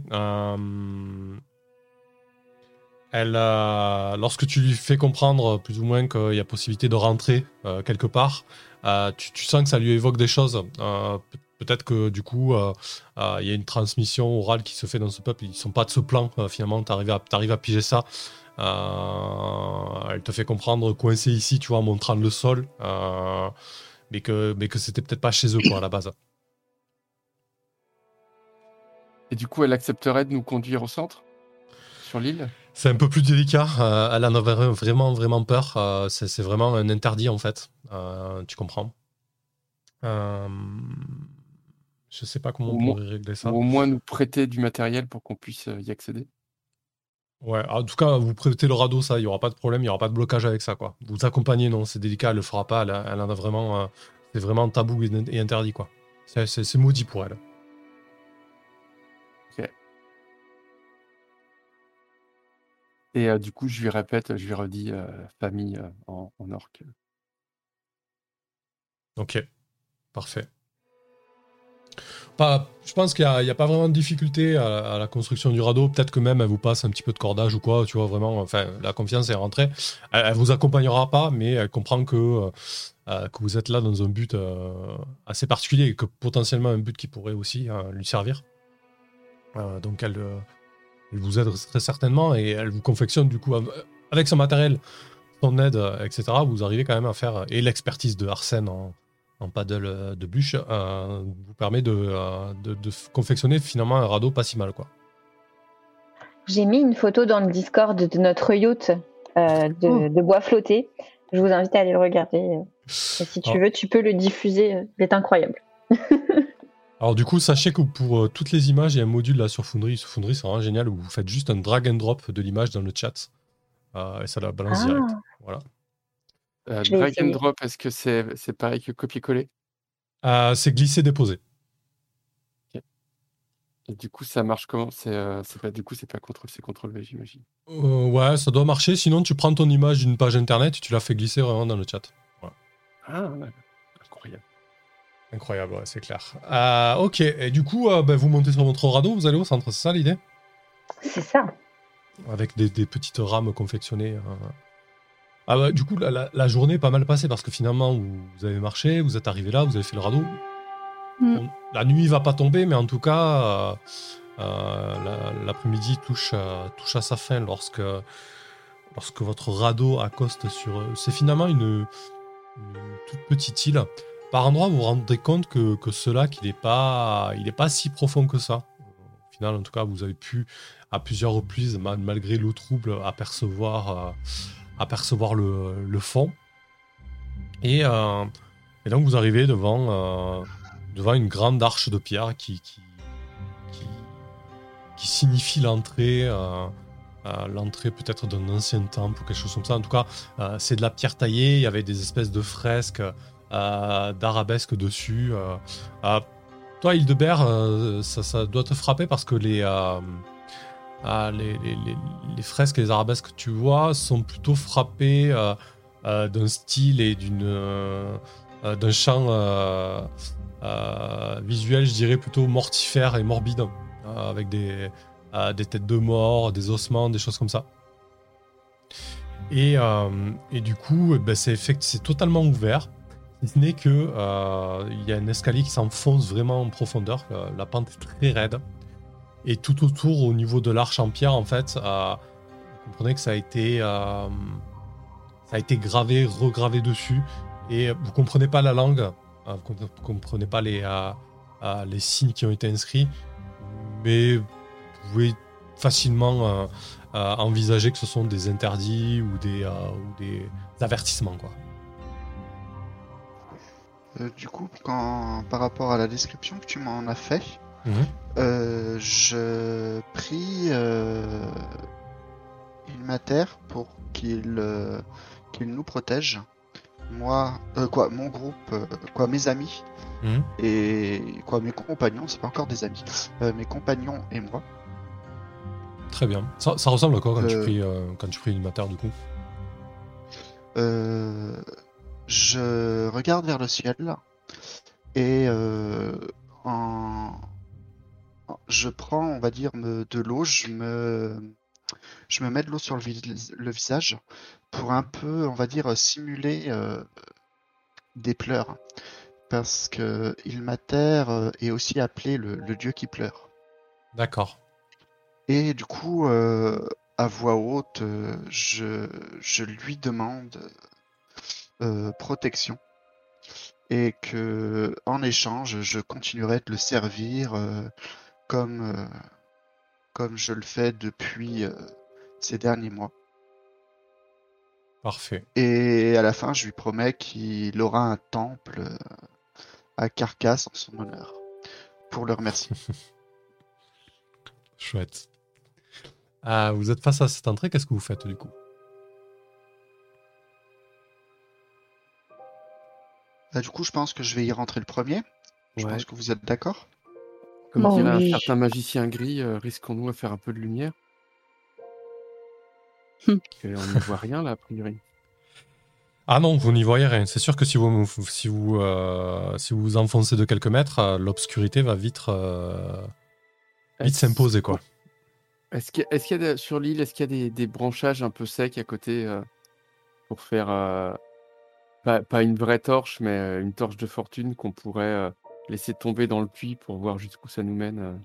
Elle, euh, lorsque tu lui fais comprendre plus ou moins qu'il y a possibilité de rentrer euh, quelque part, euh, tu, sens que ça lui évoque des choses. Euh, pe- Peut-être que du coup, euh, euh, il y a une transmission orale qui se fait dans ce peuple. Ils sont pas de ce plan. euh, finalement, tu arrives à, piger ça. Euh, elle te fait comprendre coincé ici, tu vois, en montrant le sol. euh, mais que, mais que c'était peut-être pas chez eux, quoi, à la base. Et du coup, elle accepterait de nous conduire au centre? Sur l'île? C'est un peu plus délicat. euh, elle en avait vraiment, vraiment peur. euh, c'est vraiment un interdit, en fait. Euh, tu comprends euh, Je sais pas comment Au on moins- pourrait régler ça. Ou au moins nous prêter du matériel pour qu'on puisse euh, y accéder Ouais, en tout cas, vous prêtez le radeau, ça, il n'y aura pas de problème, il n'y aura pas de blocage avec ça, quoi. Vous accompagnez, non, c'est délicat, elle le fera pas, elle, en a vraiment. euh, c'est vraiment tabou et, et interdit, quoi. C'est maudit pour elle. Et du coup, je lui répète, je lui redis famille en, en orque. Ok, parfait. Je pense qu'il n'y a, pas vraiment de difficulté à, la construction du radeau. Peut-être que même elle vous passe un petit peu de cordage ou quoi, tu vois, vraiment. Enfin, la confiance est rentrée. Elle, elle vous accompagnera pas, mais elle comprend que, euh, que vous êtes là dans un but assez particulier et que potentiellement un but qui pourrait aussi euh, lui servir. Euh, donc elle, elle vous aide très certainement et elle vous confectionne du coup av- avec son matériel, son aide, euh, etc. Vous arrivez quand même à faire et l'expertise de Arsène en, en paddle euh, de bûche euh, vous permet de, euh, de, de f- confectionner finalement un radeau pas si mal quoi. J'ai mis une photo dans le Discord de notre yacht euh, de, Oh. de bois flotté. Je vous invite à aller le regarder. euh, et si tu Ah. veux, tu peux le diffuser. euh, Il est incroyable. [LAUGHS] Alors du coup, sachez que pour euh, toutes les images, il y a un module là sur Foundry. Sur Foundry, c'est vraiment génial où vous faites juste un drag and drop de l'image dans le chat euh, et ça la balance Ah. direct. Voilà. Euh, drag and drop, est-ce que c'est c'est pareil que copier-coller? Euh, c'est glisser déposer. Et du coup, ça marche comment? C'est euh, c'est pas du coup, c'est pas contrôle, c'est contrôle V, j'imagine. Euh, ouais, ça doit marcher. Sinon, tu prends ton image d'une page internet et tu la fais glisser vraiment dans le chat. Ah, ouais. incroyable. Incroyable, ouais, c'est clair. Euh, ok, et du coup, euh, ben, vous montez sur votre radeau, vous allez au centre, c'est ça l'idée? C'est ça. Avec des, des petites rames confectionnées. euh. Ah bah, du coup, la, la- la journée est pas mal passée parce que finalement, vous, vous avez marché, vous êtes arrivé là, vous avez fait le radeau. Mm. La nuit va pas tomber, mais en tout cas, euh, euh, la- l'après-midi touche, euh, touche à sa fin lorsque lorsque votre radeau accoste sur. C'est finalement une, une toute petite île. Par endroit, vous vous rendez compte que, que ce lac, il n'est pas, si profond que ça. Au final, en tout cas, vous avez pu, à plusieurs reprises, mal- malgré l'eau trouble, apercevoir, euh, le, le fond. Et, euh, et donc, vous arrivez devant, euh, devant une grande arche de pierre qui, signifie l'entrée. l'entrée peut-être d'un ancien temple ou quelque chose comme ça. En tout cas, c'est de la pierre taillée. Il y avait des espèces de fresques euh, d'arabesques dessus. euh. Toi, Hildebert, euh, ça, doit te frapper parce que les, ah, les, fresques et les arabesques que tu vois sont plutôt frappées d'un style et d'une d'un champ visuel, je dirais plutôt mortifère et morbide, avec des, des têtes de mort, des ossements, des choses comme ça. Et, et du coup, eh ben, c'est totalement ouvert. Ce n'est que euh, il y a un escalier qui s'enfonce vraiment en profondeur. euh, la pente est très raide. Et tout autour, au niveau de l'arche en pierre, en fait, euh, vous comprenez que ça a été, ça a été gravé, regravé dessus. Et vous comprenez pas la langue, vous compre- comprenez pas les, les signes qui ont été inscrits, mais vous pouvez facilement envisager que ce sont des interdits ou des, ou des avertissements. Quoi. Euh, du coup, quand, par rapport à la description que tu m'en as fait, Mhm. euh, je prie euh, Ilmater pour qu'il qu'il nous protège. Moi, euh, quoi, mon groupe, quoi, mes amis Mhm. et quoi, mes compagnons, c'est pas encore des amis, mes compagnons et moi. Très bien. Ça, ça ressemble à quoi quand tu pries, quand tu pries une mater du coup? Euh, je regarde vers le ciel et euh, en... je prends, on va dire, me- de l'eau, je me... je me mets de l'eau sur le, vis- le visage pour un peu, on va dire, simuler euh, des pleurs. Parce que Ilmater euh, est aussi appelé le, le dieu qui pleure. D'accord. Et du coup, euh, à voix haute, euh, je, je lui demande euh, protection et que, en échange, je continuerai de le servir euh, comme, euh, comme je le fais depuis ces derniers mois. Parfait. Et à la fin, je lui promets qu'il aura un temple à Carcasse en son honneur pour le remercier. [LAUGHS] Chouette. Ah, vous êtes face à cette entrée, qu'est-ce que vous faites du coup? Bah, du coup, je pense que je vais y rentrer le premier. Je Ouais. pense que vous êtes d'accord? Comme Bon, dirait oui. un certain magicien gris, euh, risquons-nous à faire un peu de lumière? Et on ne voit rien là, a priori. Ah non, vous n'y voyez rien. C'est sûr que si vous si vous, euh, si vous vous enfoncez de quelques mètres, euh, l'obscurité va vite, euh, vite s'imposer quoi. Est-ce qu'il y a, est-ce qu'il y a des- sur l'île, est-ce qu'il y a des, des branchages un peu secs à côté euh, pour faire euh, pas, pas une vraie torche, mais une torche de fortune qu'on pourrait laisser tomber dans le puits pour voir jusqu'où ça nous mène.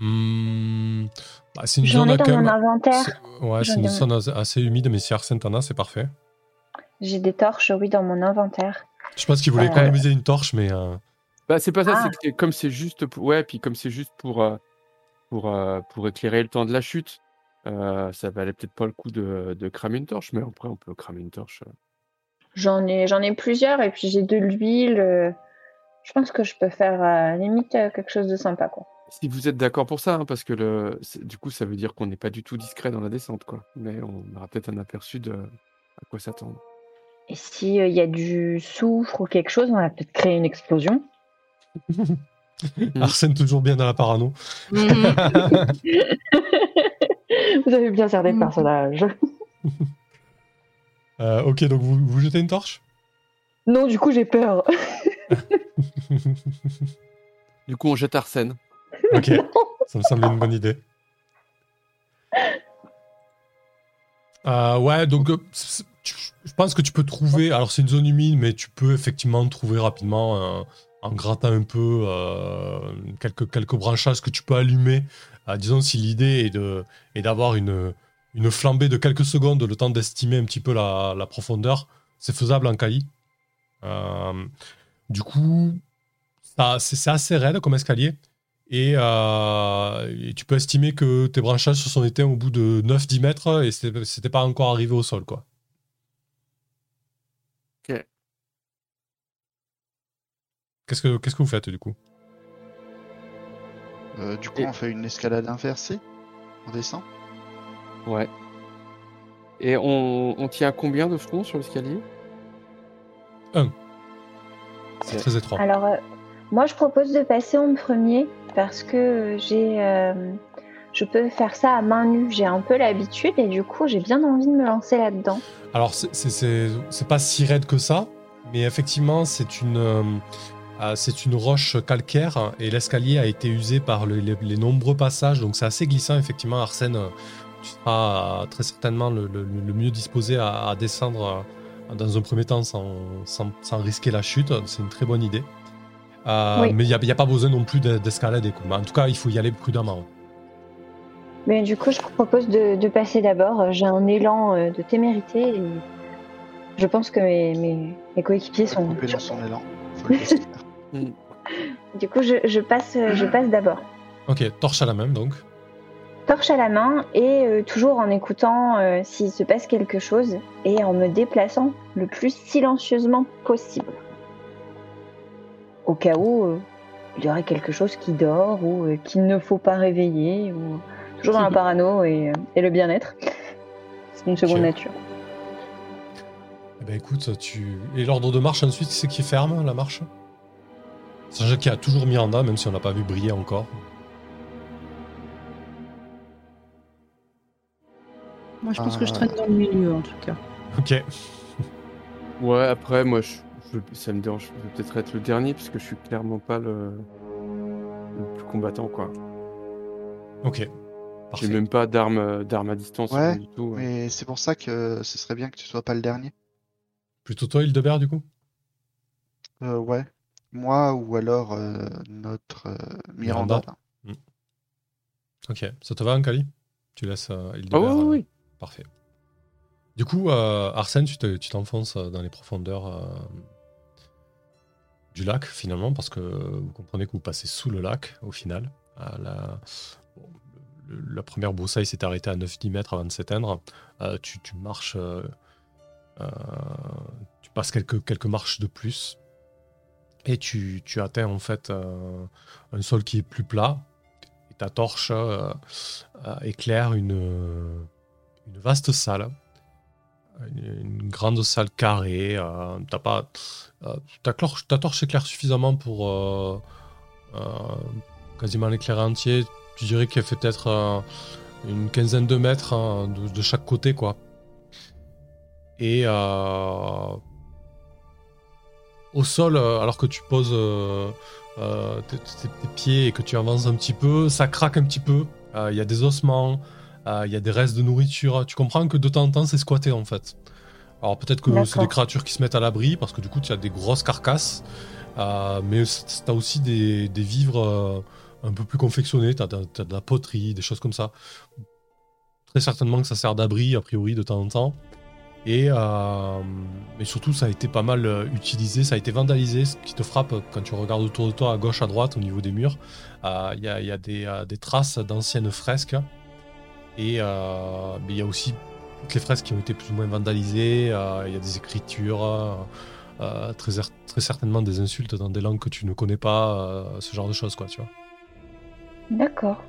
Hmm, bah, c'est une J'en zone ai dans quand mon même. inventaire. c'est- Ouais, c'est une zone assez- assez humide, mais si Arsène t'en a, c'est parfait. J'ai des torches, oui, dans mon inventaire. Je pense qu'il voulait Euh. économiser une torche, mais euh, Bah, c'est pas ça, Ah. c'est que c'est- comme c'est juste pour... Ouais, puis comme c'est juste pour, euh, pour, pour éclairer le temps de la chute, euh, ça valait peut-être pas le coup de, de cramer une torche, mais après on peut cramer une torche. J'en ai, j'en ai plusieurs et puis j'ai de l'huile. euh, Je pense que je peux faire euh, limite euh, quelque chose de sympa, quoi. Si vous êtes d'accord pour ça, hein, parce que le... du coup ça veut dire qu'on n'est pas du tout discret dans la descente, quoi. Mais on aura peut-être un aperçu de à quoi s'attendre. Et si euh, il y a du soufre ou quelque chose, on va peut-être créer une explosion. [LAUGHS] Arsène toujours bien dans la parano. Mhm. [LAUGHS] [LAUGHS] Vous avez bien cerné le Mhm. personnage. Euh, ok, donc vous, vous jetez une torche? Non, du coup, j'ai peur. [LAUGHS] Du coup on jette Arsène. Ok, [LAUGHS] ça me semble une bonne idée. Euh, ouais, donc euh, tu- je pense que tu peux trouver. Alors, c'est une zone humide, mais tu peux effectivement trouver rapidement, euh, en grattant un peu, euh, quelques, quelques branchages que tu peux allumer. Euh, disons, si l'idée est de est d'avoir une, une flambée de quelques secondes, le temps d'estimer un petit peu la, la profondeur. C'est faisable en Kali. Euh, du coup, ça- c'est c'est assez raide comme escalier. Et, euh, et tu peux estimer que tes branchages se sont éteints au bout de 9-10 mètres et c'était c'était pas encore arrivé au sol. quoi. Ok. Qu'est-ce que qu'est-ce que vous faites du coup? Euh, du coup, Et- on fait une escalade inversée. On descend. Ouais. Et on, on tient combien de front sur l'escalier? C'est Ok. très étroit. Alors, euh, moi, je propose de passer en premier parce que j'ai, euh, je peux faire ça à main nue. J'ai un peu l'habitude et du coup, j'ai bien envie de me lancer là-dedans. Alors, c'est- c'est- c'est c'est pas si raide que ça, mais effectivement, c'est une, euh, euh, c'est une roche calcaire et l'escalier a été usé par le- les, les nombreux passages, donc c'est assez glissant. Effectivement, Arsène, euh, tu seras très certainement le, le- le mieux disposé à, à descendre euh, dans un premier temps sans, sans- sans risquer la chute. C'est une très bonne idée. Euh, Oui. Mais il n'y a, pas besoin non plus de- d'escalader. En tout cas, il faut y aller prudemment. Mais du coup, je propose de, de passer d'abord. J'ai un élan euh, de témérité et je pense que mes, mes, mes coéquipiers sont. Couper dans son élan. [LAUGHS] Faire. Du coup, je, je passe, je passe d'abord. Ok, torche à la main donc. Torche à la main et euh, toujours en écoutant euh, s'il se passe quelque chose et en me déplaçant le plus silencieusement possible. Au cas où euh, il y aurait quelque chose qui dort ou qu'il ne faut pas réveiller ou toujours dans la [LAUGHS] parano et, et le bien-être. C'est une seconde nature. Eh ben écoute, tu. Et l'ordre de marche ensuite, c'est qui ferme la marche? Sachant qu'il y a toujours Miranda, même si on l'a pas vu briller encore. Moi, je pense que je Ah. traîne dans le milieu, en tout cas. Ok. [LAUGHS] Ouais, après, moi, je, je- ça me dérange. Je vais peut-être être le dernier, parce que je suis clairement pas le, le plus combattant, quoi. Ok. J'ai même pas d'arme euh, d'arme à distance Ouais, du tout. ouais. Mais c'est pour ça que ce serait bien que tu sois pas le dernier. Plutôt toi, Hildebert, du coup? Euh, ouais. Moi ou alors euh, notre euh, Miranda. Miranda. Ok. Ça te va, Ankali? Tu laisses euh, Ah Hildebert oui, oui, euh, oui. Parfait. Du coup, euh, Arsène, tu te- t'enfonces euh, dans les profondeurs euh, du lac, finalement, parce que vous comprenez que vous passez sous le lac, au final. La, première broussaille s'est arrêtée à 9-10 mètres avant de s'éteindre. Tu, marches... tu passes quelques, quelques marches de plus. Et tu, tu atteins, en fait, un sol qui est plus plat. Et ta torche éclaire une, une vaste salle. Une, grande salle carrée. euh, t'as pas, euh, ta, torche, éclaire suffisamment pour euh, quasiment l'éclairer entier. Tu dirais qu'elle fait peut-être une quinzaine de mètres hein, de, chaque côté, quoi. Et au sol, alors que tu poses tes, pieds et que tu avances un petit peu, ça craque un petit peu. Il y a des ossements, il y a des restes de nourriture. Tu comprends que de temps en temps, c'est squatté en fait. Alors peut-être que c'est des créatures qui se mettent à l'abri parce que du coup, tu as des grosses carcasses. Euh, mais tu as aussi des, des vivres euh, un peu plus confectionnés. Tu as, de la poterie, des choses comme ça. Très certainement que ça sert d'abri, a priori, de temps en temps. Et euh, mais surtout, ça a été pas mal euh, utilisé, ça a été vandalisé. Ce qui te frappe euh, quand tu regardes autour de toi, à gauche, à droite, au niveau des murs, euh, il y a, il y a des, euh, des traces d'anciennes fresques. Et euh, mais il y a aussi toutes les fresques qui ont été plus ou moins vandalisées. euh, Il y a des écritures, euh, très, cer- très certainement des insultes dans des langues que tu ne connais pas, ce genre de choses, quoi, tu vois. D'accord.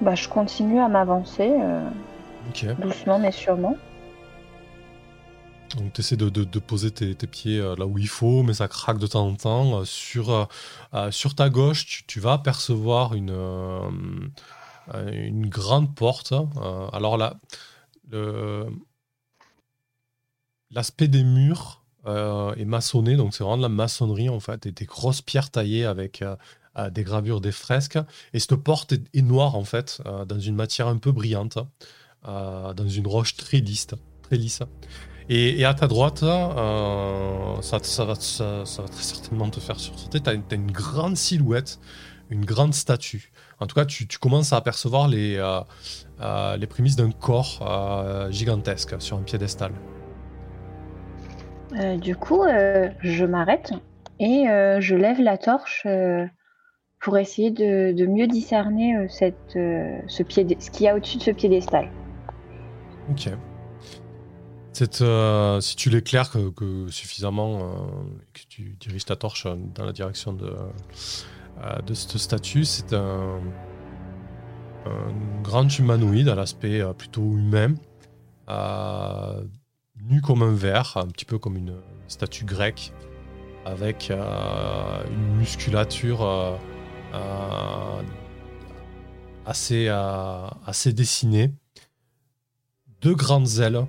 Bah, je continue à m'avancer euh, Ok. doucement mais sûrement. Donc tu essaies de, de- de poser tes, tes pieds là où il faut, mais ça craque de temps en temps. Sur, sur ta gauche, tu, tu vas apercevoir une, une grande porte. Euh, alors là, l'aspect des murs euh, est maçonné, donc c'est vraiment de la maçonnerie en fait, et des grosses pierres taillées avec euh, euh, des gravures, des fresques. Et cette porte est, noire en fait, euh, dans une matière un peu brillante, euh, dans une roche très lisse. Très lisse. Et, à ta droite, euh, ça, va, ça- ça très certainement te faire sursauter. Tu as, une grande silhouette, une grande statue. En tout cas, tu, tu commences à apercevoir les, euh, euh, les prémices d'un corps euh, gigantesque sur un piédestal. Euh, du coup, je m'arrête et je lève la torche pour essayer de, de mieux discerner cette, ce, piédé- ce qu'il y a au-dessus de ce piédestal. Ok. Cette, euh, si tu l'éclaires que, que suffisamment euh, que tu diriges ta torche dans la direction de, de cette statue, c'est un, grand humanoïde à l'aspect euh, plutôt humain, euh, nu comme un verre, un petit peu comme une statue grecque, avec euh, une musculature euh, euh, assez, euh, assez dessinée. Deux grandes ailes,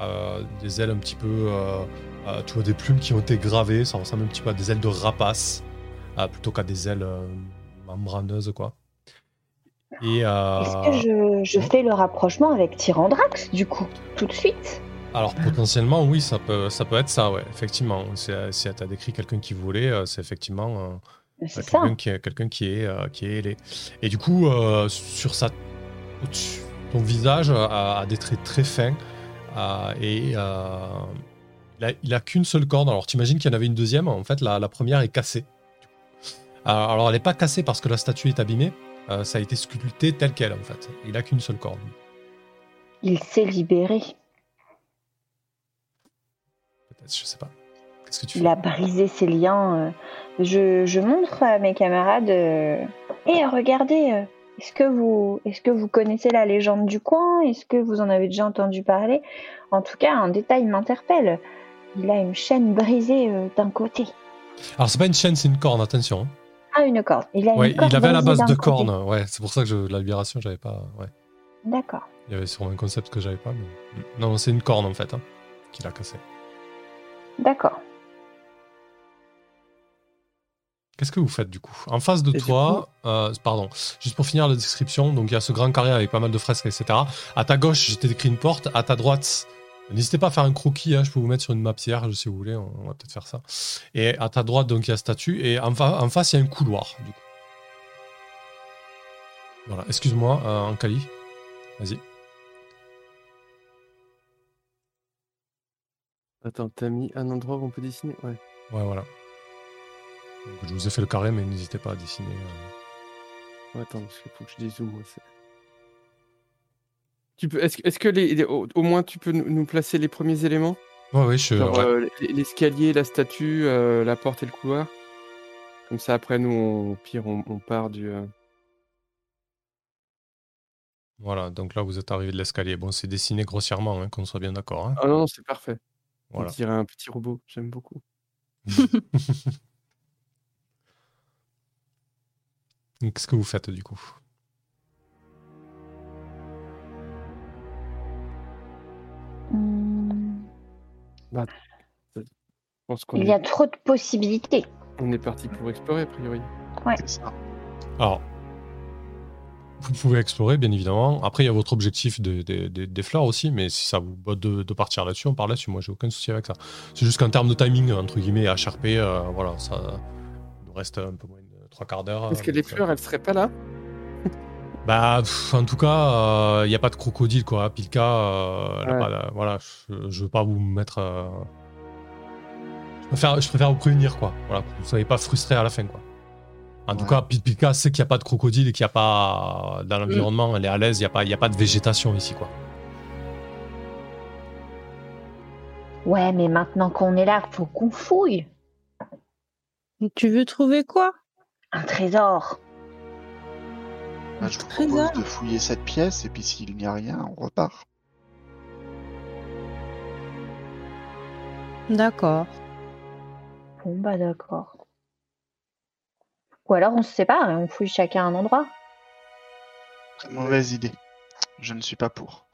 euh, des ailes un petit peu, euh, euh, tu vois, des plumes qui ont été gravées, ça ressemble un petit peu à des ailes de rapace, euh, plutôt qu'à des ailes euh, membraneuses, quoi. Et euh, Est-ce que je, fais le rapprochement avec Tyrandrax, du coup, tout de suite? Alors potentiellement, oui, ça peut, ça peut être ça, ouais, effectivement. Si tu as décrit quelqu'un qui volait, euh, c'est effectivement ça. quelqu'un qui, est- quelqu'un qui est, qui est ailé. Et du coup, sur sa, ton visage a, a des traits très fins euh, et euh, il a, qu'une seule corne. Alors, t'imagines qu'il y en avait une deuxième. En fait, la, la première est cassée. Alors, alors, elle n'est pas cassée parce que la statue est abîmée. euh, ça a été sculpté tel quel, en fait. Il a qu'une seule corne. Il s'est libéré. Peut-être, je sais pas. Qu'est-ce que tu Il fais? a brisé ses liens. euh. Je, je montre à mes camarades. euh, Eh, regardez, euh, est-ce que vous, est-ce que vous connaissez la légende du coin? Est-ce que vous en avez déjà entendu parler? En tout cas, un détail m'interpelle. Il a une chaîne brisée euh, d'un côté. Alors, c'est pas une chaîne, c'est une corne, attention. Ah, une corde. Il a une Ouais, corde il avait à la base de cornes. Ouais, c'est pour ça que je, la libération, j'avais pas. Ouais. D'accord. Il y avait sûrement un concept que j'avais pas. Mais... Non, c'est une corne en fait, hein, qu'il a cassé. D'accord. Qu'est-ce que vous faites du coup? En face de Et toi, euh, pardon, juste pour finir la description, donc il y a ce grand carré avec pas mal de fresques, etc. À ta gauche, j'ai décrit une porte. À ta droite, n'hésitez pas à faire un croquis, hein, je peux vous mettre sur une map si vous voulez, on, on va peut-être faire ça. Et à ta droite, donc il y a statue, et en, fa- en face, il y a un couloir, du coup. Voilà, excuse-moi, euh, Ankali. Vas-y. Attends, t'as mis un endroit où on peut dessiner? Ouais. Ouais, voilà. Donc, je vous ai fait le carré, mais n'hésitez pas à dessiner. euh. Attends, parce qu'il faut que je dézoome. moi, c'est- Tu peux, est-ce, que- est-ce que les, les- au, au moins tu peux nous, nous placer les premiers éléments? Ouais, je. Genre ouais. euh, l'escalier, la statue, euh, la porte et le couloir? Comme ça, après, nous, on- au pire, on, on part du. euh, Voilà, donc là, vous êtes arrivé de l'escalier. Bon, c'est dessiné grossièrement, hein, qu'on soit bien d'accord. hein. Ah non, non, c'est parfait. Voilà. On dirait un petit robot. J'aime beaucoup. [LAUGHS] Donc, Qu'est-ce que vous faites du coup? Je pense qu'on Il y a trop de possibilités. on est parti pour explorer, a priori. Ça. Alors, vous pouvez explorer, bien évidemment. Après, il y a votre objectif de- de- de- des fleurs aussi, mais si ça vous botte de, de partir là-dessus, on parle là-dessus. Moi, j'ai aucun souci avec ça. C'est juste qu'en termes de timing, entre guillemets, à HRP, euh, voilà, ça nous reste un peu moins de trois quarts d'heure. Est-ce que les euh, fleurs, elles seraient pas là Bah, pff, en tout cas, il n'y a pas de crocodile, quoi. Pilka, euh, Ouais. pas voilà, je, je veux pas vous mettre. euh, Je, préfère, je préfère vous prévenir, quoi. Voilà, pour que vous ne soyez pas frustrés à la fin, quoi. En tout Ouais. cas, Pil- Pilka sait qu'il n'y a pas de crocodile et qu'il n'y a pas. Dans l'environnement, elle est à l'aise, il n'y a, pas- il y a pas de végétation ici, quoi. Ouais, mais maintenant qu'on est là, faut qu'on fouille. Tu veux trouver quoi? Un trésor. Bah, je vous Trésor. propose de fouiller cette pièce et puis s'il n'y a rien, on repart. D'accord. Bon, bah d'accord. Ou alors on se sépare et on fouille chacun un endroit. Mauvaise idée. Je ne suis pas pour.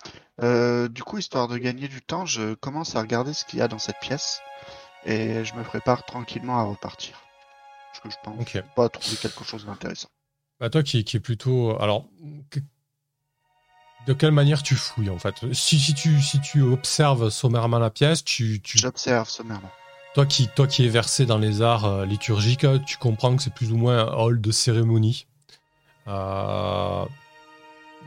Euh, du coup, histoire de gagner du temps, je commence à regarder ce qu'il y a dans cette pièce et je me prépare tranquillement à repartir. Parce que je pense Ok. pas trouver quelque chose d'intéressant. Bah, toi qui, qui est plutôt. Alors. que- De quelle manière tu fouilles, en fait? Si, si, tu, si tu observes sommairement la pièce, tu. tu... J'observe sommairement. toi qui, toi qui es versé dans les arts euh, liturgiques, tu comprends que c'est plus ou moins un hall de cérémonie. Euh,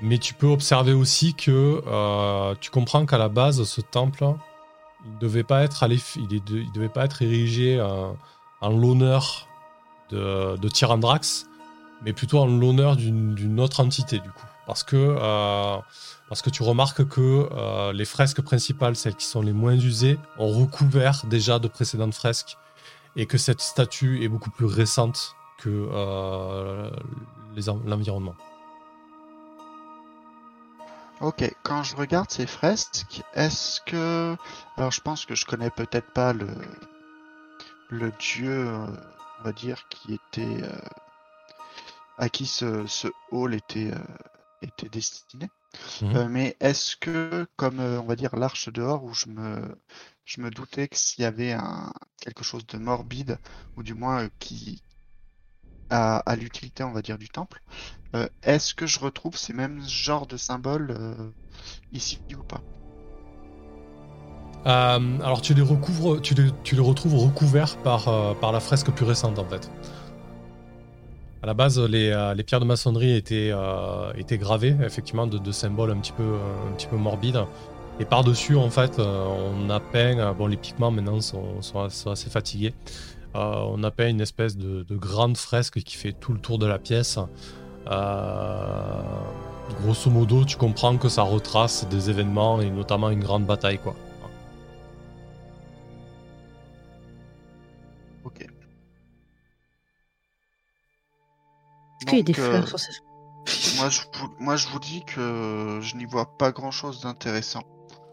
mais tu peux observer aussi que euh, tu comprends qu'à la base, ce temple, il devait pas être, allé, il, est de- il devait pas être érigé euh, en l'honneur de, de Tyrandrax, mais plutôt en l'honneur d'une autre entité du coup. Parce que, euh, parce que tu remarques que euh, les fresques principales, celles qui sont les moins usées, ont recouvert déjà de précédentes fresques et que cette statue est beaucoup plus récente que euh, l'environnement. Ok, quand je regarde ces fresques, est-ce que... Alors je pense que je connais peut-être pas le, dieu, on va dire, qui était... à qui ce, ce hall était, euh, était destiné. Mhm. Euh, mais est-ce que, comme euh, on va dire l'arche dehors, où je me, je me doutais que s'il y avait un, quelque chose de morbide, ou du moins euh, qui a, l'utilité, on va dire, du temple, est-ce que je retrouve ces mêmes genres de symboles ici ou pas? Alors tu les recouvres, tu les, tu les retrouves recouverts par, par la fresque plus récente en fait. À la base, les, euh, pierres de maçonnerie étaient, euh, étaient gravées effectivement de, de symboles un petit peu, euh, un peu morbides. Et par-dessus, en fait, on a peint, bon, les pigments maintenant sont, assez fatigués. On a peint une espèce de, de grande fresque qui fait tout le tour de la pièce. Grosso modo, tu comprends que ça retrace des événements et notamment une grande bataille, quoi. Est-ce qu'il y a des euh, fleurs sur ces [LAUGHS] moi, je vous, moi, je vous dis que je n'y vois pas grand-chose d'intéressant.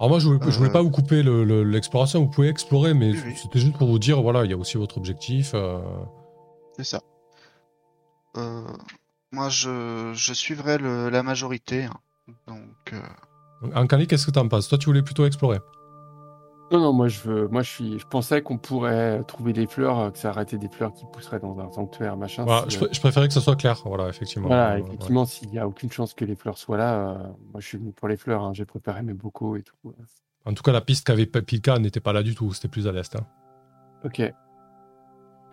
Alors moi, je voulais, je voulais Euh. pas vous couper le- le- l'exploration, vous pouvez explorer, mais Oui, oui. c'était juste pour vous dire, voilà, il y a aussi votre objectif. euh, C'est ça. Euh, moi, je, je suivrai le- la majorité. hein. Donc, euh, Ankali, qu'est-ce que t'en penses? Toi, tu voulais plutôt explorer? Non, non, moi je veux, moi je suis, je pensais qu'on pourrait trouver des fleurs, euh, que ça arrêtait des fleurs qui pousseraient dans un sanctuaire, machin. Voilà, si, je, euh, je préférais que ce soit clair, voilà, effectivement. voilà, Euh, effectivement, s'il n'y a aucune chance que les fleurs soient là, euh, moi je suis venu pour les fleurs, hein, j'ai préparé mes bocaux et tout. ouais. En tout cas, la piste qu'avait Pilka n'était pas là du tout, c'était plus à l'est. hein. Ok.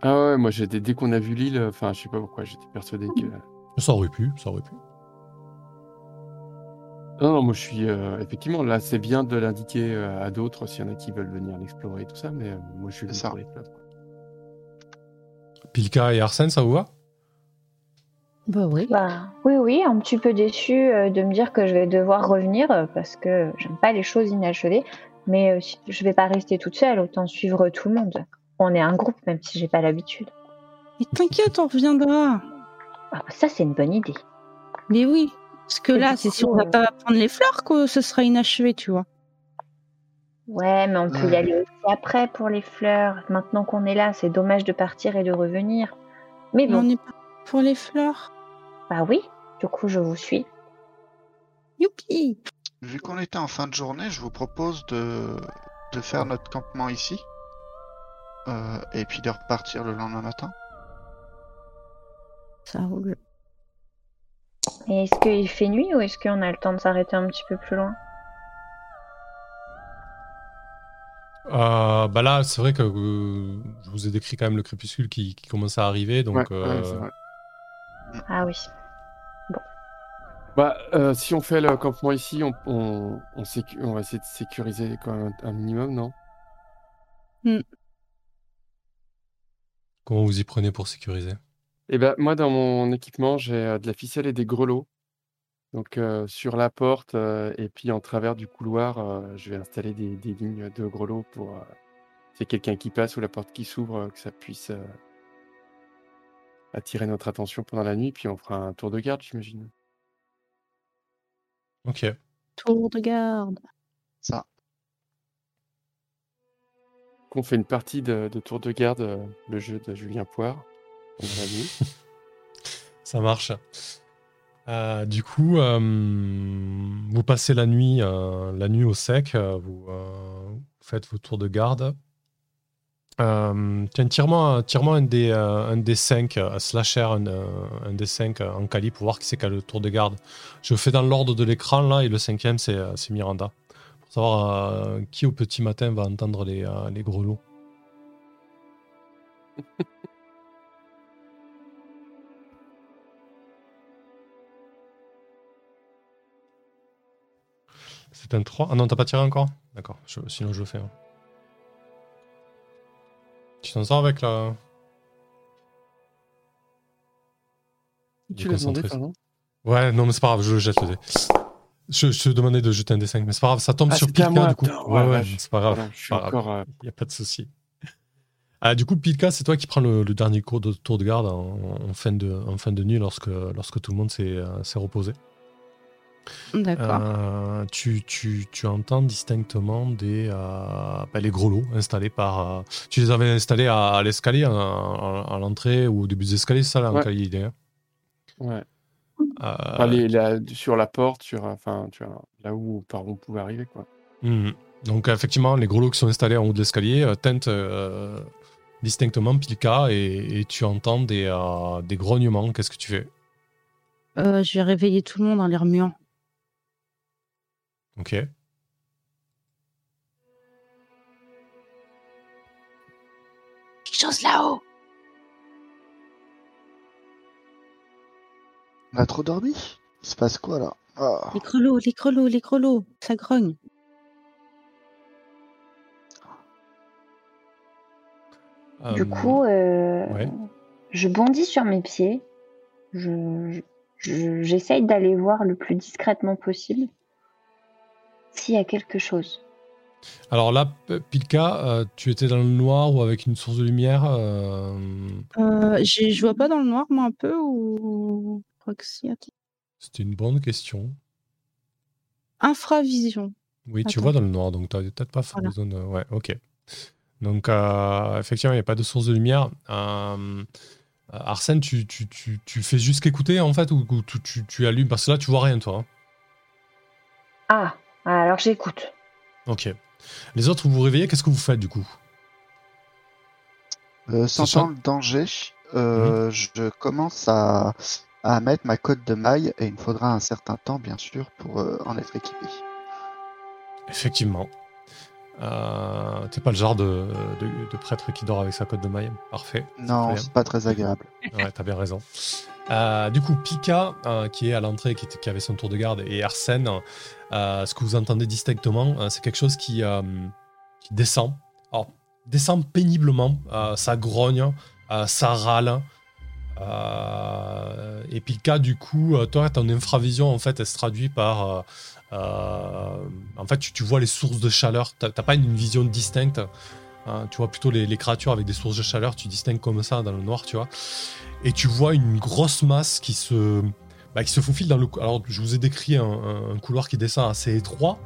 Ah ouais, moi j'étais, dès qu'on a vu l'île, enfin je sais pas pourquoi, j'étais persuadé que. Ça aurait pu, ça aurait pu. Non, non, moi je suis, euh, effectivement, là c'est bien de l'indiquer euh, à d'autres s'il y en a qui veulent venir l'explorer et tout ça, mais euh, moi je suis ça. pour les quoi. Pilka et Arsène, ça vous va? Bah oui. Bah, oui, oui, un petit peu déçu euh, de me dire que je vais devoir revenir euh, parce que j'aime pas les choses inachevées. Mais euh, si- je vais pas rester toute seule, autant suivre tout le monde. On est un groupe, même si j'ai pas l'habitude. Mais t'inquiète, on reviendra. Ah, ça, c'est une bonne idée. Mais oui. Parce que là, c'est si on va pas prendre les fleurs que ce sera inachevé, tu vois. Ouais, mais on peut y aller aussi après pour les fleurs. Maintenant qu'on est là, c'est dommage de partir et de revenir. Mais Mais on bon, n'est pas pour les fleurs. bah oui, du coup, je vous suis. Youpi vu qu'on était en fin de journée, je vous propose de, de faire notre campement ici. Euh, et puis de repartir le lendemain matin. Ça roule. Et est-ce qu'il fait nuit ou est-ce qu'on a le temps de s'arrêter un petit peu plus loin? Euh, Bah là, c'est vrai que euh, je vous ai décrit quand même le crépuscule qui, qui commence à arriver, donc Ouais, euh, ouais, c'est vrai. Ah oui. Bah, euh, si on fait le campement ici, on, on, on, sécu- on va essayer de sécuriser quand même un, un minimum, non? Comment vous y prenez pour sécuriser? Eh ben, moi, dans mon équipement, j'ai euh, de la ficelle et des grelots. Donc, euh, sur la porte euh, et puis en travers du couloir, euh, je vais installer des, des lignes de grelots pour, euh, s'il y a quelqu'un qui passe ou la porte qui s'ouvre, euh, que ça puisse euh, attirer notre attention pendant la nuit. Puis on fera un tour de garde, j'imagine. Ok. Tour de garde. Ça. Qu'on fait une partie de, de tour de garde, euh, le jeu de Julien Poire. [LAUGHS] Ça marche. Euh, du coup, euh, vous passez la nuit, euh, la nuit au sec, vous faites vos tours de garde. Tiens, tire-moi tire-moi un, des, un des 5, un slasher, un, un des 5 en quali pour voir qui c'est qui a le tour de garde. Je fais dans l'ordre de l'écran là, et le cinquième c'est Miranda. Pour savoir qui au petit matin va entendre les, les grelots. [LAUGHS] C'est un 3. Ah non, t'as pas tiré encore D'accord, je- sinon je le fais. hein. Tu t'en sors avec la. Tu l'as demandé, pardon Ouais, non, mais c'est pas grave, je le jette le dé. Je, je te demandais de jeter un D5, mais c'est pas grave, ça tombe Ah, sur Pilka moi, du coup. ouais, ouais, c'est pas grave. Euh, Il n'y a pas de souci. Ah, du coup, Pilka, c'est toi qui prends le, le dernier cours de tour de garde en, en fin, de, en fin de nuit lorsque, lorsque tout le monde s'est euh, s'est reposé. D'accord. Euh, tu, tu, tu entends distinctement des, euh, bah, les gros lots installés par. euh, tu les avais installés à, à l'escalier, à, à- à l'entrée ou au début des escaliers, c'est ça là, en Ouais. qualité, hein Ouais. Euh, Enfin, les- la- sur la porte, sur, enfin, tu vois, là où par où on pouvait arriver, quoi. Mhm. Donc effectivement, les gros lots qui sont installés en haut de l'escalier euh, tentent euh, distinctement Pilka et, et tu entends des, euh, des grognements. Qu'est-ce que tu fais? Euh, je vais réveiller tout le monde en les remuant. Ok. Quelque chose là-haut. On a trop dormi? Il se passe quoi là? Ah. Les grelots, les grelots, les grelots. Ça grogne. Du Euh, coup, euh, ouais. je bondis sur mes pieds. Je, je- j'essaye d'aller voir le plus discrètement possible s'il y a quelque chose. Alors là, Pilka, euh, tu étais dans le noir ou avec une source de lumière euh, Euh, je vois pas dans le noir, moi, un peu ou. Proxy. C'était une bonne question. Infravision. Oui, tu vois dans le noir, donc tu n'as peut-être pas fait Voilà. besoin de... Ouais, ok. Donc, euh, effectivement, il n'y a pas de source de lumière. Euh, Arsène, tu, tu, tu, tu fais juste qu'écouter, en fait, ou, ou tu, tu, tu allumes? Parce que là, tu vois rien, toi. hein. Ah, alors j'écoute. Ok. Les autres, vous vous réveillez, qu'est-ce que vous faites, du coup? Euh, sentant le danger, euh, je commence à, à mettre ma cote de maille et il me faudra un certain temps, bien sûr, pour euh, en être équipé. Effectivement. Euh, T'es pas le genre de, de, de prêtre qui dort avec sa cote de maille. Parfait. Non, c'est pas très agréable. Ouais, t'as bien raison. Euh, du coup, Pika, euh, qui est à l'entrée, qui, avait son tour de garde, et Arsène, euh, ce que vous entendez distinctement, c'est quelque chose qui, qui descend. Alors, descend péniblement, ça grogne, ça râle. Euh, et Pika, du coup, euh, toi, ton infravision, en fait, elle se traduit par. euh, en fait, tu, vois les sources de chaleur. T'as pas une vision distincte. hein, tu vois plutôt les, créatures avec des sources de chaleur. Tu distingues comme ça dans le noir, tu vois et tu vois une grosse masse qui se, bah, qui se faufile dans le. Alors, je vous ai décrit un couloir qui descend assez étroit,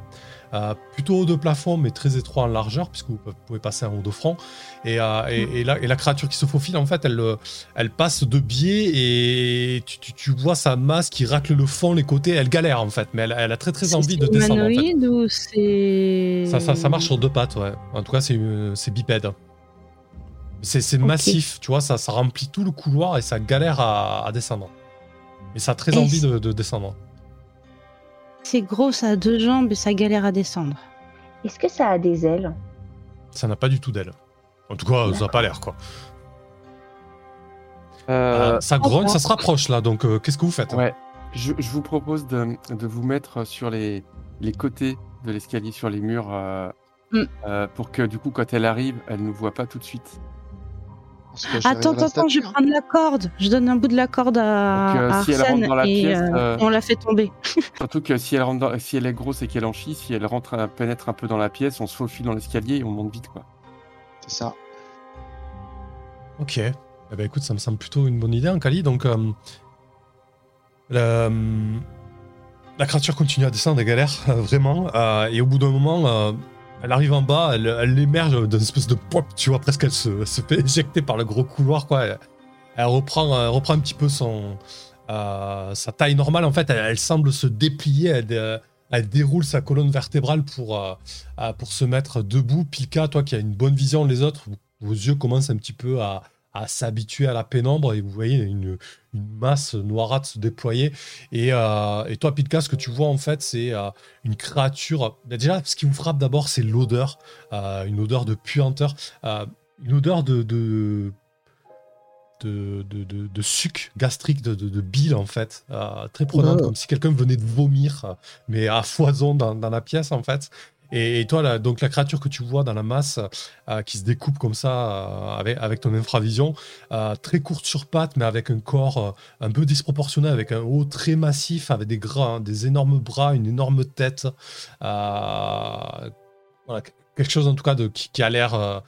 euh, plutôt haut de plafond, mais très étroit en largeur, puisque vous pouvez passer en haut de front. Et, euh, et, et la, et la créature qui se faufile, en fait, elle, euh, elle passe de biais et tu, tu- tu vois sa masse qui racle le fond, les côtés. Elle galère, en fait, mais elle, elle a très très envie de descendre. En fait. ou c'est. Ça, ça, ça marche sur deux pattes, ouais. En tout cas, c'est euh, bipède. C'est c'est Ok. massif, tu vois, ça, ça remplit tout le couloir et ça galère à, à descendre. Mais ça a très envie de descendre. C'est gros, ça a deux jambes et ça galère à descendre. Est-ce que ça a des ailes Ça n'a pas du tout d'aile. En tout cas, ça n'a pas l'air, quoi. Euh, Euh, ça grogne, ça se rapproche, là, donc euh, qu'est-ce que vous faites? Ouais. Je, je vous propose de, de vous mettre sur les, les côtés de l'escalier, sur les murs, euh, Mm. euh, pour que du coup, quand elle arrive, elle ne voit pas tout de suite. Attends, attends, je vais hein. prendre la corde. Je donne un bout de la corde à, Donc, euh, à si elle rentre Arsène dans la et pièce, euh, euh, on la fait tomber. [LAUGHS] Surtout que si elle, rentre dans- si elle est grosse et qu'elle en chie, si elle rentre, pénètre un peu dans la pièce, on se faufile dans l'escalier et on monte vite, quoi. C'est ça. Ok. Eh ben, écoute, ça me semble plutôt une bonne idée, hein, Kali. Donc, euh, la, la créature continue à descendre, elle galère, euh, vraiment. euh, et au bout d'un moment, euh, elle arrive en bas, elle, émerge d'une espèce de pop, tu vois, presque elle se, fait éjecter par le gros couloir, quoi. Elle, elle reprend, un petit peu son, euh, sa taille normale, en fait. Elle, semble se déplier, elle, euh, déroule sa colonne vertébrale pour, euh, euh, pour se mettre debout. Pilka, toi qui as une bonne vision, les autres, vos yeux commencent un petit peu à, à s'habituer à la pénombre et vous voyez une, une masse noirâtre se déployer. Et, euh, et toi, Pilka, ce que tu vois en fait, c'est euh, une créature. Bah, Déjà, ce qui vous frappe d'abord, c'est l'odeur, euh, une odeur de puanteur, une odeur de, de de, de, de, de suc gastrique, de, de, bile en fait, euh, très prenante, comme si quelqu'un venait de vomir, mais à foison dans, dans la pièce en fait. Et, et toi, là, donc la créature que tu vois dans la masse, euh, qui se découpe comme ça euh, avec, avec ton infravision, euh, très courte sur pattes, mais avec un corps un peu disproportionné, avec un haut très massif, avec des gras, hein, des énormes bras, une énorme tête. Voilà, quelque chose en tout cas de, qui, qui a l'air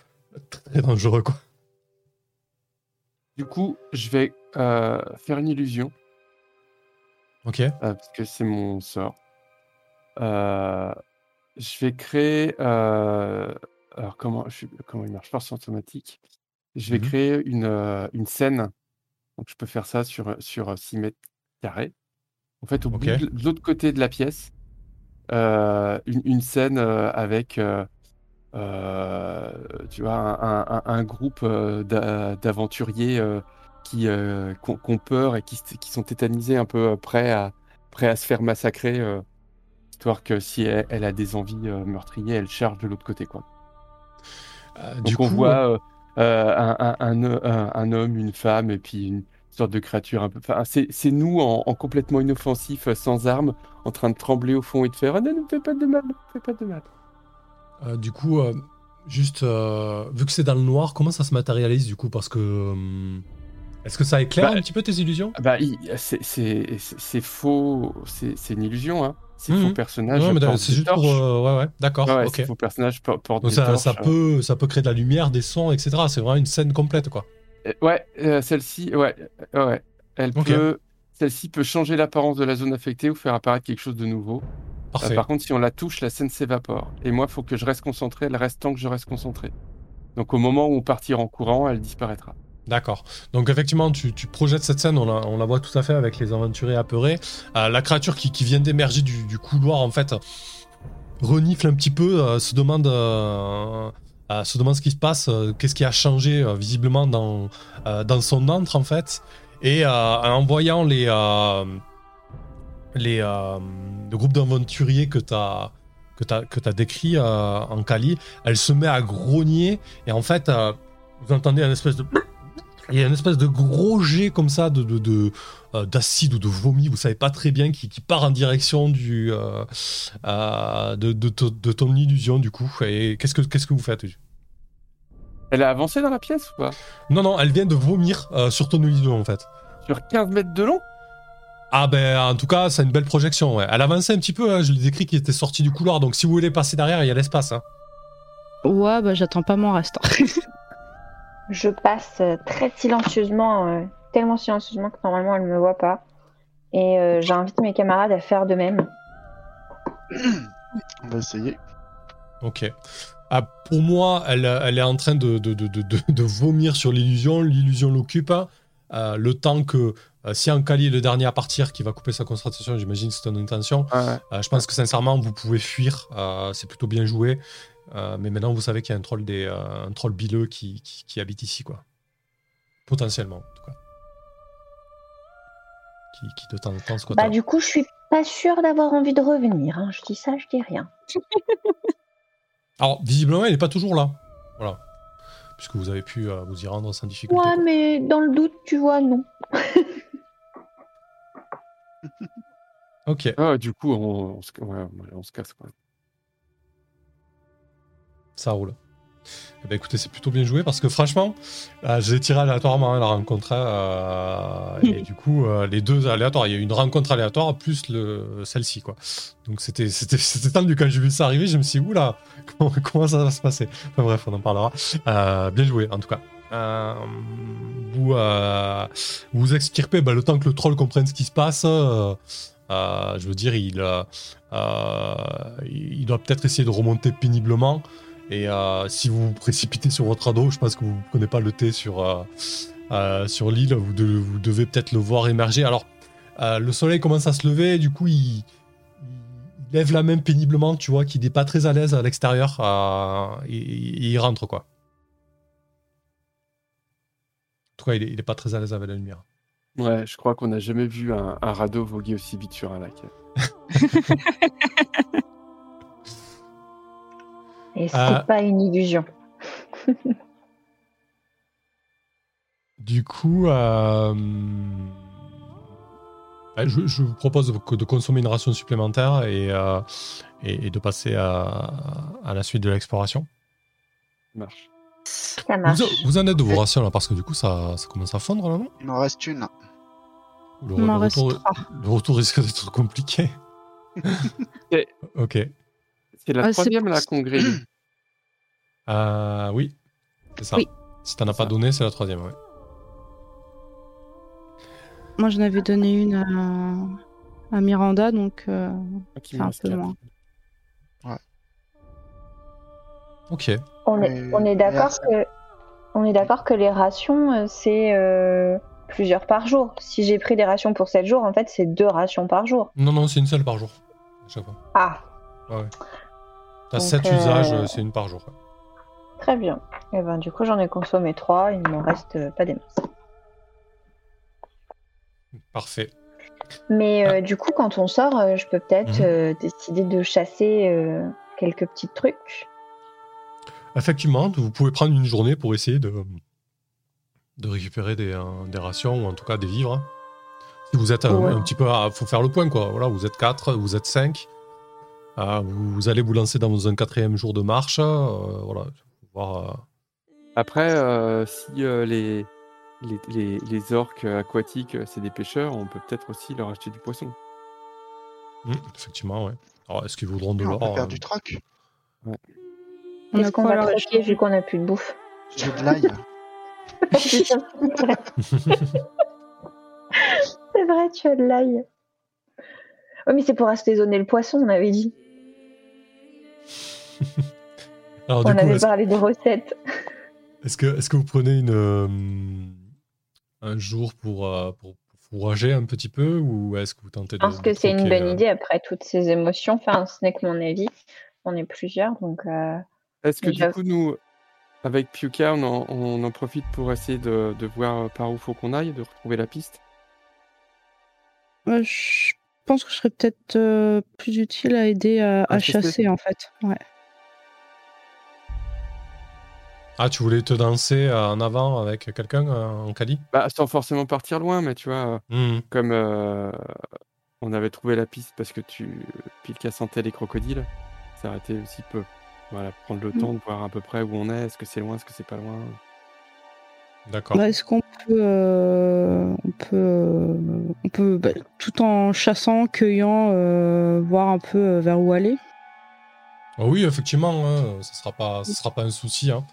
très dangereux quoi. Du coup, je vais faire une illusion, Ok. parce que c'est mon sort. Euh, je vais créer. euh, alors, comment, je, comment il marche Force automatique. Je vais Mhm. créer une, euh, une scène. Donc, je peux faire ça sur, sur 6 mètres carrés. En fait, au Ok. bout de, de l'autre côté de la pièce, euh, une, une scène euh, avec. euh, euh, tu vois, un, un- un- groupe euh, d'a- d'aventuriers euh, qui, euh, qui ont ont peur et qui, qui sont tétanisés, un peu euh, prêts à, prêts à se faire massacrer, euh, histoire que si elle, elle a des envies euh, meurtriers, elle charge de l'autre côté. Quoi. Euh, Donc du on coup, voit euh, un, un- un ho- un- un homme, une femme et puis une sorte de créature un peu. Enfin, c'est nous en, en complètement inoffensif, sans armes, en train de trembler au fond et de faire non, ne fais pas de mal, ne fais pas de mal. euh, du coup, euh, juste euh, vu que c'est dans le noir, comment ça se matérialise du coup Parce que est-ce que ça éclaire Bah, un petit peu tes illusions? Ah Bah, c'est- faux, c'est c'est une illusion, hein. Ces Mhm. faux portent c'est juste pour. euh, ouais, ouais, d'accord. Ouais, ouais, ok. ces faux Donc des ça, torches. ça euh. peut, ça peut créer de la lumière, des sons, etc. C'est vraiment une scène complète, quoi. Euh, Ouais, euh, celle-ci, ouais, ouais. Elle peut, celle-ci peut changer l'apparence de la zone affectée ou faire apparaître quelque chose de nouveau. Parfait. par contre, si on la touche, la scène s'évapore. Et moi, il faut que je reste concentré. Elle reste tant que je reste concentré. Donc, au moment où on partira en courant, elle disparaîtra. D'accord. Donc effectivement, tu, tu projettes cette scène, on la, voit tout à fait avec les aventuriers apeurés. Euh, la créature qui, vient d'émerger du, couloir, en fait, renifle un petit peu, euh, se demande, euh, se demande ce qui se passe, qu'est-ce qui a changé visiblement dans, son antre, en fait. Et en voyant les, les, le groupe d'aventuriers que tu as décrit en Cali, elle se met à grogner et en fait, vous entendez un espèce de il y a une espèce de gros jet comme ça de, de, de, euh, d'acide ou de vomi, vous savez pas très bien, qui, qui part en direction du, euh, euh, de, de, to- de ton illusion du coup. Et qu'est-ce que, qu'est-ce que vous faites Elle a avancé dans la pièce ou pas? Non, non, elle vient de vomir euh, sur ton illusion en fait. Sur 15 mètres de long? Ah ben en tout cas, c'est une belle projection. Ouais. Elle avançait un petit peu, hein, je l'ai décrit qu'il était sorti du couloir, donc si vous voulez passer derrière, il y a l'espace. hein. Ouais, bah j'attends pas mon restant. [LAUGHS] Je passe euh, très silencieusement, euh, tellement silencieusement que normalement elle ne me voit pas. Et euh, j'invite mes camarades à faire de même. On va essayer. Ok. Ah, pour moi, elle, elle est en train de, de, de, de, de- de vomir sur l'illusion. L'illusion l'occupe. Euh, le temps que, euh, si Ankali est le dernier à partir, qui va couper sa concentration, j'imagine que c'est ton intention. Ouais. Euh, je pense que sincèrement, vous pouvez fuir. euh, c'est plutôt bien joué. Euh, mais maintenant, vous savez qu'il y a un troll, des, euh, un troll bileux qui, qui, qui habite ici, quoi. Potentiellement, en tout cas. Qui, qui de temps en temps squatte. Bah du coup, je suis pas sûre d'avoir envie de revenir. hein. Je dis ça, je dis rien. [LAUGHS] Alors, visiblement, il n'est pas toujours là. Voilà. Puisque vous avez pu euh, vous y rendre sans difficulté. Ouais, quoi. mais dans le doute, tu vois, non. [LAUGHS] Ok. Ah, du coup, on, on se, ouais, on se casse. Quoi. Ça roule. Eh ben, écoutez, c'est plutôt bien joué parce que franchement, euh, j'ai tiré aléatoirement hein, la rencontre. euh, et [LAUGHS] du coup, euh, les deux aléatoires, il y a eu une rencontre aléatoire plus le, celle-ci. quoi. Donc c'était, c'était, c'était tendu quand j'ai vu ça arriver. Je me suis dit, oula, [LAUGHS] comment, comment ça va se passer? Enfin bref, on en parlera. Euh, bien joué en tout cas. Euh, vous, euh, vous extirpez bah, le temps que le troll comprenne ce qui se passe. euh, je veux dire, il, il doit peut-être essayer de remonter péniblement. Et euh, si vous vous précipitez sur votre radeau, je pense que vous ne prenez pas le thé sur, euh, euh, sur l'île, vous, de- vous devez peut-être le voir émerger. Alors, euh, le soleil commence à se lever, du coup, il, il lève la main péniblement, tu vois, qu'il n'est pas très à l'aise à l'extérieur. euh, et, et il rentre, quoi. En tout cas, il n'est pas très à l'aise avec la lumière. Ouais, je crois qu'on n'a jamais vu un, un radeau voguer aussi vite sur un lac. [LAUGHS] Et c'est Euh. pas une illusion. [LAUGHS] Du coup, euh, bah, je, je vous propose de, consommer une ration supplémentaire et, euh, et, et de passer à, à la suite de l'exploration. Ça marche. Ça marche. Vous, vous en êtes de vos rations là Parce que du coup, ça, ça commence à fondre là, non? Il m'en reste une. le, retour, le retour risque d'être compliqué. [LAUGHS] Ok. C'est la Ah, troisième qu'on grille. [CLEARS THROAT] Euh, oui, c'est ça. Oui. Si t'en as pas Ça. donné, c'est la troisième, ouais. Moi, j'en avais donné une à, à Miranda, donc euh, me un peu moins. Ok. On est, Mais- on est d'accord que, on est d'accord que les rations, euh, c'est euh, plusieurs par jour. Si j'ai pris des rations pour 7 jours, en fait, c'est deux rations par jour. Non, non, c'est une seule par jour. À chaque fois. Ah, ouais. T'as Donc, 7 euh, usages, euh, c'est une par jour. très bien. Et ben, du coup, j'en ai consommé trois. Il m'en reste euh, pas des masses. Parfait. Mais euh, du coup, quand on sort, je peux peut-être Mhm. décider de chasser quelques petits trucs. Effectivement, vous pouvez prendre une journée pour essayer de, de récupérer des, des rations ou en tout cas des vivres. Si vous êtes un, Ouais. un petit peu. Il faut faire le point, quoi. Voilà, vous êtes 4, vous êtes 5. Vous, vous allez vous lancer dans un quatrième jour de marche. euh, voilà. Voir, euh, Après, euh, si euh, les, les, les, les orques aquatiques, c'est des pêcheurs, on peut peut-être aussi leur acheter du poisson. hmm, effectivement, ouais. Alors, est-ce qu'ils voudront de on l'or peut faire euh, du troc. On a Qu'est-ce qu'on va leur troquer acheter vu qu'on n'a plus de bouffe J'ai de l'ail. [LAUGHS] [LAUGHS] C'est vrai, tu as de l'ail. Oui, mais c'est pour assaisonner le poisson, on avait dit. [LAUGHS] Alors, du on coup, avait parlé de recettes. est-ce que, est-ce que vous prenez une, euh, un jour pour, euh, pour, pour fourrager un petit peu ou est-ce que vous tentez Je de. pense de que c'est une bonne euh, idée après toutes ces émotions. Enfin, ce n'est que mon avis. On est plusieurs, donc euh, Est-ce que du coup, nous, avec Piuka, on en, on en profite pour essayer de, de voir par où faut qu'on aille, de retrouver la piste? Je pense que je serais peut-être euh, plus utile à aider à, chasser. en fait. Ouais. Ah, tu voulais te danser euh, en avant avec quelqu'un euh, en caddie bah, Sans forcément partir loin, mais tu vois, Hmm. comme euh, on avait trouvé la piste parce que tu Pilka sentait les crocodiles, ça aurait été aussi peu. Voilà, prendre le Mm. temps de voir à peu près où on est, est-ce que c'est loin, est-ce que c'est pas loin. D'accord. Bah, Est-ce qu'on peut, euh, on peut, euh, on peut bah, tout en chassant, cueillant, euh, voir un peu vers où aller? Ah oui, effectivement, hein, ce sera pas, sera pas un souci. hein.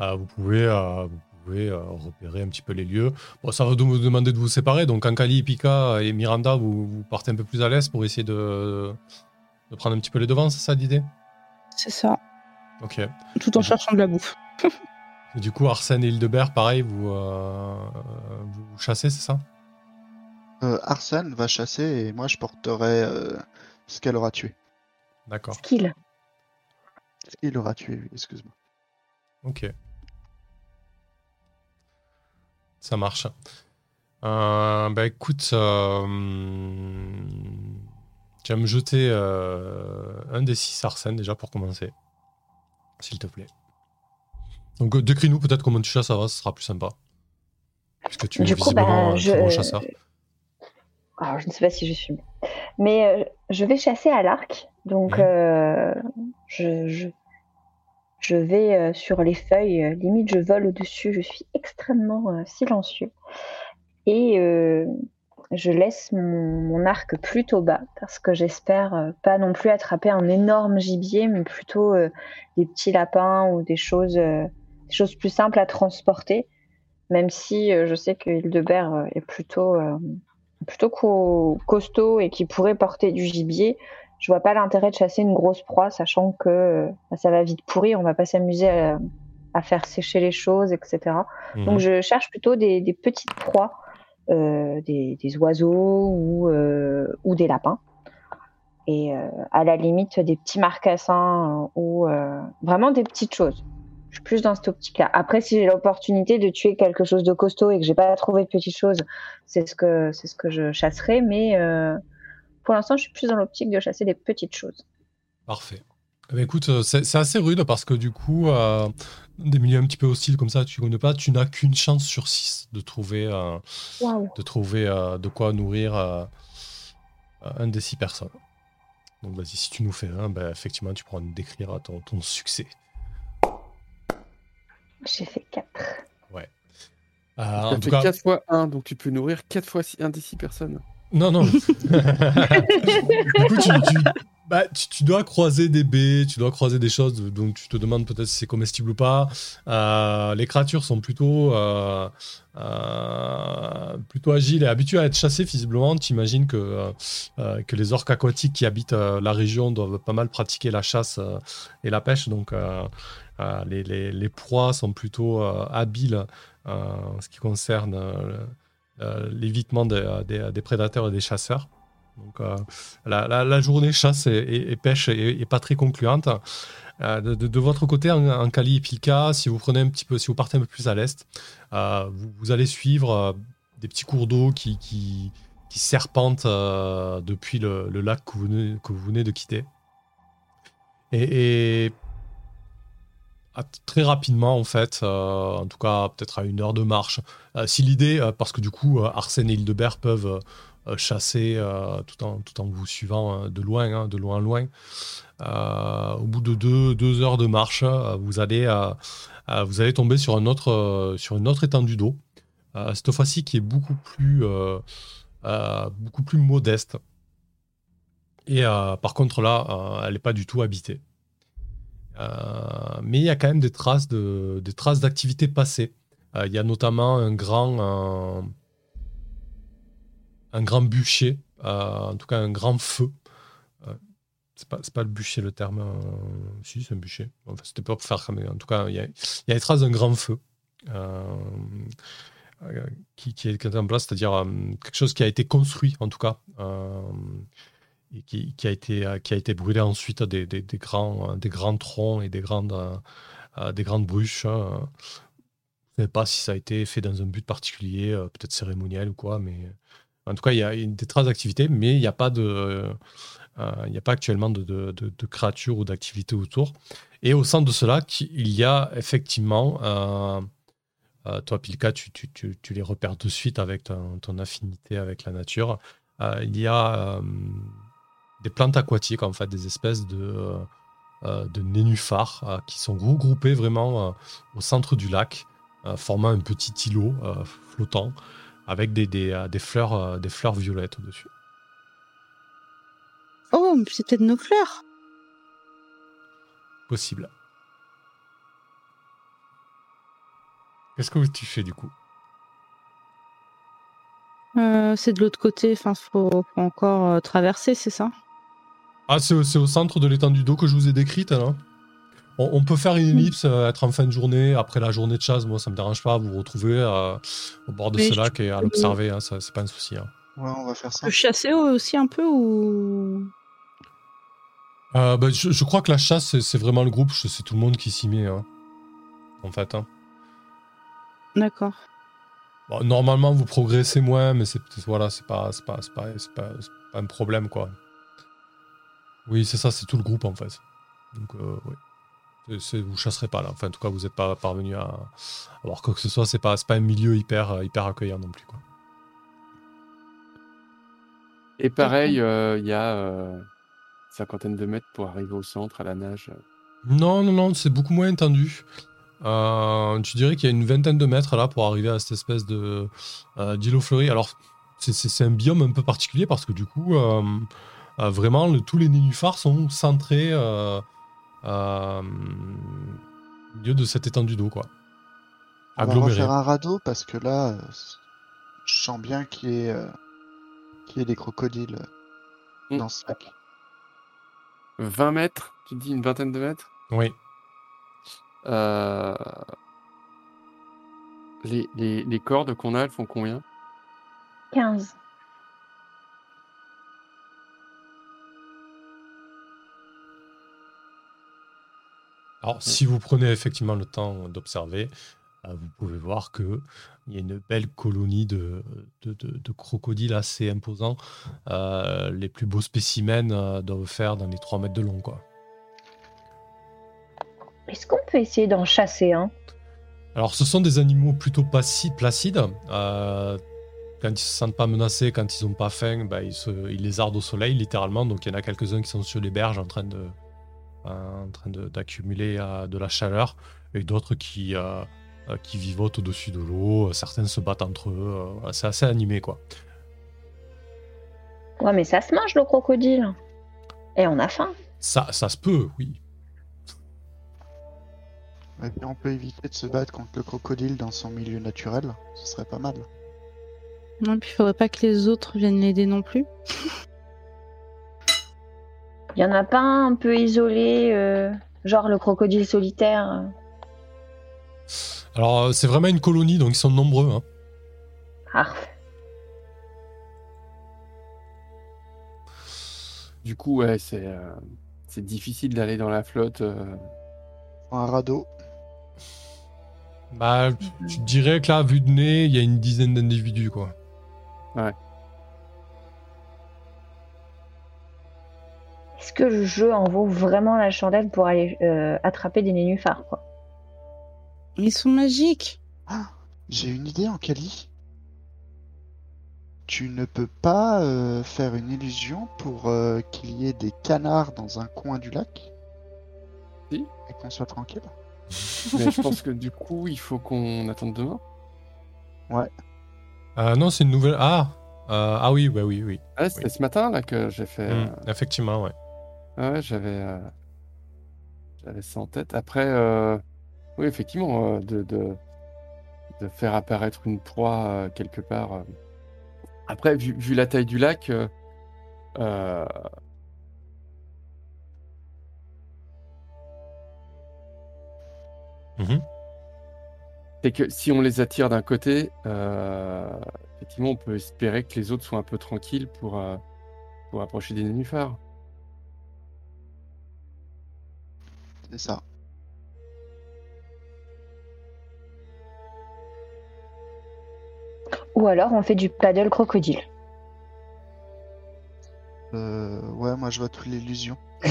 Euh, vous pouvez, vous pouvez repérer un petit peu les lieux. Bon, ça va vous demander de vous séparer. Donc, Ankali, Pika et Miranda, vous, vous partez un peu plus à l'aise pour essayer de, de prendre un petit peu les devants, c'est ça l'idée? C'est ça. Ok. Tout en cherchant de la bouffe. [LAUGHS] Et du coup, Arsène et Hildebert, pareil, vous, euh, vous chassez, c'est ça? Euh, Arsène va chasser et moi je porterai euh, ce qu'elle aura tué. D'accord. skill. Ce qu'il aura tué, oui, excuse-moi. Ok. Ça marche. Euh, bah écoute, euh, tu vas me jeter euh, un des six Arsène déjà pour commencer. S'il te plaît. Donc euh, décris-nous peut-être comment tu chasses, ça va, ce sera plus sympa. Parce que tu es coup, visiblement bah, un je... bon chasseur. Alors, je ne sais pas si je suis bon. Mais euh, je vais chasser à l'arc. Donc, Mhm. euh, je, je, je vais euh, sur les feuilles. limite, je vole au-dessus. Je suis extrêmement silencieux. Et je laisse mon, mon arc plutôt bas parce que j'espère pas non plus attraper un énorme gibier, mais plutôt des petits lapins ou des choses, des choses plus simples à transporter. Même si euh, je sais que Hildebert euh, est plutôt euh, plutôt co- costaud et qui pourrait porter du gibier, je vois pas l'intérêt de chasser une grosse proie, sachant que bah, ça va vite pourrir, on va pas s'amuser à, à faire sécher les choses, etc. Mhm. Donc je cherche plutôt des, des petites proies, euh, des, des oiseaux ou, euh, ou des lapins. Et euh, à la limite des petits marcassins euh, ou euh, vraiment des petites choses. Je suis plus dans cette optique-là. Après, si j'ai l'opportunité de tuer quelque chose de costaud et que j'ai pas trouvé de petites choses, c'est ce que c'est ce que je chasserai. Mais euh, pour l'instant, je suis plus dans l'optique de chasser des petites choses. Parfait. Eh ben, écoute, euh, c'est assez rude parce que du coup, euh, des milieux un petit peu hostiles comme ça, tu connais pas, tu n'as qu'une chance sur six de trouver, euh, de, trouver euh, de quoi nourrir un des six personnes. Donc vas-y, si tu nous fais un, ben, effectivement, tu pourras nous décrire ton, ton succès. J'ai fait 4. Euh, Ça en tout fait cas, 4 fois 1, donc tu peux nourrir 4 fois 1 des 6 personnes. Non, non. [LAUGHS] [LAUGHS] du coup, tu, tu- bah, tu- dois croiser des baies, tu dois croiser des choses, donc tu te demandes peut-être si c'est comestible ou pas. Euh, les créatures sont plutôt, euh, euh, plutôt agiles et habituées à être chassées, visiblement. Tu imagines que, que les orques aquatiques qui habitent la région doivent pas mal pratiquer la chasse et la pêche, donc les, les- proies sont plutôt habiles en ce qui concerne l'évitement des- des prédateurs et des chasseurs. Donc, euh, la, journée chasse et, pêche est, pas très concluante. Euh, de, votre côté, en, Cali et Pilka, si vous prenez un petit peu, si vous partez un peu plus à l'est, euh, vous, allez suivre des petits cours d'eau qui, serpentent depuis le, lac que vous, venez, de quitter. Et, très rapidement, en fait, en tout cas peut-être à une heure de marche, si l'idée, parce que du coup, Arsène et Hildebert peuvent chasser euh, tout, en, tout en vous suivant euh, de loin, hein, de loin, loin. Euh, au bout de deux, deux heures de marche, euh, vous, allez, euh, euh, vous allez tomber sur, un autre, euh, sur une autre étendue d'eau, euh, cette fois-ci qui est beaucoup plus, euh, euh, beaucoup plus modeste. Et euh, par contre, là, euh, elle n'est pas du tout habitée. Euh, mais il y a quand même des traces de, des. Euh, Il y a notamment un grand, un grand bûcher, euh, en tout cas un grand feu. Euh, c'est pas, pas le bûcher le terme. euh, si, c'est un bûcher. Enfin, c'était pas pour faire comme. En tout cas, il y a, y a les traces d'un grand feu. qui, qui est, en place, c'est-à-dire quelque chose qui a été construit en tout cas, et qui, a été, qui a été brûlé ensuite des, des, des grands, des grands troncs et des grandes, euh, des grandes bruches. Je ne sais pas si ça a été fait dans un but particulier, peut-être cérémoniel ou quoi, mais en tout cas, il y a des traces d'activité, mais il n'y a pas de, euh, il n'y a pas actuellement de, créatures ou d'activités autour. Et au centre de cela, il y a effectivement, euh, euh, toi Pilka, tu, les repères de suite avec ton, affinité avec la nature. Il y a des plantes aquatiques, en fait, des espèces de, nénuphars qui sont regroupées vraiment au centre du lac, formant un petit îlot flottant avec des, des, euh, des fleurs, euh, des fleurs violettes au-dessus. Oh, mais c'est peut-être nos fleurs. Possible. Qu'est-ce que tu fais du coup? Euh, c'est de l'autre côté, enfin, faut, faut encore euh, traverser, c'est ça? Ah, c'est au, centre de l'étendue d'eau que je vous ai décrite, là on, on peut faire une ellipse, euh, être en fin de journée, après la journée de chasse, moi ça me dérange pas, vous vous retrouvez euh, au bord de Mais ce lac et à l'observer, hein, ça, c'est pas un souci. hein. Ouais, on va faire ça. Peut chasser aussi un peu ou? Euh, bah, je, je crois que la chasse, c'est, vraiment le groupe, c'est tout le monde qui s'y met, hein, en fait. hein. D'accord. Bon, normalement, vous progressez moins, mais c'est voilà, c'est pas, c'est pas, c'est pas, c'est pas, un problème quoi. Oui, c'est ça, c'est tout le groupe en fait. Donc euh, oui, C'est- vous chasserez pas là. Enfin, en tout cas, vous n'êtes pas parvenu à avoir quoi que ce soit. C'est pas, pas un milieu hyper, euh, hyper accueillant non plus quoi. Et pareil, euh, il y a euh, cinquantaine de mètres pour arriver au centre à la nage. Non, non, non, c'est beaucoup moins étendu. Euh, tu dirais qu'il y a une vingtaine de mètres là pour arriver à cette espèce de euh, d'îlot fleuri. Alors, c'est- un biome un peu particulier parce que du coup, euh, euh, vraiment, le- tous les nénuphars sont centrés euh, au milieu de cette étendue d'eau, quoi. On va refaire un radeau parce que là, euh, je sens bien qu'il y ait, euh, qu'il y ait des crocodiles euh, Mm. dans ce lac. 20 mètres, tu dis une vingtaine de mètres? Oui. Euh, les, les, les cordes qu'on a, elles font combien? 15. Alors, si vous prenez effectivement le temps d'observer, euh, vous pouvez voir que il y a une belle colonie de, de, de- de crocodiles assez imposants. Euh, les plus beaux spécimens euh, doivent faire dans les 3 mètres de long. Quoi. Est-ce qu'on peut essayer d'en chasser un? Alors, ce sont des animaux plutôt placides. Euh, quand ils se sentent pas menacés, quand ils ont pas faim, bah, ils, se, ils lézardent au soleil, littéralement. Donc, il y en a quelques-uns qui sont sur les berges en train de, en train de- d'accumuler euh, de la chaleur, et d'autres qui, euh, euh, qui vivotent au-dessus de l'eau. Certains se battent entre eux. euh, c'est assez animé, quoi. Ouais, mais ça se mange le crocodile. Et on a faim. Ça, ça se peut, oui. Et puis on peut éviter de se battre contre le crocodile dans son milieu naturel. Ce serait pas mal. Non, puis il faudrait pas que les autres viennent l'aider non plus. [LAUGHS] Il y en a pas un un peu isolé, euh, genre le crocodile solitaire. euh. Alors, euh, c'est vraiment une colonie, donc ils sont nombreux. hein. Ah, Du coup, ouais, c'est euh, c'est difficile d'aller dans la flotte. euh. Un radeau. Bah, tu te dirais que là, vu de nez, il y a une dizaine d'individus, quoi. Est-ce que le jeu en vaut vraiment la chandelle pour aller euh, attraper des nénuphars quoi? Ils sont magiques. Ah, j'ai une idée en Kali. Tu ne peux pas euh, faire une illusion pour euh, qu'il y ait des canards dans un coin du lac? Si. Et qu'on soit tranquille? [LAUGHS] Mais je pense que du coup, il faut qu'on attende demain. Euh, non, c'est une nouvelle. Ah euh, Ah oui, bah oui, oui. Ah, c'était ce matin là que j'ai fait. Hmm, effectivement, ouais. Ah ouais, j'avais euh, j'avais ça en tête. Après, euh, oui, effectivement, euh, de, de, de faire apparaître une proie quelque part. Après, vu, vu la taille du lac, Mhm. c'est que si on les attire d'un côté, effectivement, on peut espérer que les autres soient un peu tranquilles pour, pour approcher des nénuphars. C'est ça. Ou alors on fait du paddle crocodile. Euh, ouais, moi je vois toute l'illusion. [LAUGHS]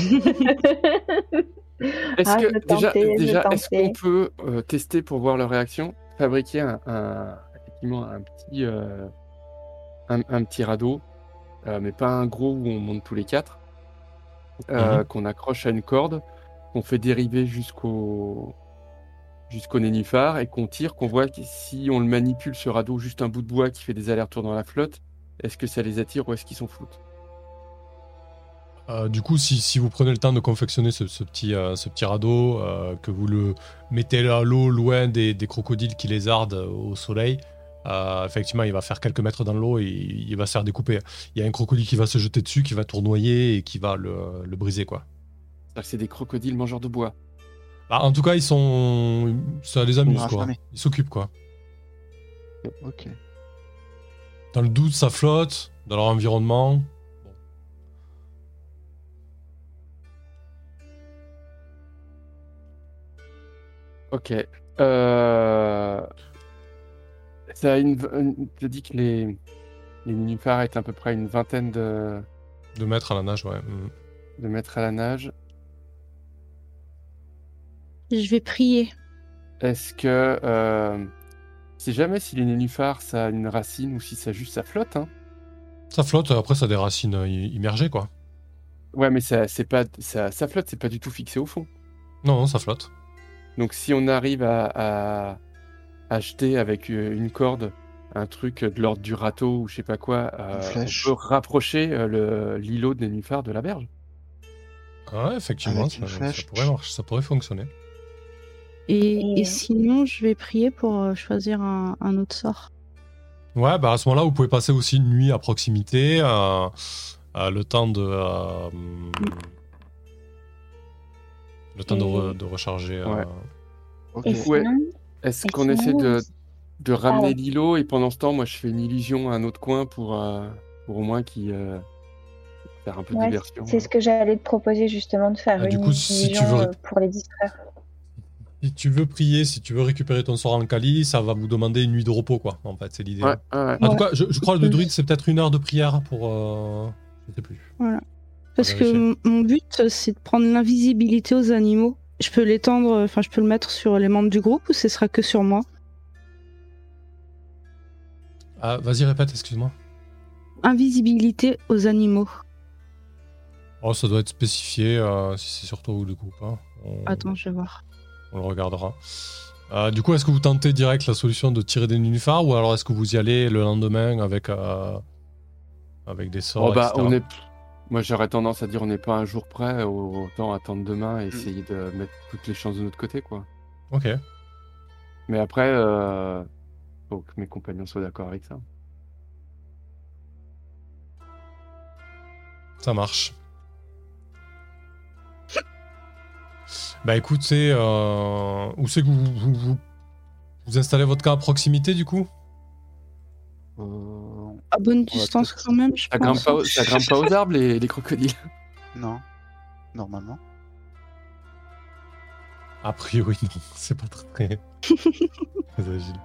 Est-ce Ah, que je déjà, déjà est-ce qu'on peut euh, tester pour voir leur réaction, fabriquer un, un- effectivement un petit euh, un, un petit radeau, euh, mais pas un gros où on monte tous les quatre, euh, Mhm. qu'on accroche à une corde, qu'on fait dériver jusqu'au jusqu'au nénuphar et qu'on tire, qu'on voit que si on le manipule ce radeau, juste un bout de bois qui fait des allers-retours dans la flotte, est-ce que ça les attire ou est-ce qu'ils s'en foutent? Euh, du coup, si, si vous prenez le temps de confectionner ce, petit, euh, ce petit radeau, euh, que vous le mettez à l'eau loin des, crocodiles qui lézardent au soleil, effectivement, il va faire quelques mètres dans l'eau et il va se faire découper. Il y a un crocodile qui va se jeter dessus, qui va tournoyer et qui va le, le briser, quoi. Que c'est des crocodiles mangeurs de bois. Bah, en tout cas, ils sont. Ça les amuse, quoi. Ils s'occupent, quoi. Ok. Dans le doute, ça flotte, dans leur environnement. Ok. Euh... Ça a une... une- Tu as dit que les, les nénuphars étaient à peu près une vingtaine de, De mettre à la nage, ouais. Mm. de mètres à la nage. Je vais prier. Est-ce que... Euh... C'est jamais si les nénuphars, ça a une racine ou si ça juste ça flotte. Hein. Ça flotte, après, ça a des racines euh, immergées, quoi. Ouais, mais ça, c'est pas, ça, ça flotte, c'est pas du tout fixé au fond. Non, non, ça flotte. Donc si on arrive à, à acheter avec euh, une corde un truc de l'ordre du râteau ou je sais pas quoi, euh, on peut rapprocher euh, le- l'îlot de nénuphar de la berge. Ah ouais, effectivement, ça, pourrait marcher, ça pourrait fonctionner. Et, Et- et sinon, je vais prier pour euh, choisir un, un autre sort. Ouais, bah à ce moment-là, vous pouvez passer aussi une nuit à proximité, euh, euh, le temps de. euh, le temps de, re- de recharger. euh, Ouais. Est-ce qu'on essaie de, de ramener l'îlot et pendant ce temps, moi je fais une illusion à un autre coin pour, euh, pour au moins qui euh, faire un peu de diversion. c'est ce que j'allais te proposer justement de faire Ah, du une coup, si tu illusion veux- euh, pour les distraire. Si tu veux prier, si tu veux récupérer ton sort en Kali, ça va vous demander une nuit de repos, quoi. En fait, c'est l'idée. Ouais, ouais, ouais. En tout cas, je, je crois que le druide, c'est peut-être une heure de prière pour. euh, Je sais plus. Parce que mon but, c'est de prendre l'invisibilité aux animaux Je peux l'étendre, enfin, je peux le mettre sur les membres du groupe ou ce sera que sur moi? Ah, vas-y, répète, excuse-moi. Invisibilité aux animaux. Oh, ça doit être spécifié euh, si c'est sur toi ou le groupe. hein. On- Attends, je vais voir. On le regardera. Euh, du coup, est-ce que vous tentez direct la solution de tirer des nénuphars ou alors est-ce que vous y allez le lendemain avec, euh, avec des sorts Oh, bah, etc. on est... Moi, j'aurais tendance à dire on n'est pas un jour près, autant attendre demain et essayer de mettre toutes les chances de notre côté, quoi. Ok. Mais après, euh... faut que mes compagnons soient d'accord avec ça. Ça marche. Bah écoute, c'est euh, où c'est que vous, vous, vous- vous installez votre camp à proximité du coup? Euh, À bonne distance quand même, je Ça grimpe pense. pas, ça grimpe pas aux arbres, les, les crocodiles? non, normalement. A priori non, [LAUGHS] c'est pas très, très agile.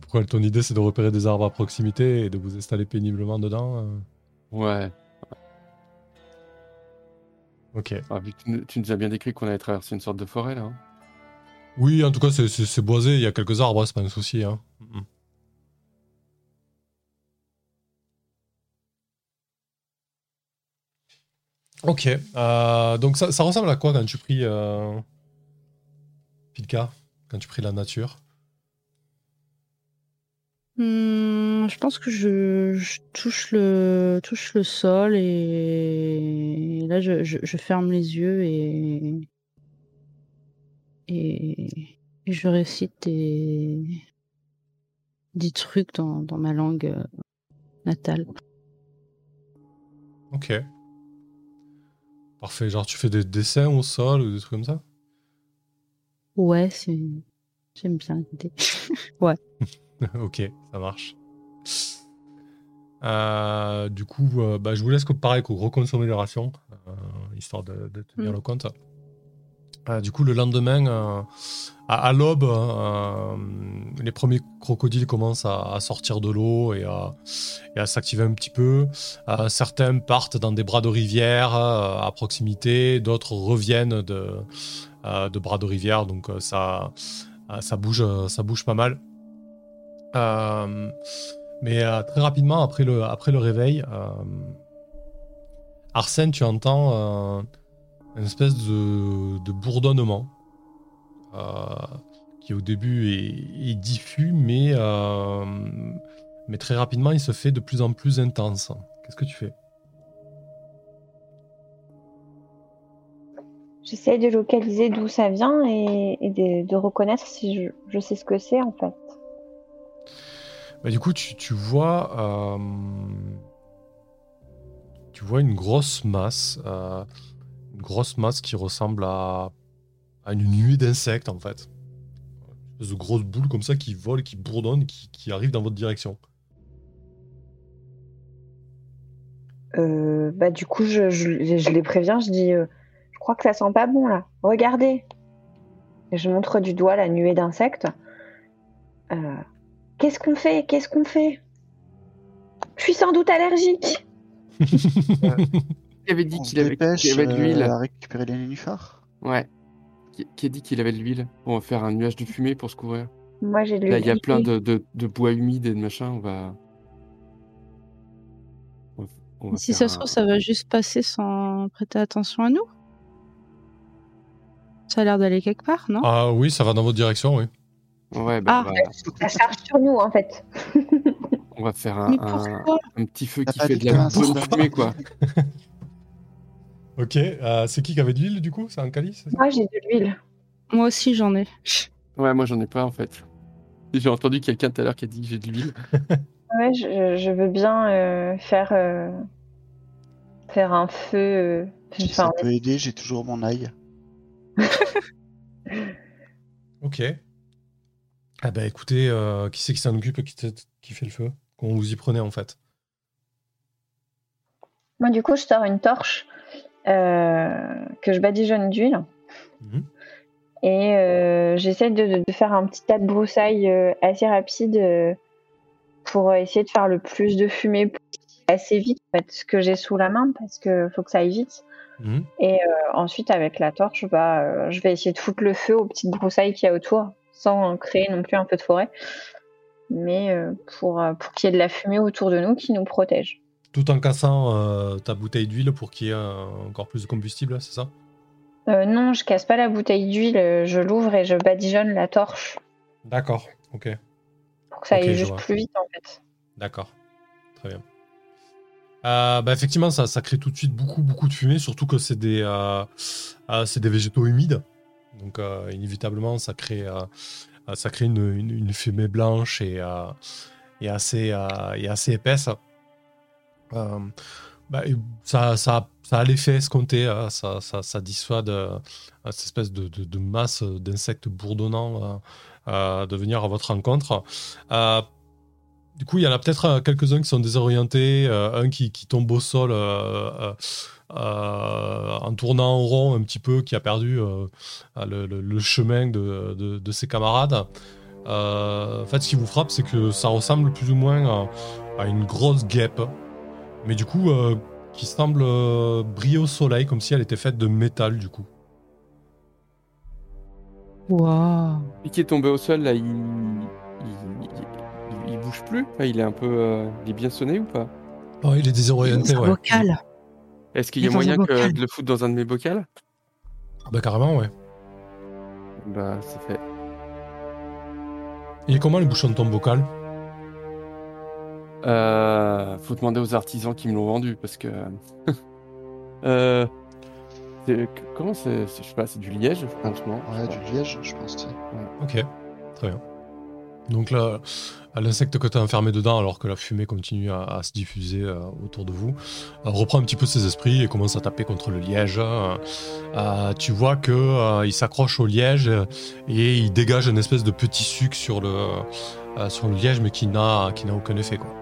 Pourquoi ton idée c'est de repérer des arbres à proximité et de vous installer péniblement dedans euh? Ouais. Ok. Ah, vu que tu, nous- tu nous as bien décrit qu'on allait traverser une sorte de forêt, là. hein. Oui, en tout cas c'est- boisé, il y a quelques arbres, c'est pas un souci. Hein. Ok, euh, donc ça, ça ressemble à quoi quand tu pries euh... Pilka Quand tu pries la nature? Hmm, je pense que je, je touche, le, touche le sol et là je, je- je ferme les yeux et, et, et je récite des, des trucs dans, dans ma langue euh, natale. Ok. Parfait, genre tu fais des dessins au sol ou des trucs comme ça? Ouais, c'est, j'aime bien l'idée. [LAUGHS] [LAUGHS] ok, ça marche. Euh, du coup, euh, bah, je vous laisse pareil qu'on reconsommer les rations, euh, histoire de, de tenir Mm. le compte. Du coup, le lendemain, à, à l'aube, les premiers crocodiles commencent à, à sortir de l'eau et à, et à s'activer un petit peu. Certains partent dans des bras de rivière à proximité, d'autres reviennent de, de bras de rivière, donc ça, ça, bouge, ça bouge pas mal. Euh, mais euh, très rapidement, après le, après le réveil, euh, Arsène, tu entends une espèce de, de bourdonnement qui au début est, diffus, mais, mais très rapidement, il se fait de plus en plus intense. Qu'est-ce que tu fais? J'essaie de localiser d'où ça vient et, de, reconnaître si je sais ce que c'est en fait. Bah, du coup, tu, vois, euh, tu vois une grosse masse, euh, une grosse masse qui ressemble à, une nuée d'insectes en fait. Une espèce de grosses boules comme ça qui volent, qui bourdonnent, qui, arrivent dans votre direction. Euh, bah, du coup, je, les préviens, je dis Je crois que ça sent pas bon là. Regardez. Et je montre du doigt la nuée d'insectes. Euh, Qu'est-ce qu'on fait? Qu'est-ce qu'on fait? Je suis sans doute allergique. [LAUGHS] Qui avait dit qu'il avait, avait de euh, l'huile à récupérer les nénuphars. Ouais. Qui, qui a dit qu'il avait de l'huile On va faire un nuage de fumée pour se couvrir. Moi, j'ai de Là, il y a l'huile. plein de, de, de bois humides et de machin. On va. on va- on va Si ça se un- trouve, ça va juste passer sans prêter attention à nous. Ça a l'air d'aller quelque part, non? Ah oui, ça va dans votre direction, oui. Ouais, bah, Ah. va, Ça charge sur nous en fait. [LAUGHS] on va faire un, un, petit feu qui fait de la bonne fumée, quoi. [LAUGHS] Ok, euh, c'est qui qui avait de l'huile du coup? C'est un calice Moi, j'ai de l'huile. Moi aussi, j'en ai. Ouais, moi, j'en ai pas, en fait. J'ai entendu quelqu'un tout à l'heure qui a dit que j'ai de l'huile. [LAUGHS] Ouais, je, je veux bien euh, faire, euh, faire un feu. euh, Si ça peut aider, j'ai toujours mon ail. Ok. Ah bah écoutez, euh, qui c'est qui s'en occupe, qui, qui fait le feu? Comment vous y prenez en fait? Moi, du coup, je sors une torche euh, que je badigeonne d'huile Mhm. et euh, j'essaie de, faire un petit tas de broussailles assez rapide pour essayer de faire le plus de fumée possible, assez vite, en fait, ce que j'ai sous la main parce que faut que ça aille vite. Mhm. Et ensuite, avec la torche, bah, je vais essayer de foutre le feu aux petites broussailles qu'il y a autour, sans créer non plus un peu de forêt, mais euh, pour, euh, pour qu'il y ait de la fumée autour de nous qui nous protège. Tout en cassant euh, ta bouteille d'huile pour qu'il y ait encore plus de combustible, c'est ça? Euh, non, je casse pas la bouteille d'huile, je l'ouvre et je badigeonne la torche D'accord, ok. pour que ça Ok, aille juste plus vite en fait. D'accord. Très bien. Euh, bah, effectivement, ça, ça crée tout de suite beaucoup, beaucoup de fumée, surtout que c'est des, euh, euh, c'est des végétaux humides. Donc, euh, inévitablement, ça crée, euh, une, fumée blanche et, euh, assez, assez épaisse. Bah, ça, a l'effet escompté, ça, dissuade cette espèce de, masse d'insectes bourdonnants euh, de venir à votre rencontre. Du coup, il y en a peut-être quelques-uns qui sont désorientés, un qui, tombe au sol en tournant en rond un petit peu, qui a perdu euh, le, le- le chemin de, de- de ses camarades. Euh, en fait, ce qui vous frappe, c'est que ça ressemble plus ou moins à, à une grosse guêpe, mais du coup, euh, qui semble euh, briller au soleil, comme si elle était faite de métal, du coup. Waouh. Lui qui est tombé au sol, là, il, il, il- il bouge plus? Enfin, Il est un peu. euh, Il est bien sonné ou pas? Oh, il est désorienté, Un ouais. vocal. Est-ce qu'il y a moyen que de le foutre dans un de mes bocals Bah, carrément, ouais. Bah, c'est fait. Il est comment le bouchon de ton bocal? Euh, faut demander aux artisans qui me l'ont vendu parce que. [LAUGHS] euh, comment c'est Je sais pas, c'est du liège, sais Ouais, du liège, je pense. tu sais. Ok, très bien. Donc là, l'insecte que tu as enfermé dedans, alors que la fumée continue à, se diffuser euh, autour de vous, euh, reprend un petit peu ses esprits et commence à taper contre le liège. Euh, euh, tu vois que il s'accroche au liège et il dégage une espèce de petit suc sur le, sur le liège, mais qui n'a qui n'a aucun effet. Quoi.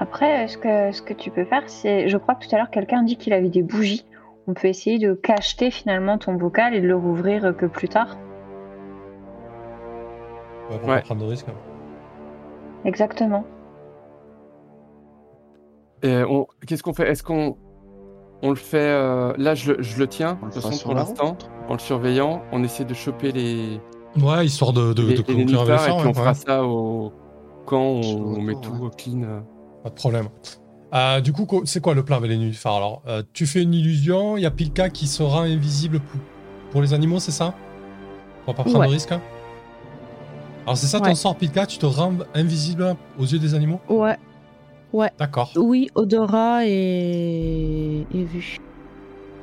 Après, ce que, ce que tu peux faire, c'est. Je crois que tout à l'heure, quelqu'un dit qu'il avait des bougies. On peut essayer de cacheter finalement ton bocal et de le rouvrir que plus tard. Ouais, pour Ouais. pas prendre de risque. Exactement. Et on- Qu'est-ce qu'on fait? Est-ce qu'on on le fait euh, Là, je, le- je le tiens, On de le toute façon, sur pour l'instant, en le surveillant. On essaie de choper les, Ouais, histoire de, de, les, de les conclure avec ça. et puis ouais, on fera ça au quand on, on met tout ouais. clean. Pas de problème. Euh, du coup, co- c'est quoi le plan avec les nénuphars Alors, euh, tu fais une illusion, il y a Pilka qui se rend invisible pour, pour les animaux, c'est ça? Pour pas prendre Ouais. de risque hein? Alors, c'est ça ton Ouais. sort, Pilka Tu te rends invisible aux yeux des animaux Ouais. D'accord. Oui, odorat et... et vue.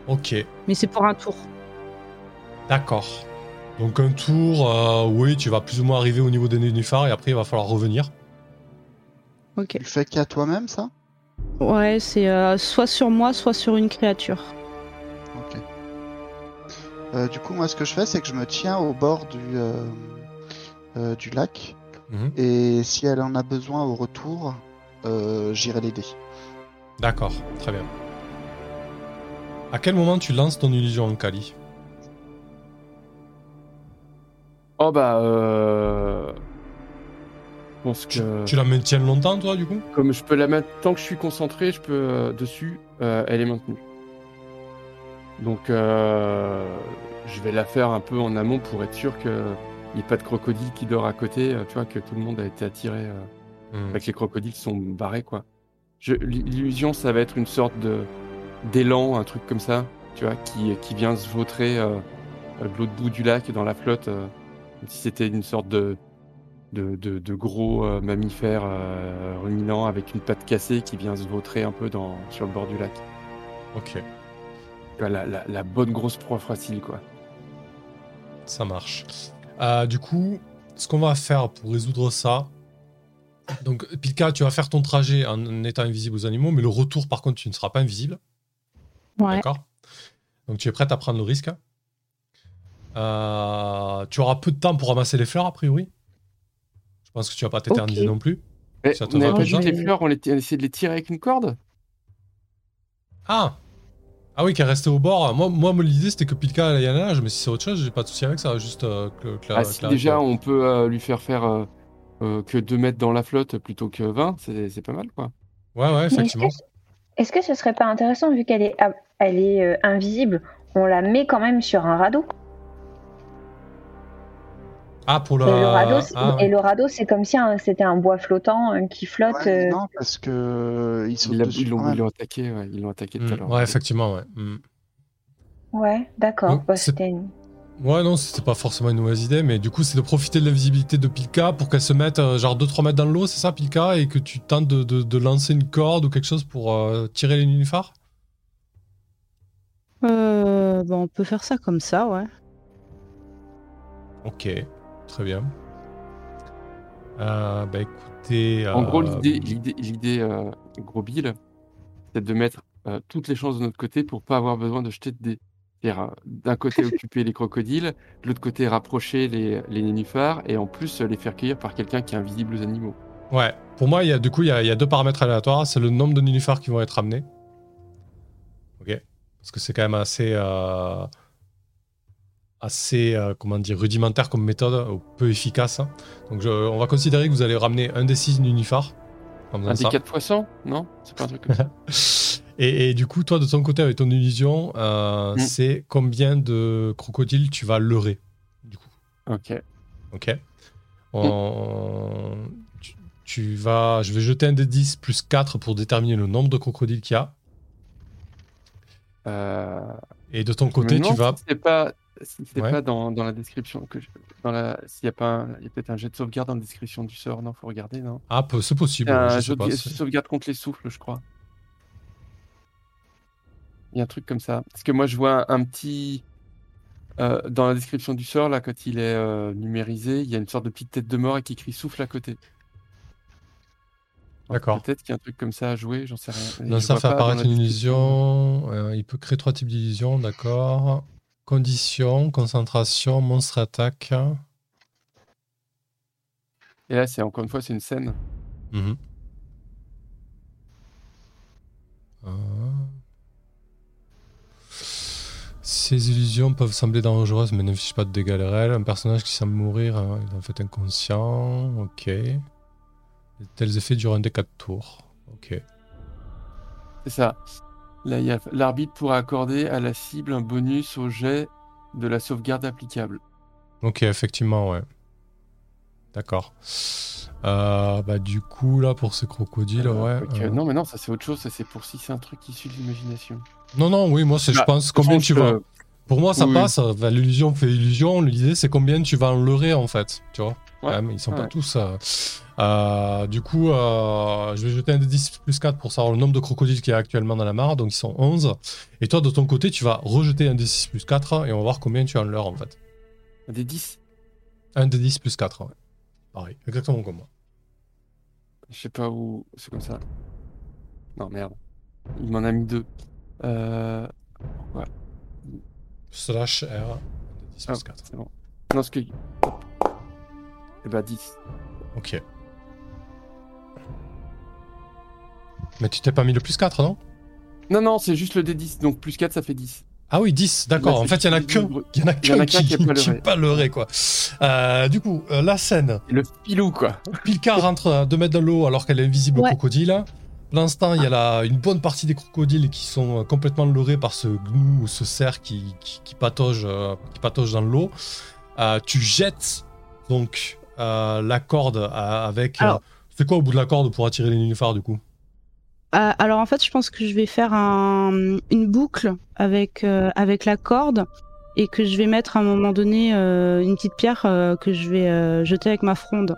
Ok. Mais c'est pour un tour. D'accord. Donc, un tour, euh, oui, tu vas plus ou moins arriver au niveau des nénuphars et après, il va falloir revenir. Ok. Tu le fais qu'à toi-même, ça? Ouais, c'est euh, soit sur moi, soit sur une créature. Ok. Euh, du coup, moi, ce que je fais, c'est que je me tiens au bord du, euh, du lac. Mhm. Et si elle en a besoin au retour, euh, j'irai l'aider. D'accord, très bien. À quel moment tu lances ton illusion en Kali? Oh bah, euh... je pense tu, que tu la maintiens longtemps, toi, du coup? Comme je peux la mettre tant que je suis concentré, je peux euh, dessus, euh, elle est maintenue. Donc, euh, je vais la faire un peu en amont pour être sûr qu'il n'y ait pas de crocodile qui dort à côté. euh, tu vois que tout le monde a été attiré. euh, Hmm. Avec les crocodiles sont barrés, quoi. L'illusion, ça va être une sorte de d'élan, un truc comme ça, tu vois, qui, qui vient se vautrer euh, de l'autre bout du lac dans la flotte, euh, comme si c'était une sorte de de, de, de gros euh, mammifère ruminant avec une patte cassée qui vient se vautrer un peu dans, sur le bord du lac. Ok. La, la bonne grosse proie facile, quoi. Ça marche. Euh, du coup, ce qu'on va faire pour résoudre ça. Donc, Pilka, tu vas faire ton trajet en étant invisible aux animaux, mais le retour, par contre, tu ne seras pas invisible. Ouais. D'accord Donc, tu es prête à prendre le risque. Euh, tu auras peu de temps pour ramasser les fleurs, a priori. Je pense que tu vas pas t'éterniser non plus. Mais Ça te on comme pas les fleurs, on, les- on de les tirer avec une corde? Ah Ah oui, qui est resté au bord. Moi, moi l'idée, c'était que Pilka la nage, mais si c'est autre chose, j'ai pas de souci avec ça. Juste euh, que, que la- Ah, que si la- déjà on peut euh, lui faire faire euh, euh, que 2 mètres dans la flotte plutôt que 20, c'est c'est pas mal quoi. Ouais, ouais, Mais Est-ce effectivement. que, est-ce que ce serait pas intéressant, vu qu'elle est elle est euh, invisible, on la met quand même sur un radeau? Ah, pour le, Et le radeau, c'est- ah, et le radeau, c'est comme si hein, c'était un bois flottant euh, qui flotte. Ouais, euh, non, parce que euh, ils l'ont attaqué, ouais, ils l'ont attaqué tout à Mm, l'heure. ouais, effectivement, ouais. Mm. Ouais, d'accord. Donc, Bah, c'est- c'était une- Ouais, non, c'était pas forcément une mauvaise idée, mais du coup, c'est de profiter de la visibilité de Pilka pour qu'elle se mette euh, genre 2-3 mètres dans l'eau, c'est ça, Pilka, et que tu tentes de, de- de lancer une corde ou quelque chose pour euh, tirer les nénuphars? Euh, bah, on peut faire ça comme ça, ouais. Ok, très bien. Euh, bah écoutez. En gros, euh, l'idée, l'idée, l'idée euh, gros Bill, c'est de mettre toutes les chances de notre côté pour pas avoir besoin de jeter de dés. C'est-à-dire, d'un côté, [LAUGHS] occuper les crocodiles, de l'autre côté, rapprocher les, les nénuphars, et en plus, les faire cueillir par quelqu'un qui est invisible aux animaux. Ouais, pour moi, il y a, du coup, il y a, il y a deux paramètres aléatoires. C'est le nombre de nénuphars qui vont être amenés. Ok. Parce que c'est quand même assez. euh, assez, euh, comment dire, rudimentaire comme méthode, ou peu efficace. hein. Donc, je- on va considérer que vous allez ramener un des six faisant Un des. 4 poissons Non? C'est pas un truc comme ça. [LAUGHS] Et, et du coup, toi, de ton côté, avec ton illusion, euh, Mm. c'est combien de crocodiles tu vas leurrer, du coup? Ok. Ok. On- tu, tu vas... Je vais jeter un des 10 plus 4 pour déterminer le nombre de crocodiles qu'il y a. Euh, Et de ton côté, tu vas... Si c'est pas, si c'est Ouais. pas dans, dans la description que je- dans la, s'il y a pas, un- il y a peut-être un jet de sauvegarde dans la description du sort. Non, faut regarder, non? Ah, c'est possible. un je sais jeu de pas, sauvegarde contre les souffles, je crois. Il y a un truc comme ça. Parce que moi, je vois un, un petit. euh, dans la description du sort, là, quand il est euh, numérisé, il y a une sorte de petite tête de mort et qui écrit souffle à côté. D'accord. Peut-être qu'il y a un truc comme ça à jouer, j'en sais rien. Je ça fait apparaître une illusion. Euh, il peut créer trois types d'illusions, d'accord. Condition, concentration, monstre attaque. Et là, c'est encore une fois, c'est une scène. Ah. Ces illusions peuvent sembler dangereuses mais n'affichent pas de dégâts réels. Un personnage qui semble mourir hein, il est en fait inconscient. Ok. Tels effets durent un des 4 tours. Ok. C'est ça. L'arbitre pourra accorder à la cible un bonus au jet de la sauvegarde applicable. Ok, effectivement, ouais. D'accord. Euh, bah, du coup, là, pour ces crocodiles, Euh, ouais. euh, Non, mais non, ça c'est autre chose. Ça c'est pour si c'est un truc issu de l'imagination. Non, non, oui, moi, c'est, je Bah, pense, combien tu vas. Pour moi, ça Oui, passe. bah, l'illusion fait illusion. L'idée, c'est combien tu vas en leurrer, en fait. Tu vois Quand Ouais, même, Ils sont pas ouais. tous. euh, euh, du coup, euh, je vais jeter un des 10 plus 4 pour savoir le nombre de crocodiles qu'il y a actuellement dans la mare. Donc, ils sont 11. Et toi, de ton côté, tu vas rejeter un des 6 plus 4 et on va voir combien tu en leurres, en fait. Des 10 Un des 10 plus 4, ouais. Pareil, exactement comme moi. Je sais pas où. C'est comme ça. Non, merde. Il m'en a mis deux. Euh... Pourquoi Slash R, un des 10 Ah, plus 4. c'est bon. Non, ce que. Eh bah 10. Ok. Mais tu t'es pas mis le plus 4, non? Non, non, c'est juste le D10. Donc plus 4, ça fait 10. Ah oui, 10, d'accord. En fait, il y en a qu'un. a qui qui qui est pas leurré, quoi. Euh, du coup, euh, la scène. Et le filou, quoi. Pilka rentre à 2 mètres dans l'eau alors qu'elle est invisible au Ouais. crocodile. Pour l'instant, il y a la- une bonne partie des crocodiles qui sont euh, complètement leurrés par ce gnou ou ce cerf qui, qui, qui patauge, euh, qui patauge dans l'eau. Euh, tu jettes donc euh, la corde euh, avec. euh, Alors- c'est quoi au bout de la corde pour attirer les nénuphars du coup? Euh, alors en fait, je pense que je vais faire un- une boucle avec, euh, avec la corde et que je vais mettre à un moment donné euh, une petite pierre euh, que je vais euh, jeter avec ma fronde.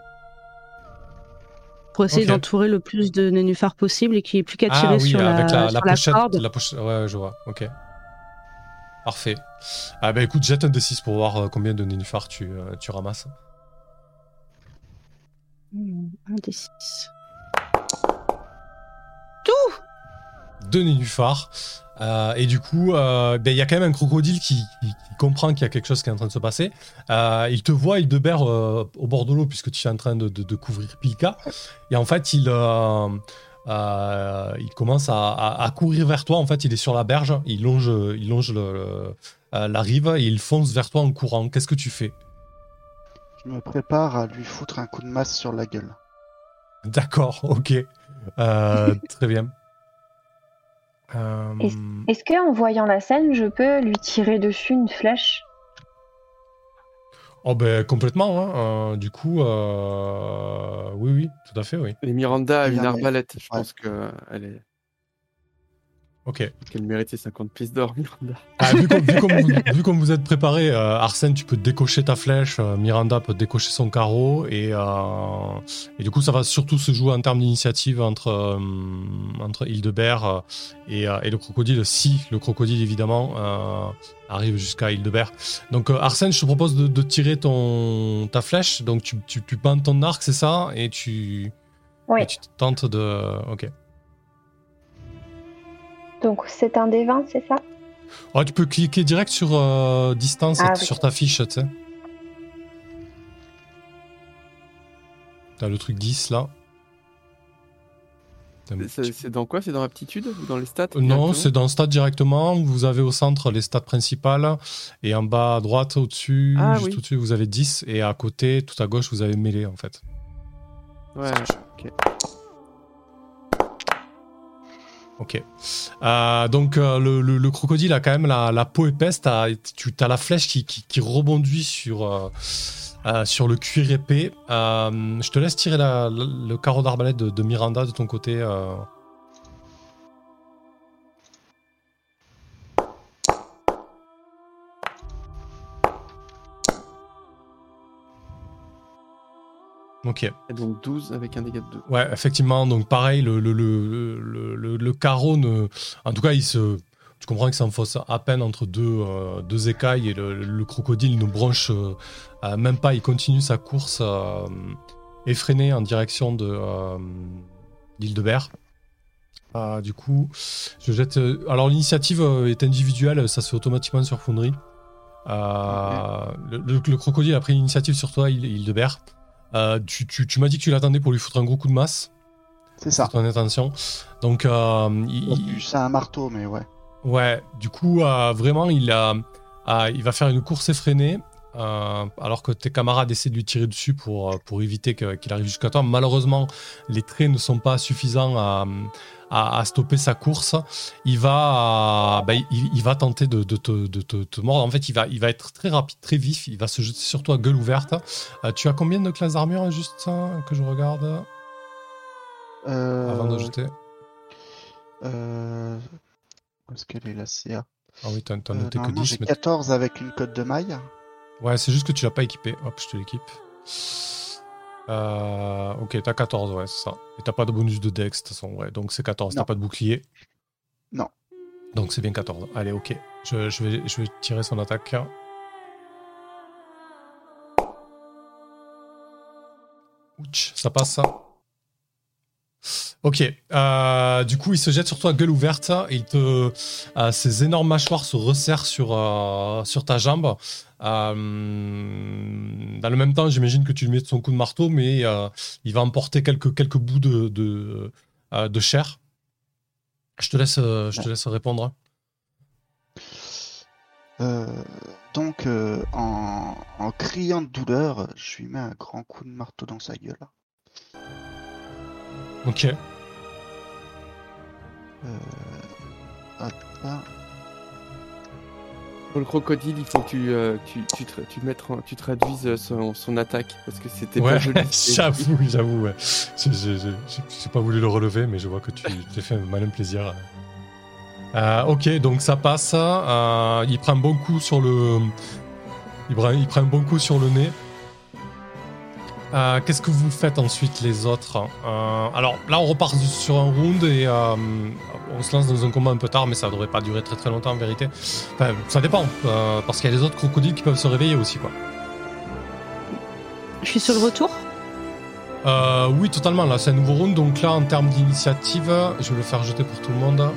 Pour essayer d'entourer le plus de nénuphars possible et qu'il n'y ait plus qu'à tirer Ah oui, sur, la, avec la, la sur pochette. corde. la poche- Ouais, je vois. Ok. Parfait. Ah bah écoute, jette un D6 pour voir euh, combien de nénuphars tu, euh, tu ramasses. Un des six. Tout Deux nénuphars. Euh, et du coup, euh, ben, il y a quand même un crocodile qui, qui- qui comprend qu'il y a quelque chose qui est en train de se passer. Euh, il te voit, il te berre euh, au bord de l'eau puisque tu es en train de, de- de couvrir Pilka. Et en fait, il, euh, euh, il commence à, à- à courir vers toi. En fait, il est sur la berge, il longe, il longe le- le- euh, la rive et il fonce vers toi en courant. Qu'est-ce que tu fais? Je me prépare à lui foutre un coup de masse sur la gueule. D'accord, ok. Euh, [LAUGHS] très bien. Euh, Est-ce que en voyant la scène, je peux lui tirer dessus une flèche? Oh ben complètement. hein. Euh, du coup, euh, oui, oui, tout à fait, oui. Et Miranda a une arbalète. Je Ouais. pense qu'elle est... Ok. qu'elle méritait 50 pièces d'or, Miranda. Ah, vu, comme, vu comme vous, [LAUGHS] vu comme vous êtes préparé, euh, Arsène, tu peux décocher ta flèche, euh, Miranda peut décocher son carreau, et, euh, et du coup, ça va surtout se jouer en termes d'initiative entre, euh, entre Hildebert et, euh, et le crocodile, si le crocodile, évidemment, euh, arrive jusqu'à Hildebert. Donc, euh, Arsène, je te propose de, de tirer ton, ta flèche, donc tu, tu, tu bandes ton arc, c'est ça, et tu, Oui. et tu tentes de... Ok. Donc c'est un des 20, c'est ça Oh, tu peux cliquer direct sur euh, distance Ah, oui. sur ta fiche, tu sais. T'as le truc 10 là. C'est dans quoi? C'est dans aptitude ou dans les stats Euh, Non, c'est dans Stats directement. Vous avez au centre les stats principales et en bas à droite, au-dessus, Ah, juste oui. au-dessus, vous avez 10 et à côté, tout à gauche, vous avez mêlé en fait. Ouais, ok. Ok. Euh, donc euh, le, le- le crocodile a quand même la, peau épaisse. T'as, tu as la flèche qui, rebondit sur, euh, sur le cuir épais. Je te laisse tirer le carreau d'arbalète de Miranda de ton côté. Ok. Et donc 12 avec un dégât de 2. Ouais, effectivement. Donc pareil, le, le, le, le, carreau ne. En tout cas, il se. Tu comprends que ça enfonce à peine entre deux, euh, deux écailles et le, le crocodile ne bronche euh, même pas. Il continue sa course euh, effrénée en direction de euh, l'île de Berre. Du coup, je jette. alors l'initiative est individuelle, ça se fait automatiquement sur Foundry. Le, le- le crocodile a pris l'initiative sur toi, île, île de Berre. Euh, tu tu- tu m'as dit que tu l'attendais pour lui foutre un gros coup de masse. C'est ça. C'est ton intention. Donc, euh, il- il- C'est un marteau, mais ouais. ouais, du coup, euh, vraiment, il, a, il va faire une course effrénée. Euh, alors que tes camarades essaient de lui tirer dessus pour, euh, pour éviter qu'il arrive jusqu'à toi. Malheureusement, les traits ne sont pas suffisants à, à, à stopper sa course. Il va, euh, bah, il, il va tenter de, de te, de te- te mordre. En fait, il va, il va être très rapide, très vif. Il va se jeter sur toi, gueule ouverte. Euh, tu as combien de classes d'armure, juste que je regarde Euh, avant de jeter Où est-ce qu'elle est la CA Ah oui, t'as noté que normalement, 10. J'ai mais 14 avec une cote de maille. Ouais, c'est juste que tu l'as pas équipé. Hop, je te l'équipe. Euh, ok, t'as 14, ouais, c'est ça. Et t'as pas de bonus de dex, de toute façon, ouais. Donc c'est 14. T'as pas de bouclier. Non. Donc c'est bien 14. Allez, ok. Je, je vais, je vais tirer son attaque. Ouch, ça passe ça. Ok, euh, du coup il se jette sur toi gueule ouverte il te, euh, ses énormes mâchoires se resserrent sur, euh, ta jambe. Dans le même temps, j'imagine que tu lui mets son coup de marteau, mais il va emporter quelques, quelques bouts de, de, chair. Je te laisse, répondre. Donc, en criant de douleur, je lui mets un grand coup de marteau dans sa gueule. Ok. Euh. Pour le crocodile, il faut que tu, euh, tu, tu, tu, mettes en- tu traduises son, son attaque parce que c'était pas Ouais, joli. [LAUGHS] j'avoue, j'avoue. Ouais. J'ai- pas voulu le relever, mais je vois que tu t'es fait un malin plaisir. Euh, ok, donc ça passe. euh, il prend un bon coup sur le. Il prend, il prend un bon coup sur le nez. Euh, Qu'est-ce que vous faites ensuite, les autres Euh, Alors là, on repart sur un round et euh, on se lance dans un combat un peu tard, mais ça devrait pas durer très très longtemps en vérité. Enfin, ça dépend, parce qu'il y a les autres crocodiles qui peuvent se réveiller aussi, quoi. Je suis sur le retour. Euh, oui, totalement. Là, c'est un nouveau round. Donc là, en termes d'initiative, je vais le faire jeter pour tout le monde.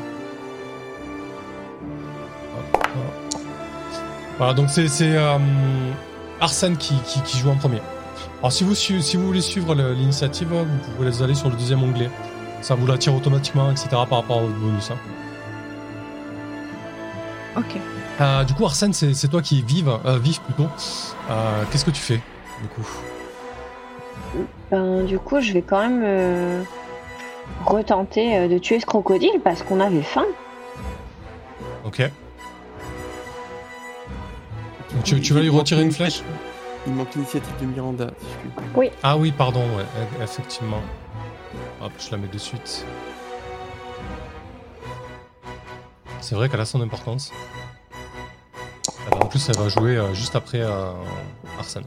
Voilà, donc c'est Arsène qui, qui, qui joue en premier. Alors, si vous, su- si vous voulez suivre l'initiative, vous pouvez les aller sur le deuxième onglet. Ça vous l'attire automatiquement, etc. par rapport au bonus. hein. Ok. Euh, du coup, Arsène, c'est c'est toi qui es vive, euh, vif plutôt. Euh, Qu'est-ce que tu fais, du coup? Ben, du coup, je vais quand même euh, retenter de tuer ce crocodile parce qu'on avait faim. Ok. Donc tu, tu vas lui retirer une flèche? Il manque l'initiative de Miranda, si je puis dire. Ah oui, pardon, ouais, e- effectivement. Hop, je la mets de suite. C'est vrai qu'elle a son importance. Ah bah, en plus, elle va jouer euh, juste après euh, Arsène.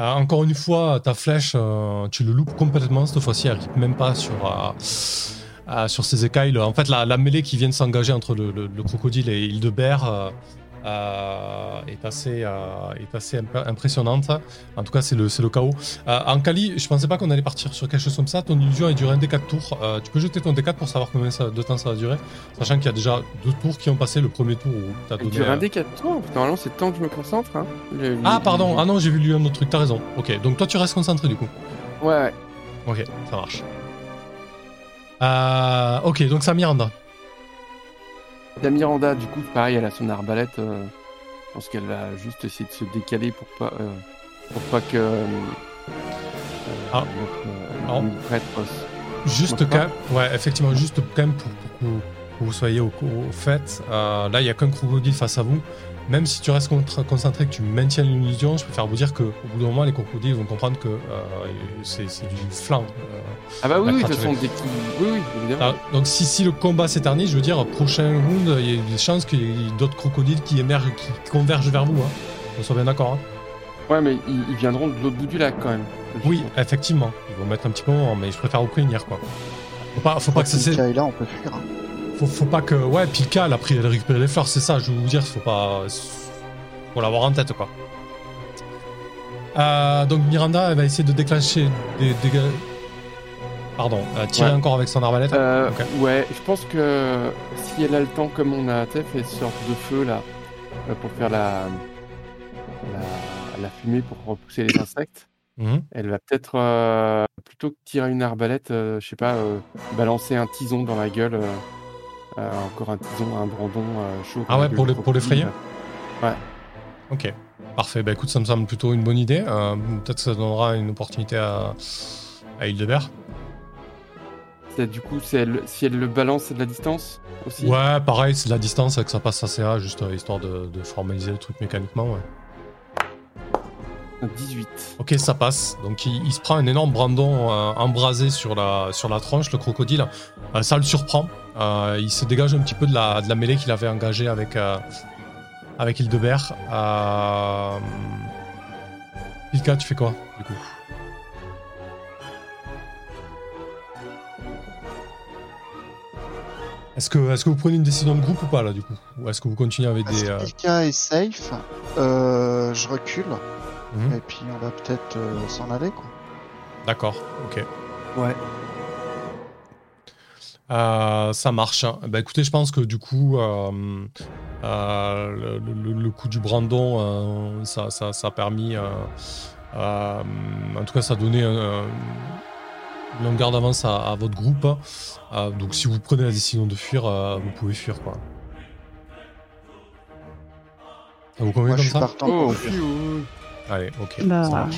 Euh, encore une fois, ta flèche, euh, tu le loupes complètement. Cette fois-ci, elle rip même pas sur, sur ses écailles. En fait, la, la mêlée qui vient de s'engager entre le, le- le crocodile et Hildebert euh, est, assez, euh, est assez imp- impressionnante. En tout cas, c'est le, le chaos. Euh, Ankali, je pensais pas qu'on allait partir sur quelque chose comme ça. Ton illusion a duré un D4 tours. Tu peux jeter ton D4 pour savoir combien ça- de temps ça va durer. Sachant qu'il y a déjà deux tours qui ont passé. Le premier tour où tu as Il donné. dure un des 4 tours. Normalement, c'est le temps que je me concentre. Hein. Le- Ah, pardon. Ah non, j'ai vu lui un autre truc. T'as raison. Ok, donc toi, tu restes concentré du coup. Ouais, ouais. Ok, ça marche. Ok, donc ça Miranda. La Miranda, du coup, pareil, elle a son arbalète. euh, je pense qu'elle va juste essayer de se décaler pour pas, euh, pour pas que. euh, Ah. notre, euh, Alors. notre prêtre, euh, Juste quand même, ouais, effectivement, juste quand même pour, pour que vous, soyez au, au fait, euh, là il y a qu'un crocodile face à vous. Même si tu restes concentré, que tu maintiens l'illusion, je préfère vous dire qu'au bout d'un moment, les crocodiles vont comprendre que euh, c'est du flanc. euh. Ah bah oui, oui, de toute façon, qu'il... Oui, oui, évidemment. Ah, donc si, si le combat s'éternise, je veux dire, prochain round, il y a des chances qu'il y ait d'autres crocodiles qui émergent, qui convergent vers vous. Hein. On soit bien d'accord. hein. Ouais, mais ils, ils viendront de l'autre bout du lac, quand même. Oui, effectivement. Ils vont mettre un petit peu moment, mais je préfère vous prévenir, quoi. Faut pas, faut pas que ça Si s'é- là, on peut fuir. hein. Faut, faut pas que. Ouais, puis le cas, elle a pris, elle a récupéré les fleurs, c'est ça, je veux vous dire, faut pas. Faut l'avoir en tête, quoi. Euh, donc Miranda, elle va essayer de déclencher des. des- Pardon, euh, tirer Ouais. encore avec son arbalète. Euh, Ok. Ouais, je pense que si elle a le temps, comme on a fait, une sorte de feu, là, euh, pour faire la... la, la fumée pour repousser les insectes, [COUGHS] Mhm. elle va peut-être, euh, plutôt que tirer une arbalète, euh, je sais pas, euh, balancer un tison dans la gueule. Euh, encore un tison, un brandon euh, chaud. Ah ouais, pour les- pour l'effrayer crocodile. Ok, parfait. Bah écoute, ça me semble plutôt une bonne idée. Euh, Peut-être que ça donnera une opportunité à, à Hildebert. Du coup, elle- si elle le balance, c'est de la distance aussi? Ouais, pareil, c'est de la distance, que ça passe assez A, juste histoire de, de formaliser le truc mécaniquement. Ouais. 18. Ok, ça passe. Donc il, il se prend un énorme brandon euh, embrasé sur la, sur la tronche, le crocodile. Euh, ça le surprend. Euh, il se dégage un petit peu de la, de la mêlée qu'il avait engagée avec, euh, avec Hildebert. Euh... Pilka, tu fais quoi du coup? Est-ce que, est que vous prenez une décision de groupe ou pas là du coup? Ou est-ce que vous continuez avec des... euh, Pika est safe, euh, je recule. Mhm. Et puis on va peut-être euh, s'en aller, quoi. D'accord, ok. Ouais. Euh, ça marche. hein. Bah, écoutez, je pense que du coup, euh, euh, le, le- le coup du Brandon, euh, ça, ça- ça a permis. euh, euh, en tout cas, ça a donné un- une longueur d'avance à, à votre groupe. Euh, donc, si vous prenez la décision de fuir, euh, vous pouvez fuir. Quoi. Ça vous convient Moi, comme je suis ça? partant Oh, pour fuir. Allez, ok. Bah. Ça marche.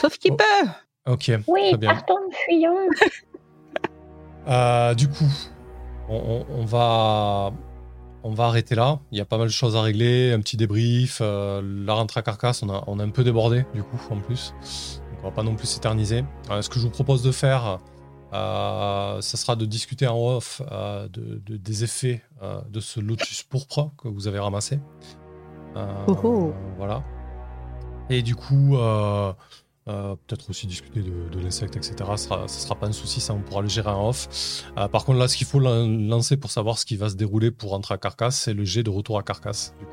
Sauf qu'il Oh. peut Ok. Oui, Très bien. partons, fuyons. [LAUGHS] Euh, du coup, on, on- on va, on va arrêter là. Il y a pas mal de choses à régler, un petit débrief. euh, la rentrée à carcasse, on a, on a un peu débordé du coup en plus. Donc on va pas non plus s'éterniser. Euh, ce que je vous propose de faire, euh, ça sera de discuter en off euh, de, de- des effets euh, de ce lotus pourpre que vous avez ramassé. Euh, Oh oh. Voilà. Et du coup, euh, euh, peut-être aussi discuter de, de l'insecte, etc. Ce sera, sera pas un souci, ça on pourra le gérer en off. Euh, par contre, là, ce qu'il faut lan- lancer pour savoir ce qui va se dérouler pour rentrer à Carcasse, c'est le jet de retour à Carcasse. du coup.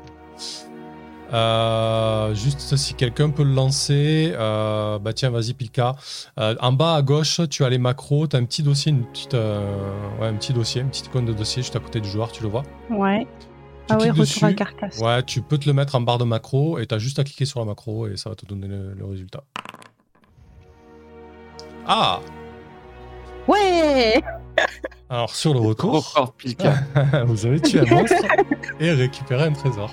Euh, juste si quelqu'un peut le lancer, euh, bah tiens, vas-y, Pilka. Euh, en bas à gauche, tu as les macros, tu as un petit dossier, une petite, euh, ouais, un petit dossier, une petite icône de dossier juste à côté du joueur, tu le vois? Ouais. Tu Ah ouais, retour à dessus. carcasse. Ouais, tu peux te le mettre en barre de macro et tu as juste à cliquer sur la macro et ça va te donner le, le résultat. Ah Ouais [LAUGHS] Alors sur le Trop retour, [LAUGHS] vous avez tué un [LAUGHS] monstre et récupéré un trésor.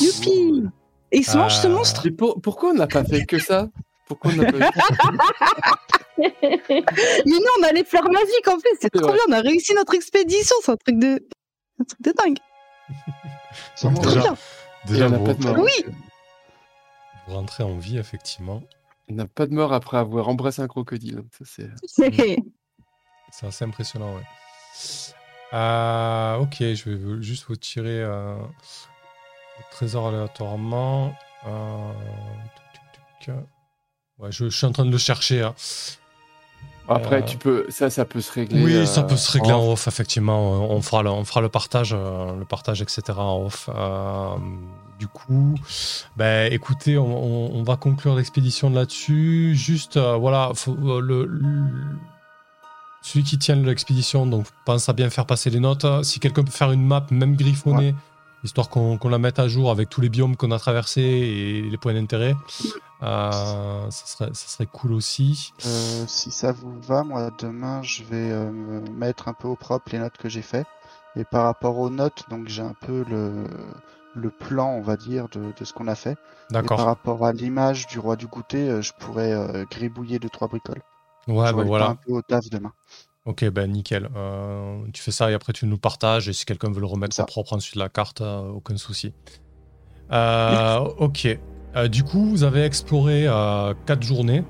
Youpi Et il se mange ce Euh, monstre Mais pour- pourquoi on n'a pas fait que ça? Pourquoi on n'a pas eu Mais nous, on a les fleurs magiques en fait, c'est C'est trop vrai. bien, on a réussi notre expédition, c'est un truc de. Un truc de dingue. Sans Déjà. mentir. bien. Déjà, Il y en a vous, pas de mort. Oui. vous rentrez en vie, effectivement. On n'a pas de mort après avoir embrassé un crocodile. Donc ça, c'est... Assez impressionnant, ouais. Euh, ok, je vais juste vous tirer euh, le trésor aléatoirement. Euh, tuc, tuc, tuc. Ouais, je, je suis en train de le chercher. hein. Après, Euh, tu peux, ça, ça peut se régler. Oui, euh, ça peut se régler en- en off, effectivement. Euh, On fera le, on fera le partage, euh, le partage, etc. en off. Euh, du coup, ben, écoutez, on, on- on va conclure l'expédition là-dessus. Juste, euh, voilà, faut, euh, le, le- celui qui tient l'expédition, donc pense à bien faire passer les notes. Si quelqu'un peut faire une map, même griffonnée, histoire qu'on la mette à jour avec tous les biomes qu'on a traversés et les points d'intérêt, euh, ça, serait, ça serait cool aussi. Euh, si ça vous va, moi demain je vais euh, me mettre un peu au propre les notes que j'ai fait. Et par rapport aux notes, donc j'ai un peu le, le plan, on va dire, de, de ce qu'on a fait. Et par D'accord. rapport à l'image du roi du goûter, je pourrais gribouiller deux trois bricoles. Ouais, ben temps voilà. un peu au taf demain. Ok, ben nickel. Euh, tu fais ça et après tu nous partages. Et si quelqu'un veut le remettre Ça. propre ensuite la carte, euh, aucun souci. Euh, ok. Du coup, vous avez exploré 4 journées.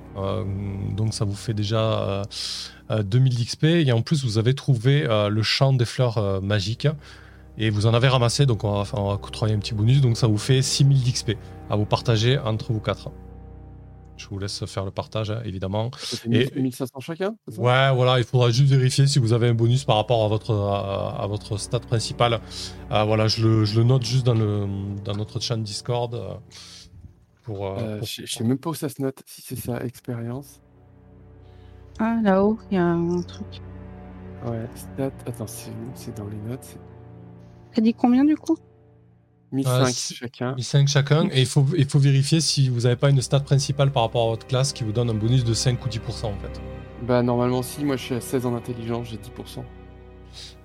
donc ça vous fait déjà euh, euh, 2000 d'XP. Et en plus, vous avez trouvé le champ des fleurs magiques. Et vous en avez ramassé. Donc on va, on va octroyer un petit bonus. Donc ça vous fait 6000 d'XP à vous partager entre vous quatre. Je vous laisse faire le partage, hein, évidemment. Et- 1000 1500 chacun ça? Ouais, voilà, il faudra juste vérifier si vous avez un bonus par rapport à votre, à, à votre stat principal. Euh, voilà, je le, je le note juste dans, le, dans notre chat Discord. euh, pour, euh, Euh, pour- Je sais même pas où ça se note, si c'est ça, expérience. Ah, là-haut, il y a un truc. Ouais, stat. Attends, c'est dans les notes. T'as dit combien du coup? 1005 c'est- chacun. 5 chacun. Et il faut, il faut vérifier si vous n'avez pas une stat principale par rapport à votre classe qui vous donne un bonus de 5 ou 10% en fait. Bah, normalement, si. Moi, je suis à 16 en intelligence, j'ai 10%.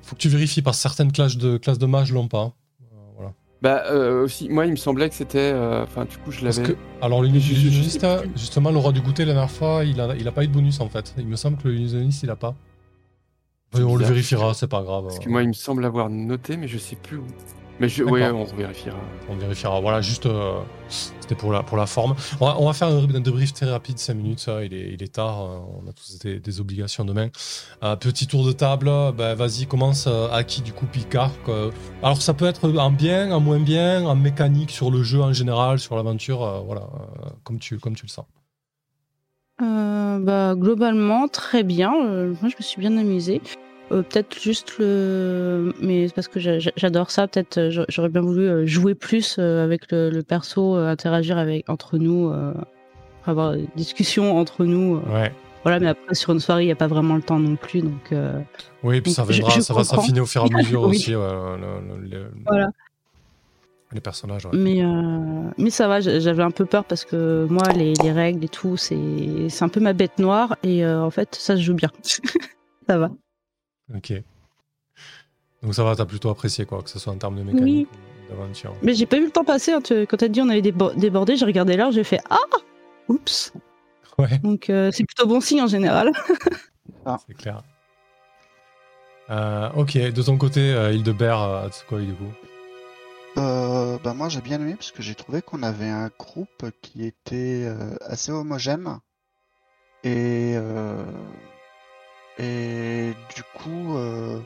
faut que tu vérifies parce que certaines classes de, classes de mages l'ont pas. Euh, voilà. Bah, euh, aussi, moi, il me semblait que c'était. euh, Enfin, du coup, je l'avais. alors, sais plus. justement, le roi du goûter la dernière fois, il a, il a pas eu de bonus en fait. Il me semble que l'illusionniste, il a pas. On le vérifiera, c'est pas grave. Parce que moi, il me semble l'avoir noté, mais je sais plus où. Mais je... ouais, on vérifiera. On vérifiera. Voilà, juste, euh, c'était pour la, pour la forme. On va, on va faire un, un débrief très rapide, 5 minutes. ça, il, est, il est tard, euh, on a tous des, des obligations demain. Euh, petit tour de table. Ben, Vas-y, commence euh, à qui du coup Picard quoi. Alors, ça peut être en bien, en moins bien, en mécanique sur le jeu en général, sur l'aventure. euh, voilà, euh, comme, tu, comme tu le sens. Euh, bah, globalement, très bien. Euh, moi, je me suis bien amusée. Euh, peut-être juste le. Mais c'est parce que j'a- j'a- j'adore ça. Peut-être euh, j'a- j'aurais bien voulu euh, jouer plus avec le, le perso, interagir avec, entre nous, euh, avoir des discussions entre nous. Ouais. Voilà, mais après, sur une soirée, il n'y a pas vraiment le temps non plus. Donc, euh, Oui, puis ça Je- viendra, je ça va s'affiner au fur et à mesure [LAUGHS] Oui. aussi, le- le- voilà. les personnages. ouais. Mais, mais ça va, j'a- j'avais un peu peur parce que moi, les, les règles et tout, c'est c'est un peu ma bête noire. Et en fait, ça se joue bien. [LAUGHS] ça va. Ok. Donc ça va, t'as plutôt apprécié quoi, que ce soit en termes de mécanique ou d'aventure. Mais j'ai pas vu le temps passer. hein, tu- Quand t'as dit on avait débo- débordé, j'ai regardé l'heure, j'ai fait Ah Oups Ouais, Donc euh, c'est plutôt bon signe en général. c'est clair. Euh, ok, de ton côté, euh, Hildebert, euh, Tsukoi, du coup? Euh, bah moi j'ai bien aimé parce que j'ai trouvé qu'on avait un groupe qui était euh, assez homogène et euh, et du coup euh,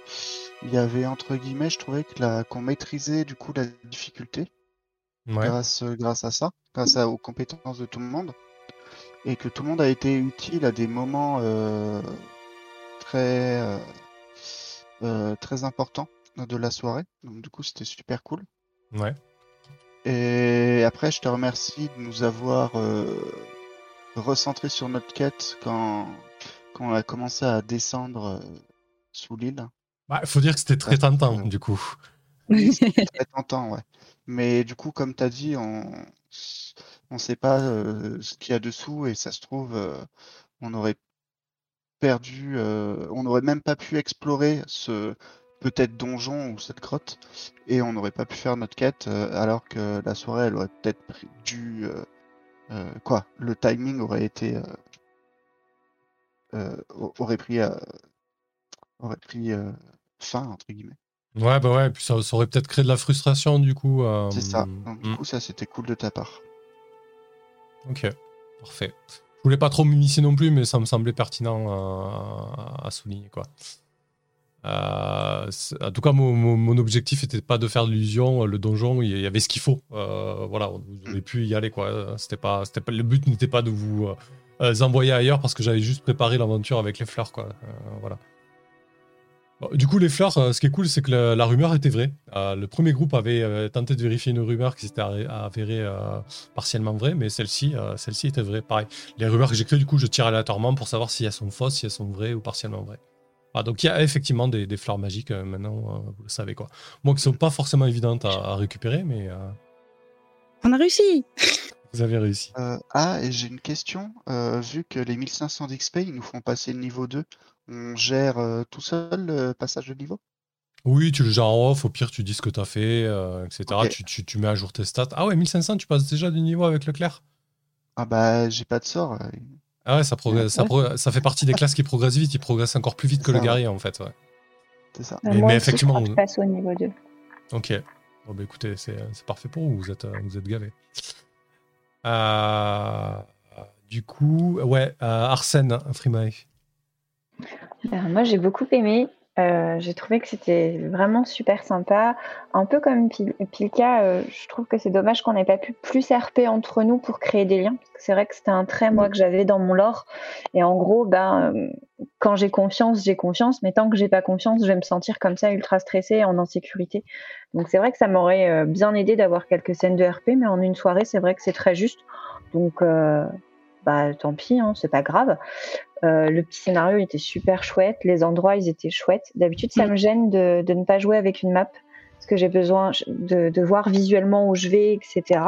il y avait entre guillemets je trouvais que la qu'on maîtrisait du coup la difficulté Ouais. grâce grâce à ça grâce à- aux compétences de tout le monde et que tout le monde a été utile à des moments euh, très euh, euh, très importants de la soirée donc du coup c'était super cool Ouais. et après, je te remercie de nous avoir euh, recentré sur notre quête quand, quand on a commencé à descendre euh, sous l'île. Bah, faut dire que c'était très Ouais. tentant, du coup. Oui, [LAUGHS] c'était très tentant, ouais. Mais du coup, comme tu as dit, on on sait pas euh, ce qu'il y a dessous et ça se trouve, euh, on aurait perdu, euh, on n'aurait même pas pu explorer ce peut-être donjon ou cette grotte et on n'aurait pas pu faire notre quête euh, alors que la soirée, elle aurait peut-être pris- dû euh, euh, quoi, le timing aurait été aurait pris euh, aurait pris euh, fin entre guillemets. Ouais, bah ouais, puis ça, ça aurait peut-être créé de la frustration du coup. euh, C'est ça. Donc, du mm. coup, ça c'était cool de ta part. Ok, parfait. Je voulais pas trop m'initier non plus, mais ça me semblait pertinent à, à souligner quoi. Euh, en tout cas, mon, mon- mon objectif n'était pas de faire de l'illusion. Le donjon, il y avait ce qu'il faut. Euh, voilà, vous auriez pu y aller quoi. C'était pas, c'était pas, le but n'était pas de vous euh, envoyer ailleurs parce que j'avais juste préparé l'aventure avec les fleurs quoi. Euh, voilà. Du coup, les fleurs, euh, ce qui est cool, c'est que la, rumeur était vraie. Le premier groupe avait tenté de vérifier une rumeur qui s'était avérée partiellement vraie, mais celle-ci, celle-ci était vraie. Pareil. Les rumeurs que j'ai créées, du coup, je tire aléatoirement pour savoir si elles sont fausses, si elles sont vraies ou partiellement vraies. Ah, donc il y a effectivement des, fleurs magiques maintenant, vous le savez quoi. Bon, qui sont pas forcément évidentes à, récupérer, mais On a réussi vous avez réussi. Euh, ah, et j'ai une question. Euh, vu que les 1500 d'XP, ils nous font passer le niveau 2, on gère euh, tout seul le passage de niveau? Oui, tu le gères en off, au pire tu dis ce que tu as fait, euh, etc. Tu, tu- tu mets à jour tes stats. Ah ouais, 1500, tu passes déjà du niveau avec Leclerc? Ah bah, j'ai pas de sort. Ah ouais, ça, progresse, ça, Ouais. pro- ça fait partie des classes qui progressent vite, ils progressent encore plus vite que le guerrier en fait. Ouais. C'est ça. Mais- Moi mais aussi, je effectivement, crois que je vous- passe au niveau 2. Ok. Bon, bah écoutez, c'est c'est parfait pour vous, vous êtes, vous êtes gavés. Euh, du coup, ouais, euh, Arsène, Freemae. Ben, moi, j'ai beaucoup aimé. Euh, j'ai trouvé que c'était vraiment super sympa. Un peu comme Pil- Pilka, euh, je trouve que c'est dommage qu'on n'ait pas pu plus RP entre nous pour créer des liens. C'est vrai que c'était un trait, moi, que j'avais dans mon lore. Et en gros, ben, euh, quand j'ai confiance, j'ai confiance. Mais tant que j'ai pas confiance, je vais me sentir comme ça, ultra stressée et en insécurité. Donc c'est vrai que ça m'aurait euh, bien aidé d'avoir quelques scènes de RP. Mais en une soirée, c'est vrai que c'est très juste. Donc, euh, bah, tant pis, hein, c'est pas grave. Euh, le petit scénario était super chouette, les endroits ils étaient chouettes. D'habitude, ça me gêne de, de ne pas jouer avec une map parce que j'ai besoin de, de voir visuellement où je vais, etc.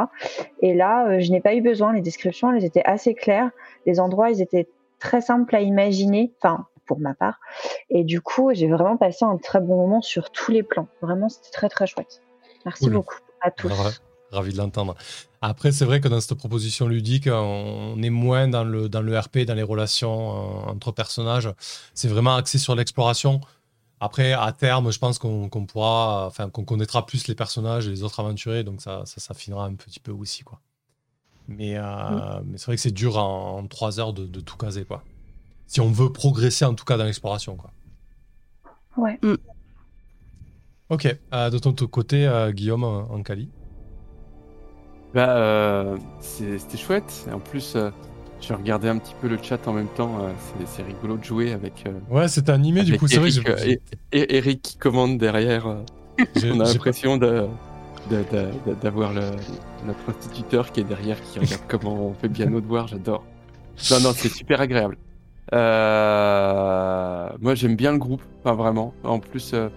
Et là, euh, je n'ai pas eu besoin. Les descriptions, elles étaient assez claires. Les endroits, ils étaient très simples à imaginer, enfin pour ma part. Et du coup, j'ai vraiment passé un très bon moment sur tous les plans. Vraiment, c'était très très chouette. Merci beaucoup à tous. Alors, Ravi de l'entendre. Après, c'est vrai que dans cette proposition ludique, on est moins dans le, dans le RP, dans les relations euh, entre personnages. C'est vraiment axé sur l'exploration. Après, à terme, je pense qu'on qu'on pourra, enfin, qu'on connaîtra plus les personnages et les autres aventuriers, donc ça, ça s'affinera un petit peu aussi, quoi. Mais, euh, mais c'est vrai que c'est dur en, en trois heures de, de tout caser, quoi. Si on veut progresser, en tout cas, dans l'exploration, quoi. Ouais. Ok. Euh, de ton côté, euh, Guillaume, en en Cali. Bah, euh, c'est- c'était chouette. Et en plus, euh, j'ai regardé un petit peu le chat en même temps. euh, c'est- c'est rigolo de jouer avec. euh, Ouais, c'était animé, du coup, c'est vrai que euh, et- et- Eric qui commande derrière. euh, [LAUGHS] j'ai- on a l'impression de- de- de- de- d'avoir le- notre instituteur qui est derrière, qui regarde comment on fait bien nos devoirs. J'adore. Non, non, c'est super agréable. Euh, moi, j'aime bien le groupe, enfin vraiment. En plus, euh,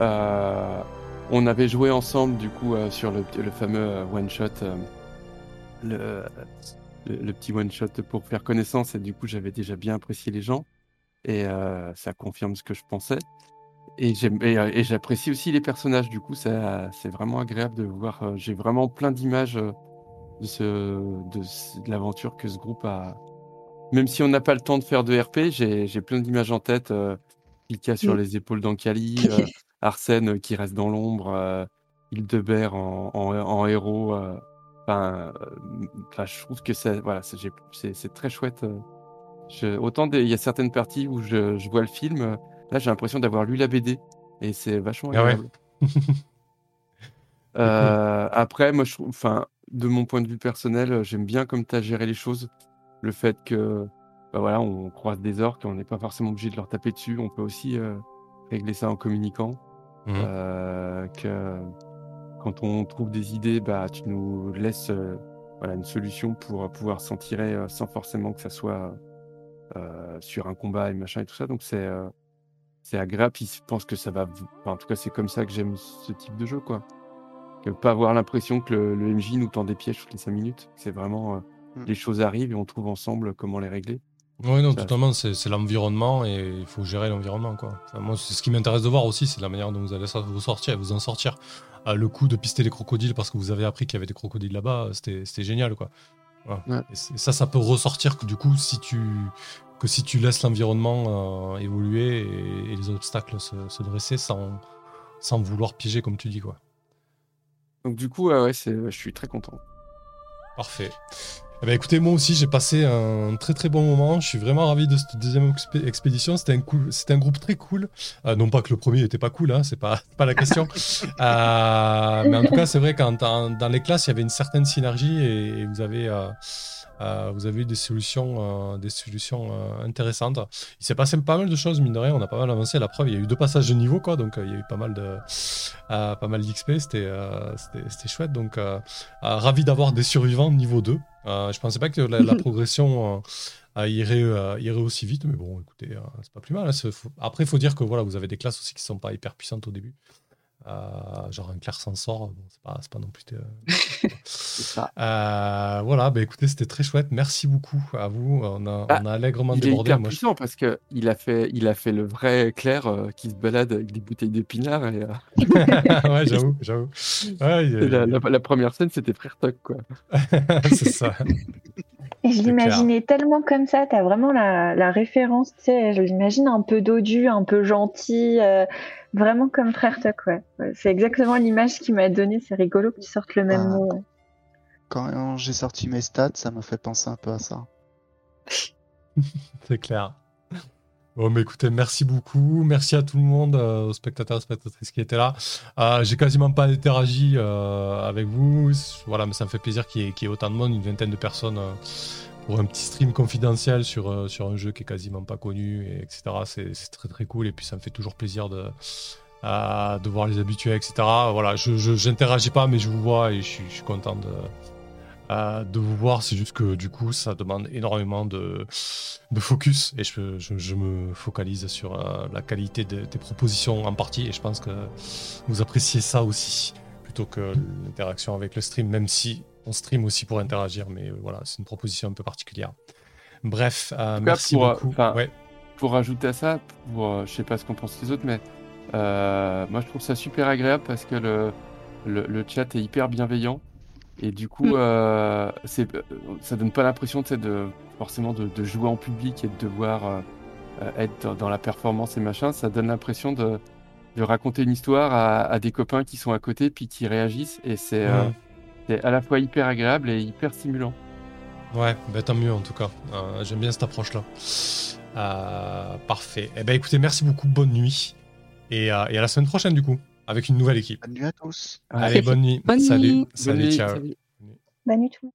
euh, on avait joué ensemble du coup sur le, fameux one shot, le, petit one shot pour faire connaissance. Et du coup, j'avais déjà bien apprécié les gens et ça confirme ce que je pensais. Et j'apprécie aussi les personnages. Du coup, c'est vraiment agréable de voir. J'ai vraiment plein d'images de l'aventure que ce groupe a. Même si on n'a pas le temps de faire de RP, j'ai j'ai plein d'images en tête. Euh, Ilka sur Mm. les épaules d'Ankali, [LAUGHS] euh, Arsène euh, qui reste dans l'ombre, euh, Hildebert en, en, en héros. Enfin, euh, enfin, je trouve que ça, voilà, c'est très chouette. euh. Je- autant il y a certaines parties où je, je vois le film, là j'ai l'impression d'avoir lu la BD et c'est vachement Ah ouais. agréable. [LAUGHS] Euh, après, moi je trouve, enfin, de mon point de vue personnel, j'aime bien comme tu as géré les choses. Le fait que, bah voilà, on croise des orques, on n'est pas forcément obligé de leur taper dessus, on peut aussi euh, régler ça en communiquant. Mhm. Euh, que quand on trouve des idées, bah, tu nous laisses euh, voilà, une solution pour euh, pouvoir s'en tirer euh, sans forcément que ça soit euh, sur un combat et machin et tout ça. Donc c'est euh, c'est agréable. Puis je pense que ça va. enfin, en tout cas, c'est comme ça que j'aime ce type de jeu, quoi. Que pas avoir l'impression que le, le MJ nous tend des pièges toutes les 5 minutes. C'est vraiment Mm. les choses arrivent et on trouve ensemble comment les régler. Oui, non, Ça- totalement, c'est c'est l'environnement et il faut gérer l'environnement. quoi. Enfin, moi, c'est ce qui m'intéresse de voir aussi, c'est la manière dont vous allez vous sortir, vous en sortir. Euh, le coup de pister les crocodiles parce que vous avez appris qu'il y avait des crocodiles là-bas, c'était c'était génial. quoi. Voilà. Ouais. Et, c'est- et ça, ça peut ressortir que du coup, si tu, que si tu laisses l'environnement euh, évoluer et, et les obstacles se, se dresser sans, sans vouloir piéger, comme tu dis. Quoi. Donc du coup, ouais, ouais, c'est, je suis très content. Parfait. Eh ben, écoutez, moi aussi, j'ai passé un très très bon moment. Je suis vraiment ravi de cette deuxième expé- expédition. C'était un, cool, c'était un groupe très cool. Euh, non pas que le premier n'était pas cool, hein, c'est pas, pas la question. [LAUGHS] Euh, mais en tout cas, c'est vrai qu'en dans, dans les classes, il y avait une certaine synergie et, et vous avez. euh, euh, vous avez eu des solutions, euh, des solutions euh, intéressantes. Il s'est passé pas mal de choses, mine de rien. On a pas mal avancé. La preuve, il y a eu deux passages de niveau, quoi. Donc, il y a eu pas mal de, pas mal d'XP. C'était, chouette. Donc, ravi d'avoir des survivants niveau 2. Euh, je pensais pas que la, la [LAUGHS] progression irait, irait aussi vite, mais bon, écoutez, c'est pas plus mal. hein. Après, il faut dire que voilà, vous avez des classes aussi qui sont pas hyper puissantes au début. Euh, genre un clair sans sort, bon, c'est pas, non plus. euh, ça. [LAUGHS] euh, voilà, bah écoutez, c'était très chouette. Merci beaucoup à vous. On a, Ah, on a allègrement Il est débordé. hyper Moi, je- puissant parce que il a fait, il a fait le vrai Claire euh, qui se balade avec des bouteilles de pinard. Et, euh, [LAUGHS] ouais, j'avoue, j'avoue. Ouais, la, la- la première scène, c'était Frère Toc, quoi. [LAUGHS] c'est ça. Et je l'imaginais tellement comme ça, t'as vraiment la, la référence, tu sais, je l'imagine un peu dodu, un peu gentil, euh, vraiment comme Frère Tuck, ouais. Ouais, C'est exactement l'image qu'il m'a donnée, c'est rigolo que tu sortes le même Ah. mot. ouais. Quand j'ai sorti mes stats, ça m'a fait penser un peu à ça. [LAUGHS] C'est clair. Bon, mais écoutez, merci beaucoup. Merci à tout le monde, euh, aux spectateurs et spectatrices qui étaient là. Euh, J'ai quasiment pas interagi euh, avec vous. Voilà, mais ça me fait plaisir qu'il y, ait- qu'il y ait autant de monde, une vingtaine de personnes euh, pour un petit stream confidentiel sur, euh, sur un jeu qui est quasiment pas connu, et etc. C'est très très cool. Et puis ça me fait toujours plaisir de, euh, de voir les habitués, etc. Voilà, je j'interagis pas, mais je vous vois et je suis, content de, euh, de vous voir. C'est juste que du coup, ça demande énormément de, de focus et je, je- je me focalise sur euh, la qualité de- des propositions en partie et je pense que vous appréciez ça aussi plutôt que l'interaction avec le stream, même si on stream aussi pour interagir, mais euh, voilà, c'est une proposition un peu particulière. Bref, euh, cas, merci pour, euh, beaucoup. Ouais. Pour rajouter à ça, pour, euh, je sais pas ce qu'en pensent les autres, mais euh, moi je trouve ça super agréable parce que le, le, le chat est hyper bienveillant et du coup, Mm. euh, ça donne pas l'impression de forcément de, de jouer en public et de devoir être dans, dans la performance et machin. Ça donne l'impression de, de raconter une histoire à, à des copains qui sont à côté puis qui réagissent et c'est. C'est à la fois hyper agréable et hyper stimulant. Ouais, bah, tant mieux en tout cas. Euh, J'aime bien cette approche-là. Euh, parfait. Eh ben écoutez, merci beaucoup, bonne nuit. Et, euh, et à la semaine prochaine du coup, avec une nouvelle équipe. Bonne nuit à tous. Allez, bonne nuit. Bonne salut. nuit. Bonne Salut, nuit, ciao. salut. Bonne nuit tout le monde.